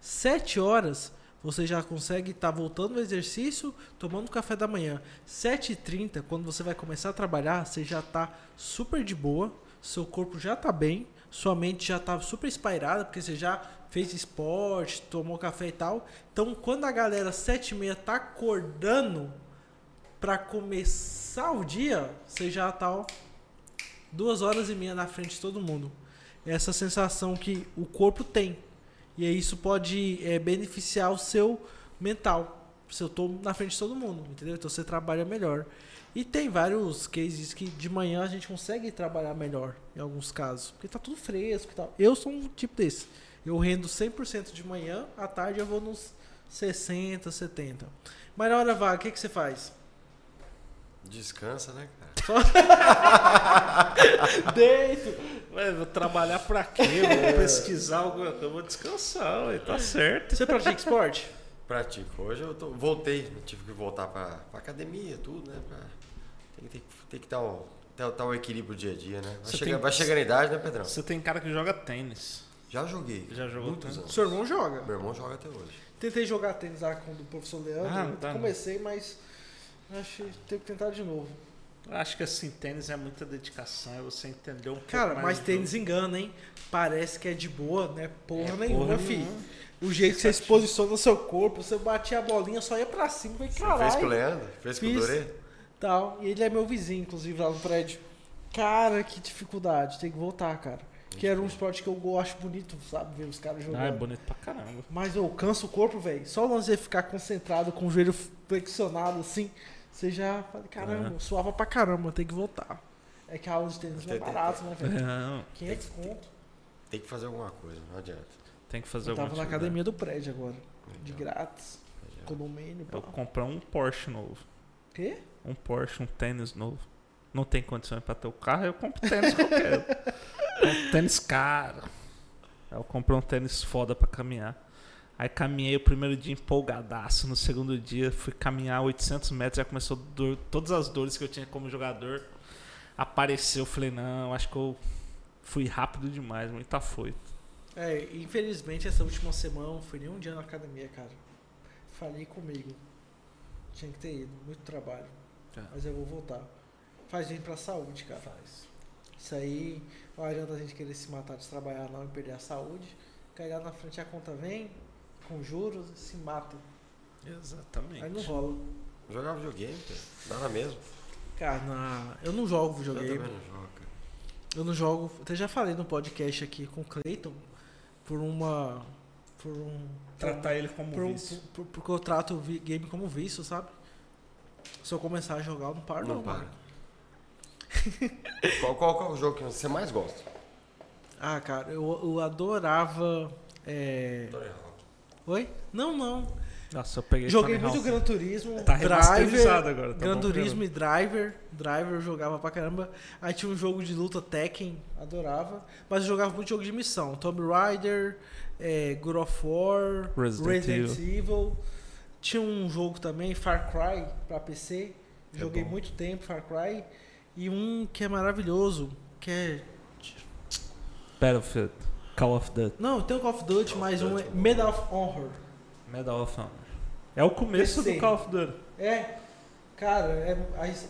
7 horas você já consegue estar voltando ao exercício, tomando café da manhã. 7h30, quando você vai começar a trabalhar, você já está super de boa, seu corpo já está bem, sua mente já está super espairada, porque você já fez esporte, tomou café e tal. Então, quando a galera 7h30 tá acordando para começar o dia, você já tá ó, duas horas e meia na frente de todo mundo. Essa sensação que o corpo tem. E isso pode é, beneficiar o seu mental. Se eu tô na frente de todo mundo, entendeu? Então você trabalha melhor. E tem vários cases que de manhã a gente consegue trabalhar melhor, em alguns casos. Porque tá tudo fresco e tal. Eu sou um tipo desse. Eu rendo 100% de manhã, à tarde eu vou nos 60, 70. Mas na hora vaga, o que, que você faz? Descansa, né, cara? Deito. Ué, vou trabalhar pra quê? Vou pesquisar alguma coisa, eu vou descansar, ué, tá certo. Você pratica esporte? Pratico. Hoje eu tô, voltei, tive que voltar pra, pra academia, tudo, né? Pra, tem, que- tem, tem que dar um, um equilíbrio dia a dia, né? Vai, chegar, tem- vai chegar na idade, né, Pedrão? Você tem cara que joga tênis. Já joguei. Já jogou muitos tanto? anos. Seu irmão joga. Meu irmão joga até hoje. Tentei jogar tênis lá com o professor Leandro. Ah, não. comecei, mas acho que tenho que tentar de novo. Eu Acho que assim, tênis é muita dedicação, é você entender um pouco Cara, mais mas tênis jogo. engana, hein? Parece que é de boa, né? Porra É, nenhuma, porra filho. nenhuma. O jeito que você se posiciona no seu corpo, você batia a bolinha, só ia pra cima. Falei, Você fez com o caralho. Leandro? Fez com o. Dorê? Tal. E ele é meu vizinho, inclusive, lá no prédio. Cara, que dificuldade. Tem que voltar, cara. Que era um esporte que eu go- acho bonito, sabe? Ver os caras jogando. Ah, é bonito pra caramba. Mas eu canso o corpo, velho. Só o lance de ficar concentrado com o joelho flexionado assim, você já fala, caramba, É. suava pra caramba, tem que voltar. É que a aula de tênis não é Tem- tem- barato, né, velho? Não, 500 conto. Tem que fazer alguma coisa, não adianta. tem que fazer Eu tava alguma na coisa. academia do prédio agora. De grátis. legal. Condomínio. Eu comprar um Porsche novo. Quê? Um Porsche, um tênis novo. Não tem condições pra ter o carro, eu compro tênis qualquer. compro tênis caro. Eu comprei um tênis foda pra caminhar. Aí caminhei o primeiro dia empolgadaço. No segundo dia fui caminhar 800 metros. Já começou dor, todas as dores que eu tinha como jogador. Apareceu. Eu falei, não, acho que eu fui rápido demais. Muito afoito. É, infelizmente essa última semana não fui nem um dia na academia, cara. Falei comigo. Tinha que ter ido, muito trabalho. Mas eu vou voltar. Faz bem pra saúde, cara. Isso aí não adianta a gente querer se matar de trabalhar não e perder a saúde. Cair na frente a conta vem, com juros, se mata. Exatamente. Aí não rola. Jogar videogame, cara. Dá na mesma. Cara, na- eu não jogo Eu videogame. também não jogo, cara. Eu não jogo. Até já falei no podcast aqui com o Clayton por uma. Por um. Tratar ele como por, um- vício. por- por- porque eu trato o game como vício, sabe? Se eu começar a jogar, eu não paro, não. Não para. qual, qual, qual é o jogo que você mais gosta? Ah, cara, eu, eu adorava. é. Oi? Não, não. Nossa, eu peguei Joguei muito. Gran Turismo, Tá Driver, agora. Tá Gran bom Turismo e Driver. Driver eu jogava pra caramba. Aí tinha um jogo de luta Tekken, adorava. Mas eu jogava muito jogo de missão. Tomb Raider, é, God of War, Resident Resident, Evil. Tinha um jogo também, Far Cry, pra PC. É Joguei bom. muito tempo, Far Cry. E um que é maravilhoso, que é... Battlefield, Call of Duty, Não, tem o Call of Duty, Call of mas um Duty é é bom. Medal of Honor. Medal of Honor. É o começo PC. do Call of Duty. É, cara, é,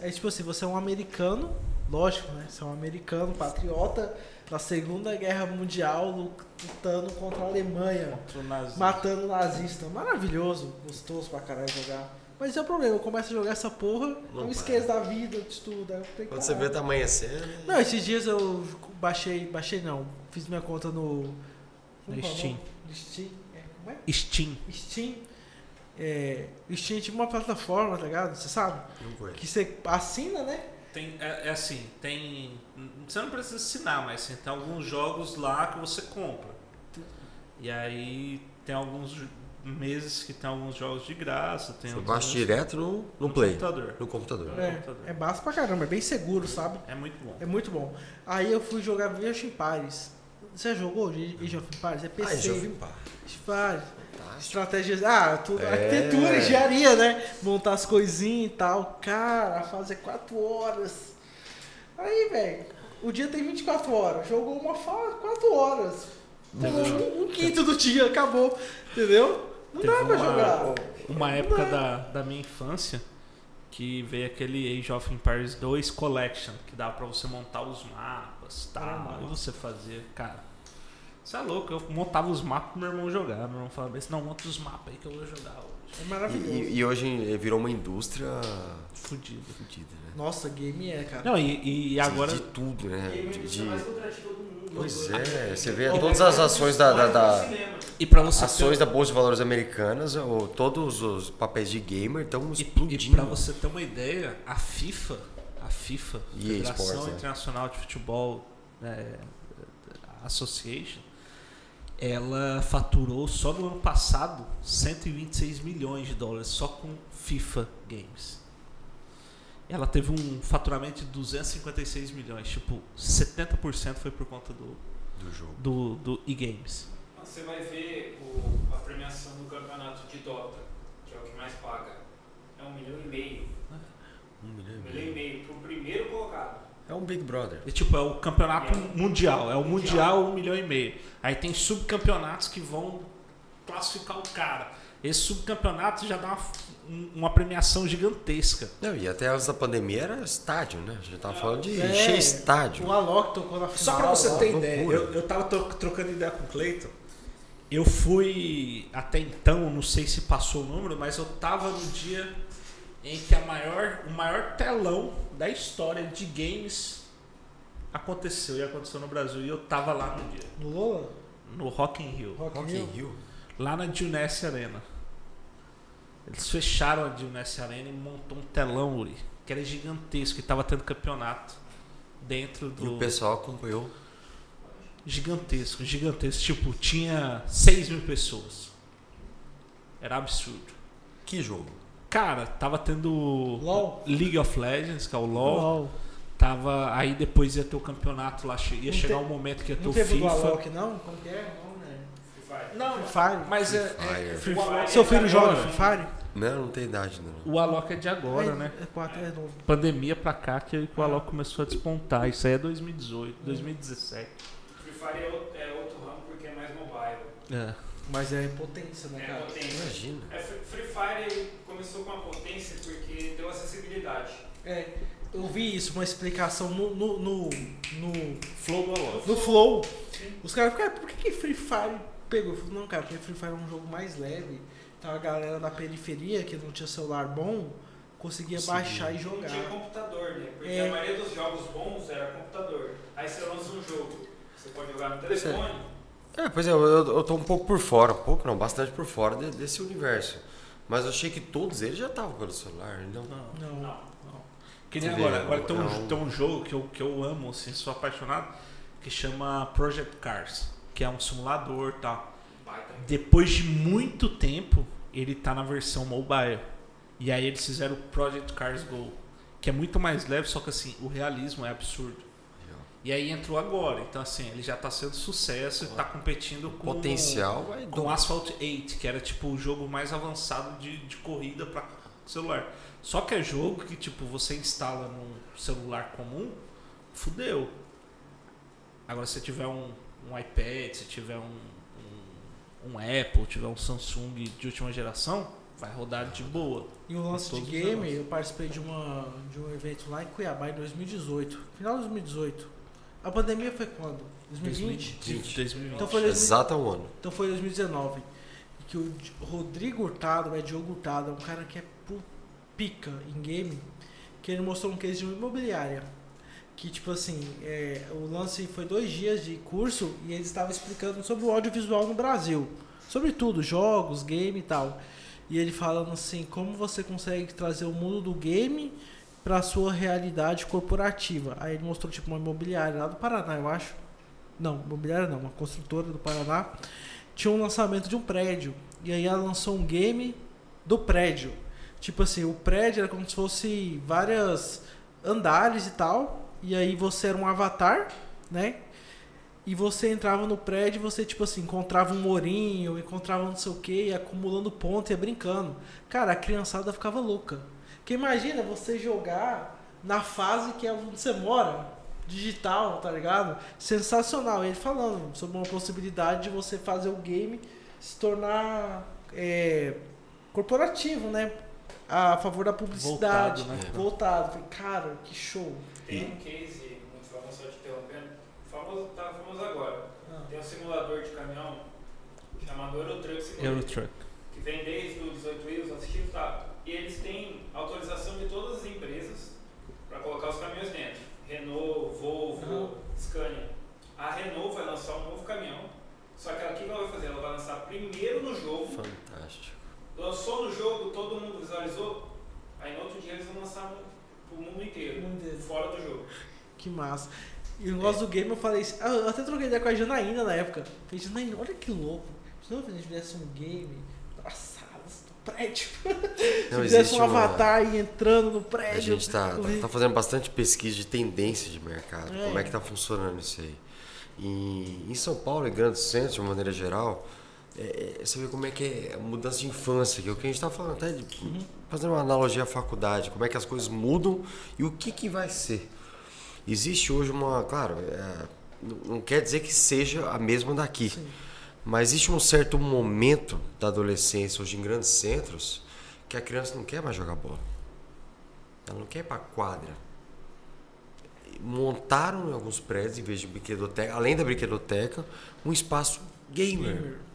é, é tipo assim, você é um americano, lógico, né? Você é um americano, patriota, na Segunda Guerra Mundial, lutando contra a Alemanha, Contra o matando nazista. Maravilhoso, gostoso pra caralho jogar. Mas é o problema, eu começo a jogar essa porra, Não eu esqueço da vida, de tudo. aí eu tenho que Quando você vê tá amanhecendo. Não, esses dias eu baixei, baixei não, fiz minha conta no... No é Steam. Steam, é, como é? Steam. Steam. É, Steam é tipo uma plataforma, tá ligado? Você sabe? Não conheço. Que você assina, né? Tem, é, é assim, tem. Você não precisa assinar, mas assim, tem alguns jogos lá que você compra. E aí tem alguns meses que tem alguns jogos de graça. Tem Você baixa direto no, no Play, computador. no computador. No computador. É, é básico pra caramba, é bem seguro, sabe? É muito bom. É muito bom. Aí eu fui jogar Age of Empires. Você jogou Age of Empires? É PC. Ah. Age of Empires. Estratégias. Ah, tudo, É. arquitetura, engenharia, né? Montar as coisinhas e tal. Cara, a fase é 4 horas. Aí, velho, o dia tem 24 horas. Jogou uma fase 4 horas. Jogou um, um quinto do dia, acabou. Entendeu? Não Teve dá pra uma- jogar. Uma época da, da minha infância que veio aquele Age of Empires 2 Collection, que dava pra você montar os mapas tal, Ah, e você fazia, cara. Você é louco, eu montava os mapas pro meu irmão jogar. Meu irmão falava assim, não, monta os mapas aí que eu vou jogar hoje. É maravilhoso. e- e hoje virou uma indústria Fudido. fodida, né? Nossa, game é, cara. Não, e, e agora. De, de tudo, né? Game é a De, de-. Pois é, você vê todas as ações da, da- da- E pra você ações ter, da Bolsa de Valores Americanas, ou todos os papéis de gamer estão e, explodindo. e pra você ter uma ideia, a FIFA, a FIFA, EA Federação Sports, né? Internacional de Futebol é, Association, ela faturou só no ano passado 126 milhões de dólares só com FIFA Games. Ela teve um faturamento de 256 milhões, tipo, 70% foi por conta do, do jogo. do, do e-games. Você vai ver o- a premiação do campeonato de Dota, que é o que mais paga. É um milhão e meio. Um milhão e Um milhão meio. e meio pro primeiro colocado. É um Big Brother. E, tipo, é o campeonato É. mundial, é o mundial um milhão e meio. Aí tem subcampeonatos que vão classificar o cara. Esse subcampeonato já dá uma, um- uma premiação gigantesca. Não, e até antes da pandemia era estádio, né? A gente tava falando de É, encher estádio. O Alok tocou na final. Só pra você ter loucura. ideia, eu, eu tava tro- trocando ideia com o Cleiton. Eu fui, até então, não sei se passou o número, mas eu tava no dia em que a maior, o maior telão da história de games aconteceu. E aconteceu no Brasil. E eu tava lá no dia. No Lola? No Rock in Rio. Rock Rock in Rio? Rio. Lá na Dionesse Arena. Eles fecharam a Dionesse Arena e montou um telão, Uri, que era gigantesco, e tava tendo campeonato dentro E o do. pessoal acompanhou. Gigantesco, gigantesco. Tipo, tinha 6 mil pessoas. Era absurdo. Que jogo? Cara, tava tendo LOL. League of Legends, que é o LoL. LOL. Tava, aí depois ia ter o campeonato lá, ia Não chegar te- um momento que ia ter Não o teve do FIFA. Alok, não? Como que é? Não, né? Free Fire. Não, Free Fire. mas é, Free é- Fire. Free O Fire. Seu é filho joga. Free Fire? Não, não tem idade não. O Alok é de agora, é, né? É, quatro, é novo. Pandemia pra cá que que o Alok começou a despontar. Isso aí é 2018, 2017. Free Fire é outro, é outro ramo porque é mais mobile. É. Mas é potência, né, É cara? potência. Imagina. É, Free Fire começou com a potência porque deu acessibilidade. É, eu vi isso, uma explicação no, no, no, no, Flow do Alok. no Flow. Os caras ficaram, por que, que Free Fire pegou? Eu falei, não, cara, porque Free Fire é um jogo mais leve. Então a galera da periferia, que não tinha celular bom, conseguia Conseguia. baixar e Não jogar. tinha computador, né? Porque É. a maioria dos jogos bons era computador. Aí você lança um jogo, você pode jogar no telefone. É, pois é, eu, eu, tô um pouco por fora, um pouco não, bastante por fora de- desse universo. Mas eu achei que todos eles já estavam pelo celular, então. Não. Não. Não. Que nem agora, agora tem, é um, tem um jogo que eu, que eu amo, assim, sou apaixonado, que chama Project Cars, que é um simulador e tal. Depois de muito tempo, ele tá na versão mobile. E aí eles fizeram o Project Cars Go, que é muito mais leve, só que assim, o realismo é absurdo. E aí entrou agora. Então, assim, ele já tá sendo sucesso e tá competindo com Potencial vai com do- Asphalt 8, que era tipo o jogo mais avançado de, de corrida para celular. Só que é jogo que tipo você instala num celular comum, fudeu. Agora se tiver um, um iPad, se tiver um, um, Apple, tiver um Samsung de última geração, vai rodar de boa. E o lance de game, eu participei de, uma, de um evento lá em Cuiabá em 2018. Final de 2018. A pandemia foi quando? 2020? 2020. 2020. Então foi 2000 Exato um ano. Então foi 2019. Que o Rodrigo Hurtado, é Diogo Hurtado, é um cara que é pica em game, que ele mostrou um case de uma imobiliária. Que tipo assim, é, o lance foi dois dias de curso e ele estava explicando sobre o audiovisual no Brasil. Sobre tudo, jogos, game e tal. E ele falando assim, como você consegue trazer o mundo do game para sua realidade corporativa. Aí ele mostrou tipo uma imobiliária lá do Paraná, eu acho. Não, imobiliária não, uma construtora do Paraná. Tinha um lançamento de um prédio. E aí ela lançou um game do prédio. Tipo assim, o prédio era como se fosse várias andares e tal. E aí você era um avatar, né? E você entrava no prédio e você, tipo assim, encontrava um morinho, encontrava não sei o que, acumulando ponto e ia brincando. Cara, a criançada ficava louca. Porque imagina você jogar na fase que é onde você mora, digital, tá ligado? Sensacional. Ele falando sobre uma possibilidade de você fazer o game se tornar é, corporativo, né? A favor da publicidade. Voltado, né? Voltado. Cara, que show. Tem um case muito famoso, só te interrompendo, famoso, tá famoso agora. Ah. Tem um simulador de caminhão chamado Eurotruck Simulator, Eurotruck. que vem desde o 18 Wheels, assistiu, tá? E eles têm autorização de todas as empresas para colocar os caminhões dentro. Renault, Volvo, Aham. Scania. A Renault vai lançar um novo caminhão, só que ela, o que ela vai fazer? Ela vai lançar primeiro no jogo, Fantástico. lançou no jogo, todo mundo visualizou, aí no outro dia eles vão lançar pro mundo inteiro, O mundo inteiro. fora do jogo. Que massa. E o negócio do game eu falei assim, eu até troquei ideia com a Janaína na época. Falei, Janaína, olha que louco. Se não a gente fizesse um game salas do prédio. Se Não, fizesse existe um uma- avatar e entrando no A prédio. gente tá, eu tá, tá fazendo bastante pesquisa de tendência de mercado. É. Como é que tá funcionando isso aí? E em São Paulo e grandes centros, de maneira geral, é, é, você vê como é que é a mudança de infância, que é o que a gente está falando, até de, fazendo uma analogia à faculdade, como é que as coisas mudam e o que, que vai ser. Existe hoje uma, claro, é, não não quer dizer que seja a mesma daqui, Sim. mas existe um certo momento da adolescência hoje em grandes centros que a criança não quer mais jogar bola. Ela não quer ir para quadra. Montaram em alguns prédios, em vez de brinquedoteca, além da brinquedoteca, um espaço gamer. Gamer.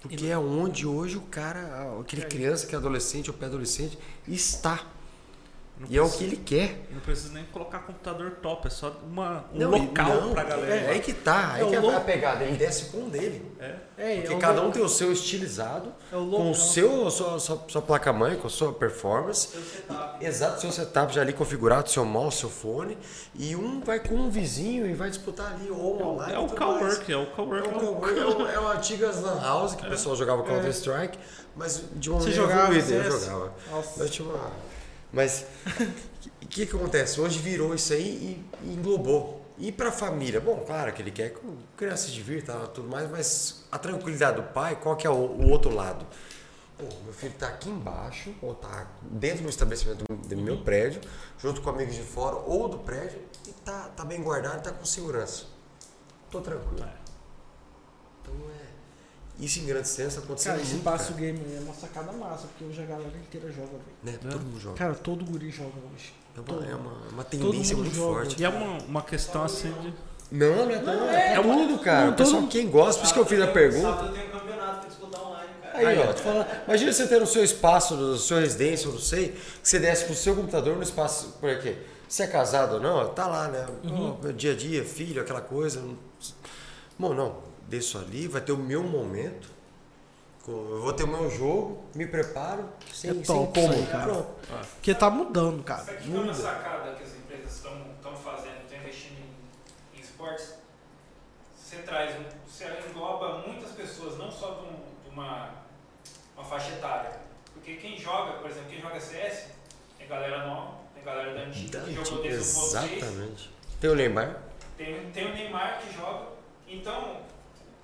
Porque é onde hoje o cara, aquele criança que é adolescente ou pré-adolescente, está. E é o que ele quer. Não precisa nem colocar computador top, é só uma, um Não, local não, pra galera. É, aí que tá, aí É o que é a pegada. Ele desce com o dele. É, Porque é o cada um tem o seu estilizado, É o com o seu, sua, sua, sua placa-mãe, com a sua performance. Seu setup. Exato, seu setup já ali configurado, seu mouse, seu fone. E um vai com um vizinho e vai disputar ali ou online. É o cowork, é o É cowork. o cowork, é o, é o antigas Lan House que o pessoal jogava Counter Strike, mas de uma Você maneira jogava evoluída. Eu jogava. Nossa. Mas tinha uma. Mas o que, que acontece? Hoje virou isso aí e, e englobou. E para a família? Bom, claro que ele quer que a criança se divirta e tudo mais, mas a tranquilidade do pai, qual que é o, o outro lado? Pô, meu filho está aqui embaixo, ou está dentro do estabelecimento do, do meu prédio, junto com amigos de fora ou do prédio, e tá, tá bem guardado, tá com segurança. Tô tranquilo. Então é. Isso em grandes centros tá acontecendo Cara, esse muito, passo cara, game é uma sacada massa, porque hoje a galera inteira joga, velho. né? Todo mundo joga. Cara, todo guri joga hoje. É uma, todo. é uma, uma tendência mundo muito joga. forte. E é uma, uma questão assim de. Não, não é, não, é, é tudo, cara. não, O pessoal, todo- quem gosta, por isso que eu fiz a pergunta. Eu tenho um campeonato, tem que disputar online, cara. Aí, ó, tô falando, imagina você ter no seu espaço, na sua residência, eu não sei, que você desce pro seu computador no espaço, por quê? Se é casado ou não, tá lá, né? Uhum. Ó, dia a dia, filho, aquela coisa. Bom, não, desço ali, vai ter o meu momento, eu vou ter o meu jogo, me preparo, sem, É sem top isso como, cara. Pronto. Porque tá mudando, cara. Sabe que é uma sacada que as empresas estão fazendo, estão investindo em, em esportes? Você traz, um, você engloba muitas pessoas, não só de, um- de uma, uma faixa etária. Porque quem joga, por exemplo, quem joga CS, tem galera nova, tem galera da antiga, que jogou desde o 1.6, Exatamente. Tem o Neymar. Tem, tem o Neymar que joga. Então,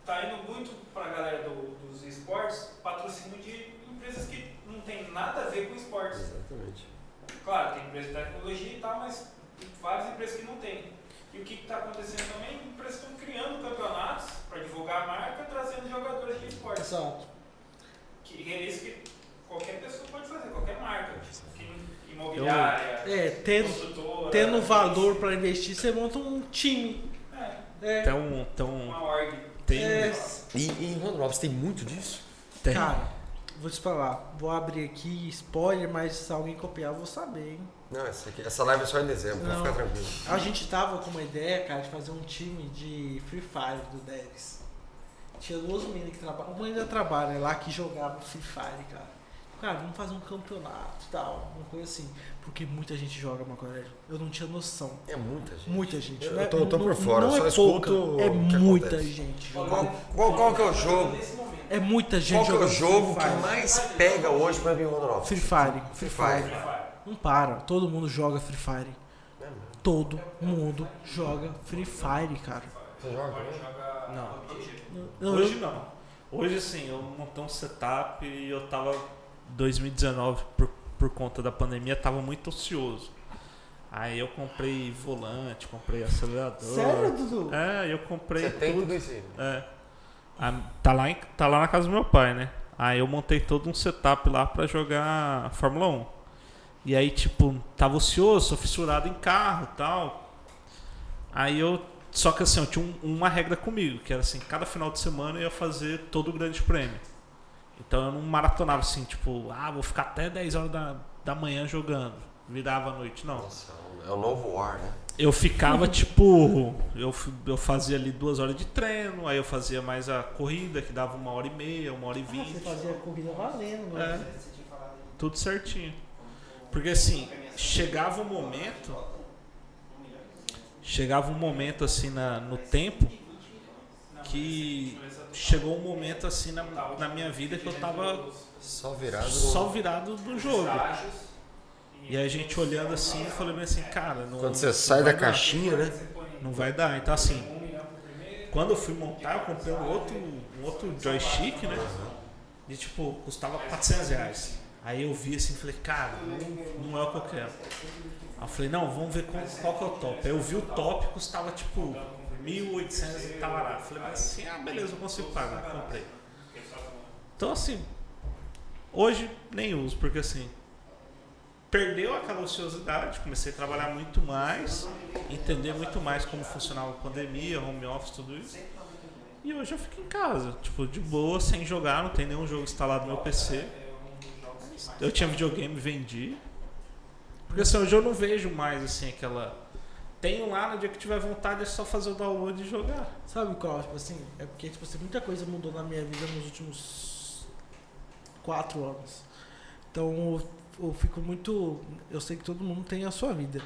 tá indo muito pra galera do- dos esportes patrocínio de empresas que não tem nada a ver com esportes. Exatamente. Claro, tem empresa de tecnologia e tal, mas tem várias empresas que não tem. E o que está acontecendo também? Empresas estão criando campeonatos para divulgar a marca, trazendo jogadores de esportes. Exato. Que é isso que qualquer pessoa pode fazer, qualquer marca. Tipo, imobiliária, É, tendo, tendo valor pra investir, você monta um time. É, É. Então, então uma org. Tem, é, E, e em Rondonópolis tem muito disso? tem. Cara, vou te falar. Vou abrir aqui spoiler, mas se alguém copiar, eu vou saber, hein? Não, essa, aqui, essa live é só em dezembro, Não. pode ficar tranquilo. A gente tava com uma ideia, cara, de fazer um time de Free Fire do Deves. Tinha duas meninas que trabalham. Uma ainda trabalha lá que jogava Free Fire, cara. Cara, vamos fazer um campeonato e tal, uma coisa assim. Porque muita gente joga Macoré. Eu não tinha noção. É muita gente. Muita gente. Eu é- tô- eu tô não- por fora, não eu é só pouca, escuto É muita acontece. gente Qual, jogando. qual, qual que é o jogo? É muita gente Qual que é o jogo Free que Fire. mais pega hoje pra mim em Rondonópolis? Free Fire. Free Free Fire. Não para. Todo mundo joga Free Fire. É mesmo. Todo mundo joga Free Fire, cara. Você joga Não. Hoje não. Hoje assim, eu montei um setup e eu tava 2019 por, por conta da pandemia, tava muito ocioso. Aí eu comprei volante, comprei acelerador. Sério, Dudu? É, eu comprei Você tem tudo. tudo isso aí? É. Ah, tá, lá em- tá lá na casa do meu pai, né? Aí eu montei todo um setup lá pra jogar Fórmula 1. E aí, tipo, tava ocioso, sou fissurado em carro e tal. Aí eu. Só que assim, eu tinha um- uma regra comigo, que era assim, cada final de semana eu ia fazer todo o grande prêmio. Então eu não maratonava assim, tipo, ah, vou ficar até 10 horas da, da manhã jogando. Virava a noite, não. Nossa, é o novo War, né? Eu ficava tipo. Eu, eu fazia ali duas horas de treino, aí eu fazia mais a corrida, que dava uma hora e meia, uma hora e Ah, você vinte. fazia a corrida valendo, É. mano. Você tinha falado aí. Tudo certinho. Porque assim, chegava um momento. Chegava um momento assim na, no tempo que chegou um momento assim na, na minha vida que eu tava Só virado. no- só virado do jogo. E aí a gente olhando assim, eu falei bem assim, cara, não, Quando você não sai da dar. caixinha, né? Não vai dar. Então assim. Quando eu fui montar, eu comprei um outro, um outro joystick, né? E tipo, custava 400 reais. Aí eu vi assim e falei, cara, não, não é o que eu quero. Aí eu falei, não, vamos ver qual, qual que é o top. Aí eu vi o top, custava tipo 1.800 e tal. Eu falei, mas assim, ah, beleza, eu consigo pagar. Comprei. Então assim, hoje nem uso, porque assim, perdeu aquela ociosidade, comecei a trabalhar muito mais, entender muito mais como funcionava a pandemia, home office, tudo isso. E hoje eu fico em casa, tipo, de boa, sem jogar, não tem nenhum jogo instalado no meu PC. Eu tinha videogame, vendi. Porque assim, hoje eu não vejo mais assim aquela. Tenho lá, no dia que tiver vontade é só fazer o download e jogar. Sabe qual? Tipo assim, é porque tipo assim, muita coisa mudou na minha vida nos últimos quatro anos. Então eu, eu fico muito. Eu sei que todo mundo tem a sua vida.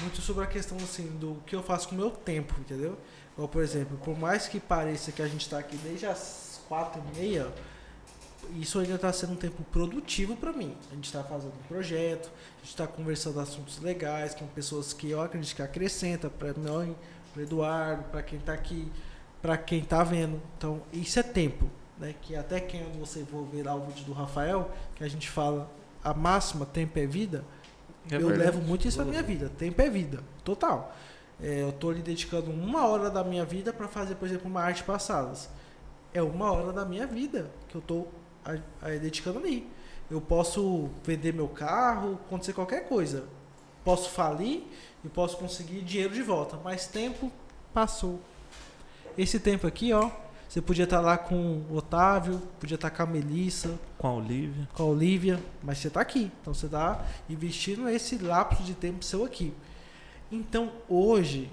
Muito sobre a questão assim do que eu faço com o meu tempo, entendeu? Ou, por exemplo, por mais que pareça que a gente está aqui desde as quatro e meia, isso ainda está sendo um tempo produtivo para mim. A gente está fazendo um projeto, a gente está conversando assuntos legais com pessoas que eu acredito que acrescenta para mim, para Eduardo, para quem está aqui, para quem está vendo. Então, isso é tempo, né? Que até quem você for ver lá o vídeo do Rafael, que a gente fala a máxima tempo é vida, eu levo muito isso na minha vida. Tempo é vida, total. É, eu estou ali dedicando uma hora da minha vida para fazer, por exemplo, uma arte passadas. É uma hora da minha vida que eu estou dedicando ali. Eu posso vender meu carro, acontecer qualquer coisa. Posso falir e posso conseguir dinheiro de volta. Mas tempo passou. Esse tempo aqui, ó. Você podia estar lá com o Otávio, podia estar com a Melissa, Com a Olivia. com a Olivia, mas você está aqui. Então você está investindo esse lapso de tempo seu aqui. Então hoje,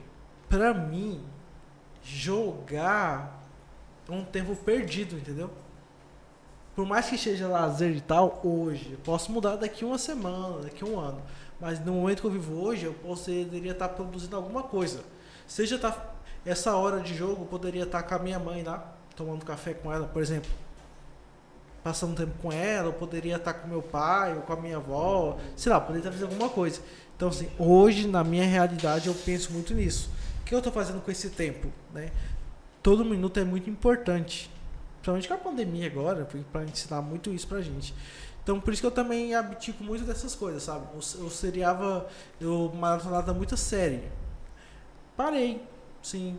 para mim, jogar é um tempo perdido, entendeu? Por mais que seja lazer e tal, hoje, eu posso mudar daqui uma semana, daqui um ano. Mas no momento que eu vivo hoje, eu poderia estar produzindo alguma coisa. Seja tá, essa hora de jogo, eu poderia estar com a minha mãe lá, tomando café com ela, por exemplo. passando tempo com ela, eu poderia estar com meu pai ou com a minha avó, sei lá, poderia estar fazendo alguma coisa. Então, assim, hoje, na minha realidade, eu penso muito nisso. O que eu estou fazendo com esse tempo, né? Todo minuto é muito importante. Principalmente com a pandemia agora, para ensinar muito isso pra gente. Então, por isso que eu também abdico muito dessas coisas, sabe? Eu, eu seriava, eu maratonava muita série. Parei, sim.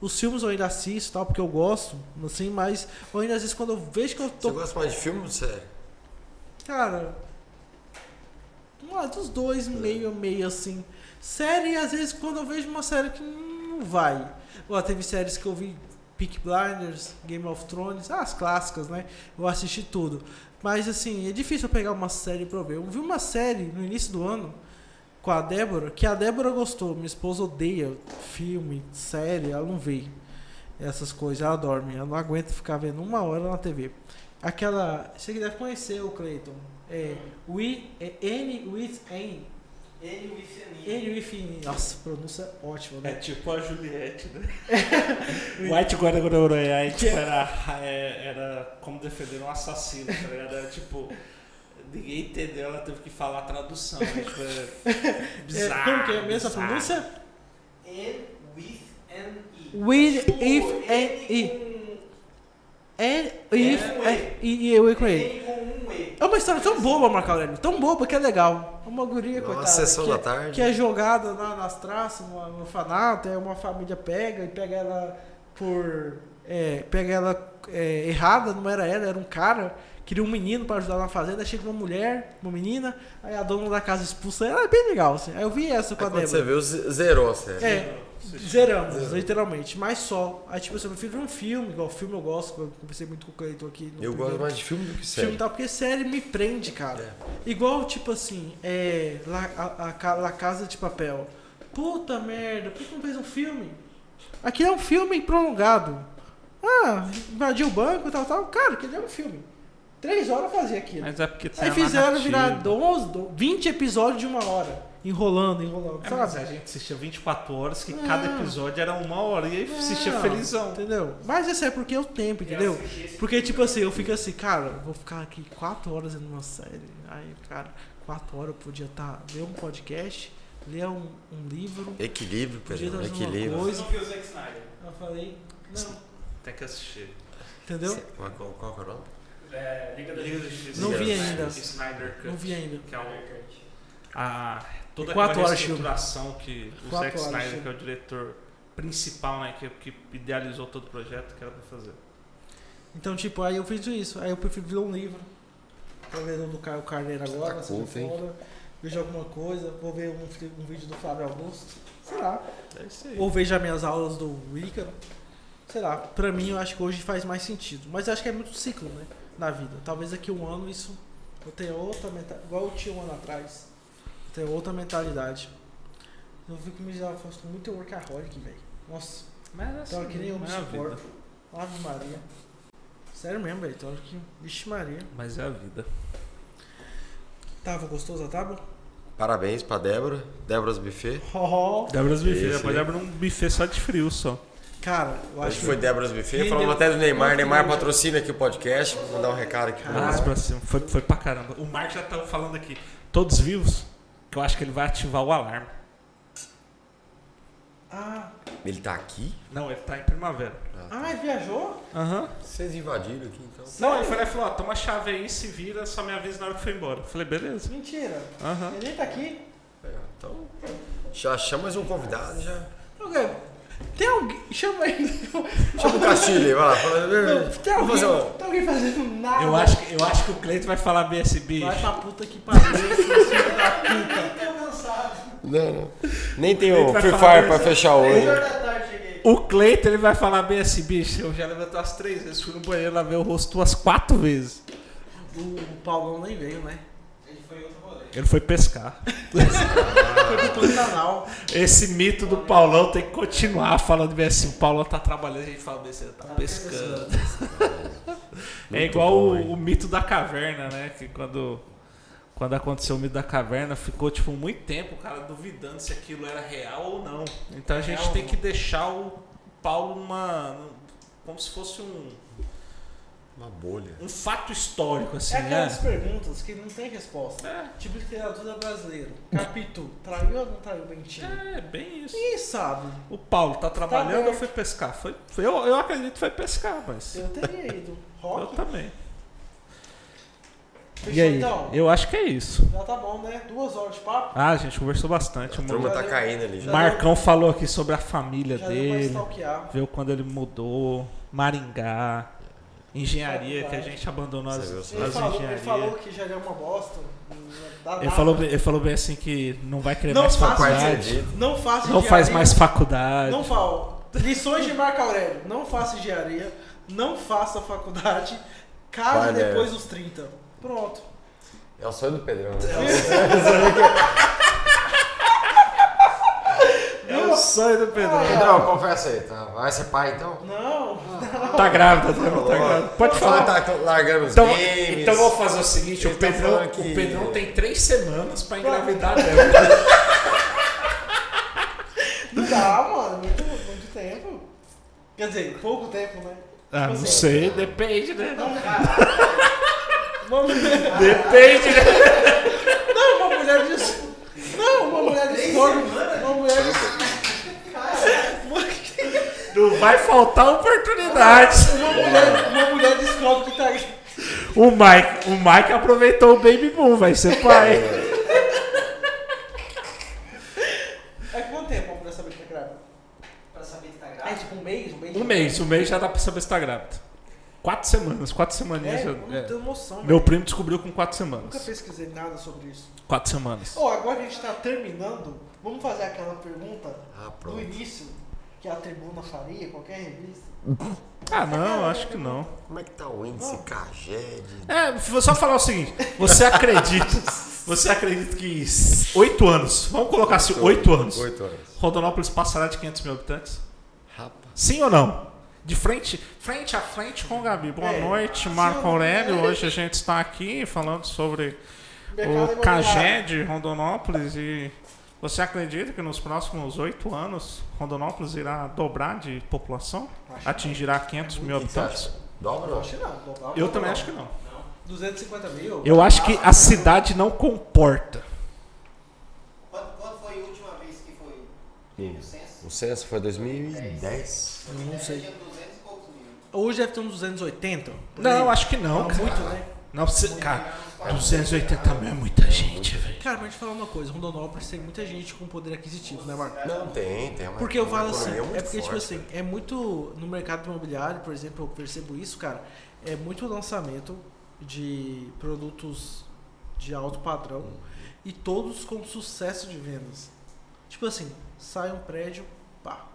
Os filmes eu ainda assisto, tal, porque eu gosto, assim, mas eu ainda às vezes quando eu vejo que eu tô. Você gosta mais de filme ou de série? Cara. Ah, dos dois, meio, meio assim. Série, às vezes, quando eu vejo uma série que não vai. Ó, teve séries que eu vi Peak Blinders, Game of Thrones, as clássicas, né? Eu assisti tudo. Mas assim, é difícil eu pegar uma série pra ver. Eu vi uma série no início do ano com a Débora, que a Débora gostou. Minha esposa odeia filme, série, ela não vê essas coisas, ela dorme. Ela não aguenta ficar vendo uma hora na TV. Aquela. Você que deve conhecer o Clayton. É. We, é N with N. Ele, o Ifeni. N with N. Nossa, pronúncia ótima, É né? tipo a Juliette, né? White Guaragororoyai, tipo, era, é, era como defender um assassino, tá ligado? Era tipo. Ninguém entendeu, ela teve que falar a tradução. né? Tipo, é É, bizarro. como que é mesmo a bizarro. pronúncia? N with N-I. With, Tipo, if, N and, I. N, if, É, é, e, e eu com ele. N com um E. É uma história tão boba, Marco Aurélio. Tão boba que é legal. É uma guria, Uma coitada. sessão que, da é- tarde. que é jogada na- nas traças, no, no orfanato, aí uma família pega e pega ela por. é, pega ela é, errada, não era ela, era um cara. Queria um menino pra ajudar na fazenda, chega uma mulher, uma menina, aí a dona da casa expulsa ela, é bem legal, assim. Aí eu vi essa com Aí a quando Débora. você viu, ze- zerou a série. É, zeramos, literalmente, mas só. Aí tipo assim, eu prefiro um filme, igual filme eu gosto, eu conversei muito com o Cleiton aqui. no Eu primeiro- gosto mais de filme do que filme série. e tal, porque série me prende, cara. É. Igual, tipo assim, é. La, a, a, La Casa de Papel. Puta merda, por que não fez um filme? Aqui é um filme prolongado. Ah, invadiu o banco e tal, tal. Cara, aquele é um filme. Três horas fazia aquilo. Mas é porque tem Aí fizeram narrativa. virar 12, do- 20 episódios de uma hora. Enrolando, enrolando, É, mas sabe? a gente assistia 24 horas, que Ah. cada episódio era uma hora e aí assistia Não, felizão. Entendeu? Mas isso é porque é o tempo, entendeu? Eu Porque, tipo assim, eu fico assim, cara, eu vou ficar aqui quatro horas em uma série. Aí, cara, quatro horas eu podia estar, ler um podcast, ler um, um livro, Equilíbrio, Pedro. Equilíbrio. Você coisa. não viu o Zack Snyder? Eu falei, não, Tem que assistir. entendeu? Qual, qual, qual é o nome? É, Liga da Justiça. Não vi Snyder. ainda. Snyder Cut. Não vi ainda. Que é um, a, toda Quatro aquela horas de filme. reestruturação que o Quatro Zack Snyder, filme. que é o diretor principal, né, que, que idealizou todo o projeto, que era pra fazer. Então, tipo, aí eu fiz isso. Aí eu prefiro ler um livro. Tô vendo do Caio Carneiro agora, Tá assim, culto, hein? fora. Vejo alguma coisa, vou ver um, um vídeo do Flávio Augusto. Sei lá. É isso aí. Ou vejo as minhas aulas do Ícaro. Sei lá, pra mim eu acho que hoje faz mais sentido. Mas eu acho que é muito ciclo, né? Na vida. Talvez daqui a um ano isso eu tenha outra mentalidade. Igual eu tinha um ano atrás. Eu tenho outra mentalidade. Eu fico me já faço muito workaholic, velho. Nossa, Mas é então que nem eu me é suporto. Ave Maria. Sério mesmo, velho. Então que. Vixe Maria. Mas é a vida. Tava gostoso a tábua? Parabéns pra Débora. Débora's Buffet. Oh, Débora's Buffet, Depois aí. abre um buffet só de frio só. Cara, eu acho Hoje que. foi Débora's Buffet. Falamos até do Neymar. Neymar patrocina aqui o podcast. Vou mandar um recado aqui pra Caralho. Vamos pra cima. Foi, foi pra caramba. O Mark já tá falando aqui. Todos vivos? Que eu acho que ele vai ativar o alarme. Ah, Ele tá aqui? Não, ele tá em primavera. ah, ele viajou? Aham. Vocês invadiram aqui então? Não, ele foi lá e falou, ó, toma a chave aí, se vira, só me avisa na hora que for embora. Eu falei, beleza. Mentira. Aham. Ele nem tá aqui. É, Então, já chama mais um convidado. Já. Ok. Tem alguém. Chama aí. Chama o Castilho aí, vai lá. Fala, Tem fazer alguém, um... tem alguém fazendo nada. Eu acho, que- eu acho que o Cleiton vai falar bem esse bicho. Vai pra puta que pariu, seus filhos da puta. Tô cansado. Não, não. Nem tem o Free Fire pra fechar o olho. O Cleiton, ele vai falar bem esse bicho. Eu já levantou umas três vezes, fui no banheiro, lavei o rosto umas quatro vezes. O, o Paulão nem veio, né? Ele foi em outro rolê. Ele foi pescar. Esse mito do Paulão tem que continuar falando bem assim. O Paulão tá trabalhando, a gente fala bem assim, ele tá Tá pescando. É Muito igual bom, o, o mito da caverna, né? Que quando, quando aconteceu o mito da caverna, ficou tipo muito tempo o cara duvidando se aquilo era real ou não. Então a gente Real tem ou que deixar o Paulo numa. como se fosse um. Uma bolha. um fato histórico, assim, É né? aquelas perguntas que não tem resposta. É. Tipo literatura brasileira. Capitu, traiu ou não traiu o Bentinho? É, bem isso. Ninguém sabe. O Paulo tá trabalhando, eu aberto. fui pescar. Foi, foi- eu, eu acredito que foi pescar, mas. Eu teria ido. Eu Rock? também. Fechou, E aí? então? Eu acho que é isso. Já tá bom, né? Duas horas de papo. Ah, a gente conversou bastante. A O turma tá deu- caindo ali já. Marcão falou aqui sobre a família Já deu dele. Viu quando ele mudou. Maringá. Engenharia, que a gente abandonou as, as? Ele falou, ele engenharias. falou que já é uma bosta. Dá Ele falou, bem- ele falou bem assim que não vai querer Não mais faculdade. Não faça Não faz engenharia. mais faculdade. Não fala. Lições de Marco Aurélio. Não faça engenharia. Não faça faculdade. Case Vai, né? depois dos 30. Pronto. É o sonho do Pedrão, né? É o sonho do Pedro. Ah, Pedrão, confessa aí, tá? Vai ser pai então? Não. Tá grávida, tá, tá grávida. Pode falar. Tá tá largando os Então, games. então vou fazer o seguinte, o tá Pedrão, que- o Pedrão tem três semanas pra engravidar dela. Não dá, mano. Muito, muito tempo. Quer dizer, pouco tempo, né? Ah, não Você- sei, depende, né? Mulher, Depende, né? não, uma mulher diz. Não, uma mulher discorda. Uma mulher Não vai faltar oportunidades. Uma mulher, uma mulher descobre que tá. O Mike, o Mike aproveitou o Baby Boom, vai ser pai. É quanto tempo a mulher saber que tá grávida? Pra saber que tá É grávida. tipo um mês? Um mês? Um mês, um mês já dá pra saber se tá grávida. Quatro semanas, quatro semaninhas. É, eu não é. tenho noção. Meu velho. primo descobriu com quatro Nunca semanas. pesquisei nada sobre isso. Quatro semanas. Ó, agora a gente tá terminando, vamos fazer aquela pergunta Ah, do início que a tribuna faria, qualquer revista. Ah, não, acho que não. Como é que tá o índice CAGED? É, vou só falar o seguinte: você acredita, você acredita que oito anos, vamos colocar assim, oito anos, Oito anos. Rondonópolis passará de 500 mil habitantes? Rapaz. Sim ou não? De frente, frente a frente com o Gabi. Boa É, noite, Marco? Aurélio. Hoje a gente está aqui falando sobre Mercado o. CAGED Rondonópolis e você acredita que nos próximos oito anos Rondonópolis irá dobrar de população? Acho Atingirá 500 mil O que que você habitantes? Dobra Eu não? acho que não. dobrar, Eu não, também não. acho que não. 250 mil? Eu acho que a cidade não comporta. Quando, quando foi a última vez que foi teve o censo? O censo foi 2010. Não sei. Tinha 200 poucos mil. Hoje deve ter uns 280. por Não, acho que não, Não, cara. muito, né? Não, você, cara, 280 mil é muita gente, velho. Cara, mas deixa eu falar uma coisa. Rondonópolis tem muita gente com poder aquisitivo, né, Marco? Não, tem, tem. uma- Porque eu falo assim, é porque, tipo forte, assim, é muito. No mercado imobiliário, por exemplo, eu percebo isso, cara. É muito lançamento de produtos de alto padrão e todos com sucesso de vendas. Tipo assim, sai um prédio, pá.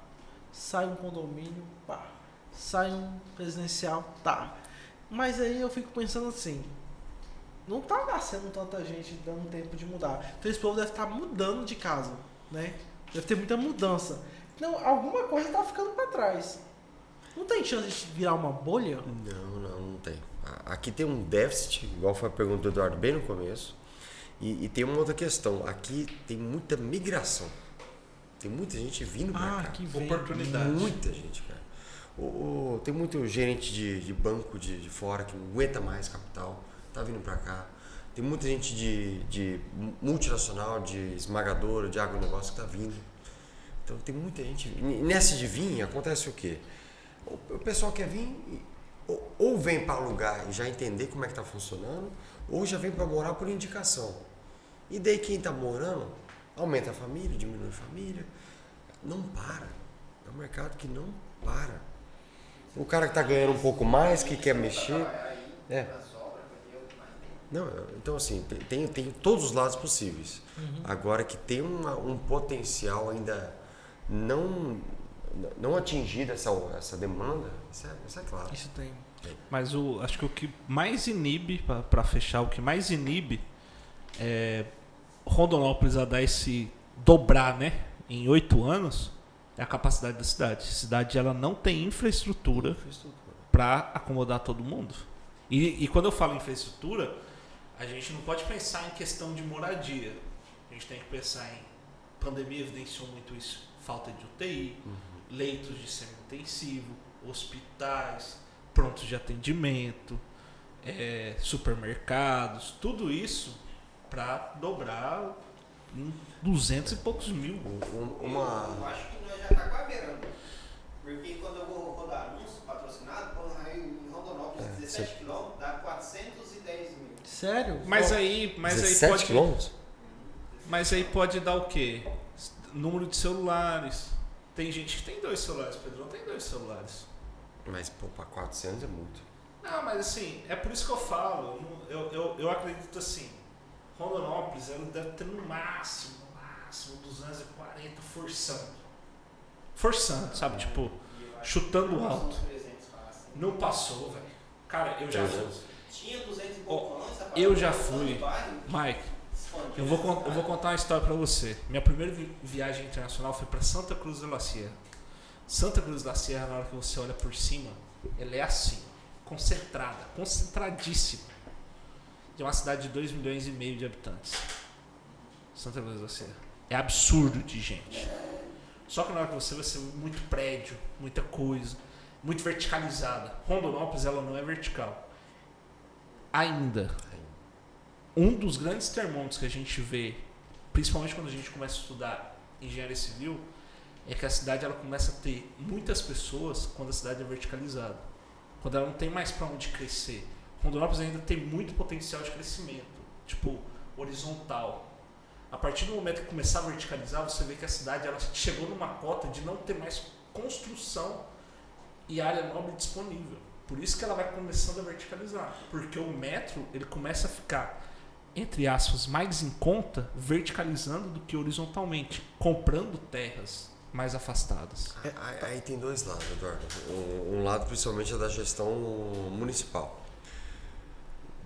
Sai um condomínio, pá. Sai um residencial, tá. Mas aí eu fico pensando assim. Não tá nascendo tanta gente dando tempo de mudar. Então esse povo deve estar mudando de casa, né? Deve ter muita mudança. Então, alguma coisa tá ficando para trás. Não tem chance de virar uma bolha? Não, não, não tem. Aqui tem um déficit, igual foi a pergunta do Eduardo bem no começo. E, e tem uma outra questão. Aqui tem muita migração. Tem muita gente vindo pra Ah, cá. que. Oportunidade. Muita gente, cara. O, o- tem muito gerente de, de banco de, de fora que não aguenta mais capital, tá vindo pra cá. Tem muita gente de, de multinacional, de esmagadora, de agronegócio que tá vindo. Então tem muita gente. Nessa de vir, acontece o quê? O, pessoal quer vir, ou, ou vem para alugar e já entender como é que tá funcionando, ou já vem para morar por indicação. E daí quem tá morando, aumenta a família, diminui a família. Não para. É um mercado que não para. O cara que tá ganhando um pouco mais, que quer mexer. É. Não, então assim, tem, tem, todos os lados possíveis. Agora que tem uma- um potencial ainda não, não atingido essa, essa demanda, isso é, isso é claro. Isso tem. Mas o, acho que o que mais inibe, pra fechar, o que mais inibe é Rondonópolis a dar esse dobrar, né, em oito anos, é a capacidade da cidade. A cidade ela não tem infraestrutura para acomodar todo mundo. E, e quando eu falo infraestrutura, a gente não pode pensar em questão de moradia. A gente tem que pensar em pandemia evidenciou muito isso, falta de UTI, leitos de semi-intensivo, hospitais, prontos de atendimento, é, supermercados, tudo isso para dobrar em 200 e poucos mil. Um- Eu Uma, acho que nós já tá quase beirando. Porque Sério? Mas Ó, aí, mas aí 17 pode, quilômetros? mas aí pode dar o quê? Número de celulares. Tem gente que tem dois celulares, Pedrão tem dois celulares. Mas, pô, pra 400 é muito. Não, mas assim, é por isso que eu falo. Eu, eu, eu acredito assim, Rondonópolis ela deve ter no máximo, no máximo 240 forçando. Forçando, sabe? Tipo, chutando alto. uns 300 fácil. Não passou, velho. Cara, eu já fui. 300. Tinha 200 e rapaz. eu já fui. Mike, eu vou, eu vou contar uma história pra você. Minha primeira vi- viagem internacional foi pra Santa Cruz de la Sierra. Santa Cruz da Sierra, na hora que você olha por cima, ela é assim, concentrada, concentradíssima. De uma cidade de 2 milhões e meio de habitantes. Santa Cruz da Sierra. É absurdo de gente. Só que na hora que você vai ser muito prédio, muita coisa, muito verticalizada. Rondonópolis ela não é vertical. Ainda. Um dos grandes termômetros que a gente vê, principalmente quando a gente começa a estudar engenharia civil, é que a cidade ela começa a ter muitas pessoas quando a cidade é verticalizada. Quando ela não tem mais para onde crescer. Rondonópolis ainda tem muito potencial de crescimento, tipo horizontal. A partir do momento que começar a verticalizar, você vê que a cidade ela chegou numa cota de não ter mais construção e área nobre disponível. Por isso que ela vai começando a verticalizar, porque o metro ele começa a ficar entre aspas mais em conta verticalizando do que horizontalmente, comprando terras mais afastadas. Aí, aí tem dois lados, Eduardo. Um lado principalmente é da gestão municipal.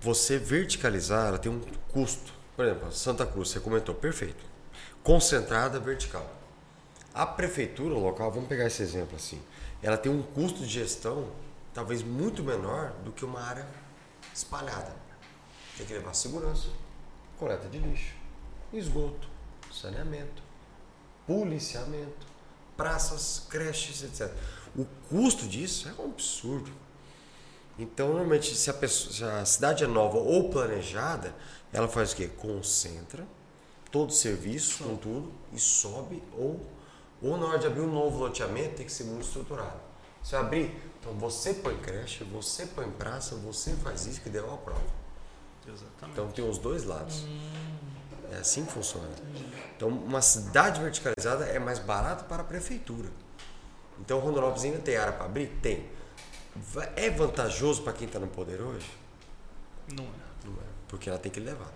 Você verticalizar, ela tem um custo. Por exemplo, Santa Cruz, você comentou, perfeito. Concentrada vertical. A prefeitura local, vamos pegar esse exemplo assim, ela tem um custo de gestão talvez muito menor do que uma área espalhada. Tem que levar segurança, coleta de lixo, esgoto, saneamento, policiamento, praças, creches, etc. O custo disso é um absurdo. Então, normalmente, se a, pessoa- se a cidade é nova ou planejada, ela faz o quê? Concentra todo o serviço com tudo e sobe ou, ou na hora de abrir um novo loteamento tem que ser muito estruturado. Se eu abrir, então você põe creche, você põe praça, você faz isso que deu a prova. Exatamente. Então tem os dois lados. É assim que funciona. Então uma cidade verticalizada é mais barato para a prefeitura. Então Rondonópolis ainda tem área para abrir? Tem. É vantajoso para quem está no poder hoje? Não é. Não é, porque ela tem que levar.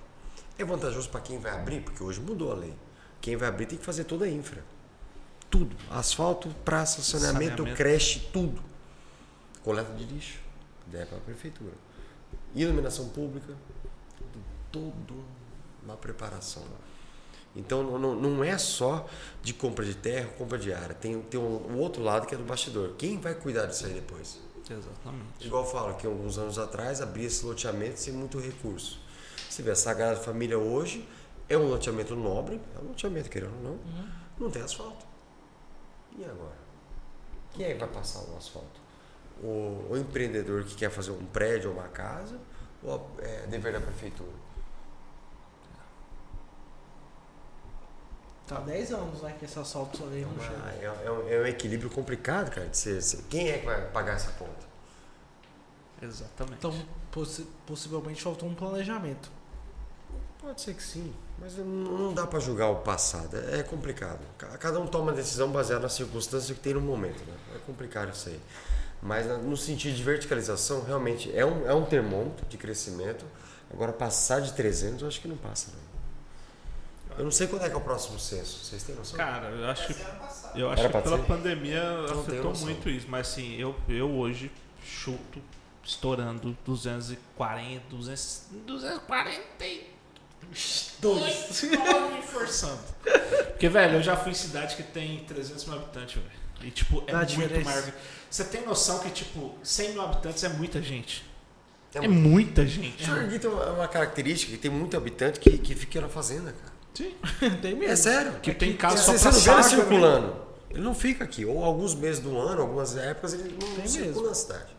É vantajoso para quem vai abrir, porque hoje mudou a lei. Quem vai abrir tem que fazer toda a infra. Tudo. Asfalto, praça, saneamento, Saneamento. creche, tudo. Coleta de lixo, ideia para a prefeitura. Iluminação pública, tudo, tudo uma preparação. Então não- não, é só de compra de terra, compra de área. Tem, tem um, um outro lado que é do bastidor. Quem vai cuidar disso aí depois? Exatamente. Igual eu falo que alguns anos atrás abria esse loteamento sem muito recurso. Você vê, a Sagrada Família hoje é um loteamento nobre, é um loteamento, querendo ou não, não tem asfalto. E agora? Quem é que vai passar o asfalto? O, o empreendedor que quer fazer um prédio ou uma casa, ou é dever da prefeitura? Tá 10 anos, né, que esse assalto aí não chega. Ah, é, é um, é um equilíbrio complicado, cara. De ser, ser- quem é que vai pagar essa conta? Exatamente. Então, possi- possivelmente faltou um planejamento. Pode ser que sim, mas não, não dá para julgar o passado. É, é complicado. Ca- Cada um toma uma decisão baseada na circunstância que tem no momento. Né? É complicado isso aí. Mas no sentido de verticalização, realmente é um, é um termômetro de crescimento. Agora, passar de 300, eu acho que não passa. Não. Eu não sei quando é que é o próximo censo. Vocês têm noção? Cara, eu acho que passado. Eu acho que pela ser? pandemia não tenho afetou muito isso, mas assim, eu, eu hoje chuto estourando 240, 200, 242 nove forçando. Porque, velho, eu já fui em cidade que tem 300 mil habitantes, velho. E, tipo, é Dá muito diferença. maior. Você tem noção que, tipo, 100 mil habitantes é muita gente. É É, muita gente. Jardim tem uma, uma característica que tem muito habitante que, que fica na fazenda, cara. Sim. tem mesmo. É sério. Que tem casa Você, só você pra não vê ele saco, né? circulando. Ele não fica aqui. Ou alguns meses do ano, algumas épocas, ele não Tem circula mesmo. na cidade.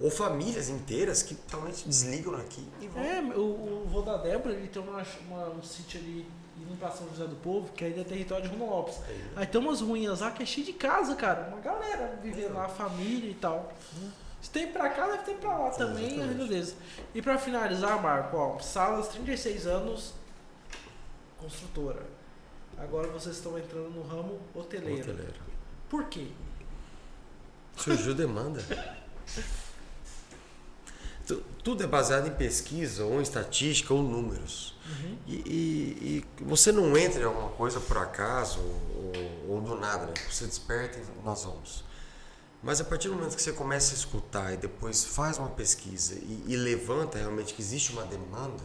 Ou famílias inteiras que talvez desligam aqui e vão. É, o, o vô da Débora, ele tem uma, uma- um sítio ali indo pra São José do Povo, que ainda é território de Runo Lopes. Aí tem umas ruínas lá que é cheio de casa, cara. Uma galera vivendo lá, família e tal. Se tem pra cá, deve ter pra lá também, deles. E pra finalizar, Marco, ó, Salas, 36 anos, construtora. Agora vocês estão entrando no ramo hoteleiro. Hoteleiro. Por quê? Surgiu demanda. Tu- Tudo é baseado em pesquisa, ou em estatística, ou números. E, e- e você não entra em alguma coisa por acaso, ou, ou do nada, né? Você desperta e nós vamos. Mas a partir do momento que você começa a escutar e depois faz uma pesquisa e, e levanta realmente que existe uma demanda,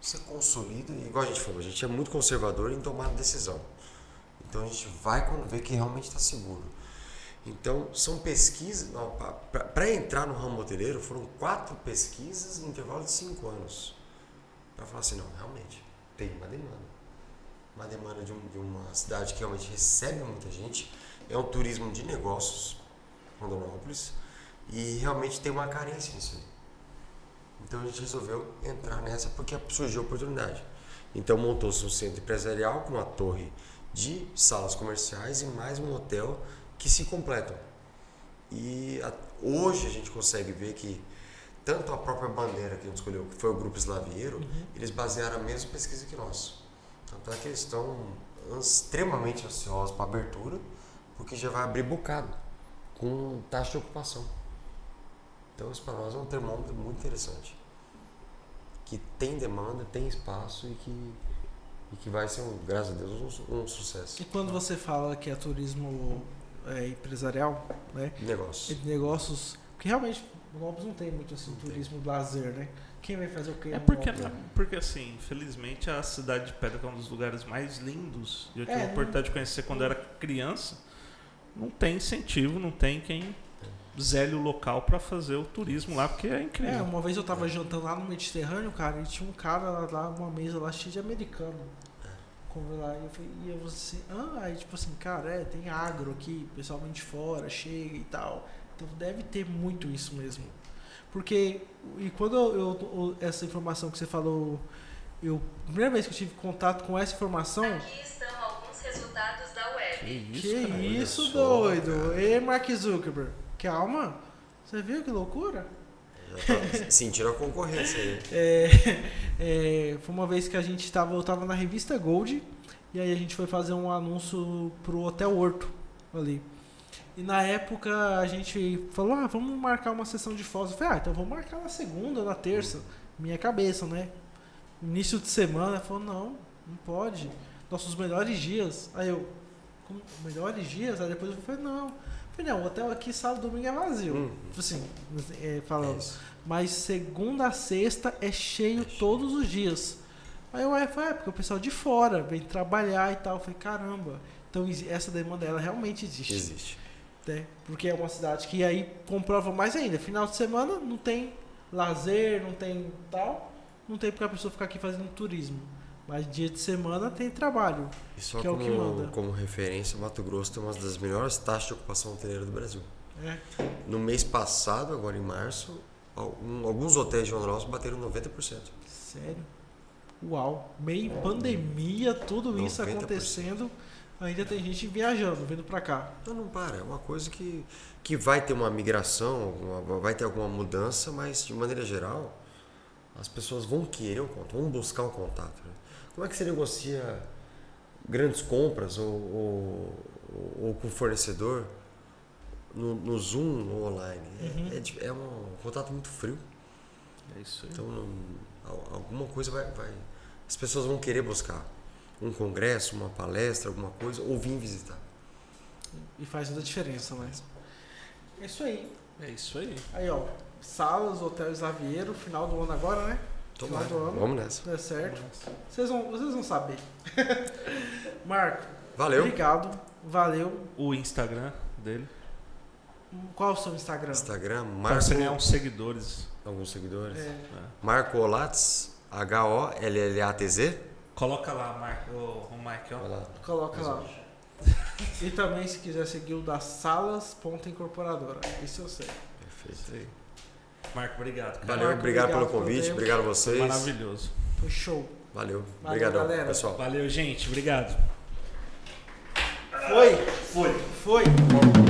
você consolida, e igual a gente falou, a gente é muito conservador em tomar decisão. Então a gente vai quando vê que realmente está seguro. Então, são pesquisas. Para entrar no ramo hoteleiro, foram quatro pesquisas no intervalo de cinco anos. Para falar assim: não, realmente, tem uma demanda. Uma demanda de, um- de uma cidade que realmente recebe muita gente. É um turismo de negócios, Rondonópolis. E realmente tem uma carência nisso aí. Então a gente resolveu entrar nessa porque surgiu a oportunidade. Então montou-se um centro empresarial com uma torre de salas comerciais e mais um hotel que se completam. E a- hoje a gente consegue ver que tanto a própria bandeira que a gente escolheu, que foi o Grupo Slaviero, eles basearam a mesma pesquisa que nós. Tanto é que eles estão extremamente ansiosos para a abertura, porque já vai abrir bocado, com taxa de ocupação. Então isso para nós é um termômetro muito interessante. Que tem demanda, tem espaço e que, e que vai ser, um, graças a Deus, um, um sucesso. E quando você fala que é turismo é, empresarial, né? Negócio. de negócios, porque realmente Lopes não tem muito assim turismo lazer, né? Quem vai fazer o quê? É porque, Lopes? porque assim, infelizmente a cidade de Pedra, que é um dos lugares mais lindos, eu tive É, a não- oportunidade de conhecer quando eu era criança, não tem incentivo, não tem quem zele o local para fazer o turismo lá, porque é É, incrível. uma vez eu tava jantando lá no Mediterrâneo, cara, e tinha um cara lá, uma mesa lá cheia de americano. Como lá, e eu falei, e eu assim, ah, aí tipo assim, cara, é, tem agro aqui, pessoal vem de fora, chega e tal. Então deve ter muito isso mesmo. Porque, e quando eu, eu- essa informação que você falou, eu, primeira vez que eu tive contato com essa informação, Aqui estão alguns resultados da web. Que que cara? isso, só, doido? cara. Ei, Mark Zuckerberg, calma. Você viu que loucura? Sentindo a concorrência aí. É, é, foi uma vez que a gente tava, eu tava na revista Gold e aí a gente foi fazer um anúncio pro Hotel Horto ali. E na época a gente falou, ah, vamos marcar uma sessão de fotos. Eu falei, ah, então vamos marcar na segunda na terça. Minha cabeça, né? Início de semana, falou, não, não pode. Nossos melhores dias. Aí eu, como, melhores dias? Aí depois eu falei, não. Eu falei, não, o hotel aqui sábado e domingo é vazio. Hum. Tipo assim, é, É falando. isso. Mas segunda a sexta é cheio todos os dias. Aí eu é, foi, é, porque o pessoal de fora vem trabalhar e tal. Eu falei, caramba. Então essa demanda ela realmente existe. Existe. Né? Porque é uma cidade que aí comprova mais ainda. Final de semana não tem lazer, não tem tal. Não tem porque a pessoa ficar aqui fazendo turismo. Mas dia de semana tem trabalho. E só Que é o como, que manda. como referência, Mato Grosso tem uma das melhores taxas de ocupação hoteleira do Brasil. né? No mês passado, agora em março, alguns hotéis de Rondonópolis bateram 90%. Sério? Uau. Meio em pandemia, tudo isso 90%. acontecendo. Ainda tem gente viajando, vindo pra cá. Não, não para. É uma coisa que, que vai ter uma migração, alguma- vai ter alguma mudança, mas de maneira geral, as pessoas vão querer o contato, vão buscar o contato. né? Como é que você negocia grandes compras ou, ou, ou com o fornecedor no, no Zoom ou online? É- Uhum. É, dif- é um contato muito frio. É isso aí. Então, não- al- alguma coisa vai, vai. As pessoas vão querer buscar um congresso, uma palestra, alguma coisa, ou vir visitar. E faz toda a diferença, né? É isso aí. É isso aí. Aí, ó. Salas, Hotel Slaviero, final do ano agora, né? Tomara. Final do ano. Vamos nessa. Tá certo. Vocês vão, vocês vão saber. Marco, Valeu. obrigado. Valeu. O Instagram dele. Qual é o seu Instagram? Instagram, Para Marco. você ganhar uns seguidores. Alguns seguidores. É, Marco Olatz, H-O-L-L-A-T-Z. Coloca lá, Marco, o, o Mike, ó. Lá. coloca lá. E também se quiser seguir o da Salas Ponta Incorporadora. Isso eu sei. Perfeito. Marco, obrigado. cara. Valeu, Marco, obrigado, obrigado pelo convite, obrigado a vocês. Maravilhoso. Foi show. Valeu. Obrigadão, pessoal. Valeu, gente. Obrigado. Foi. Foi. Foi.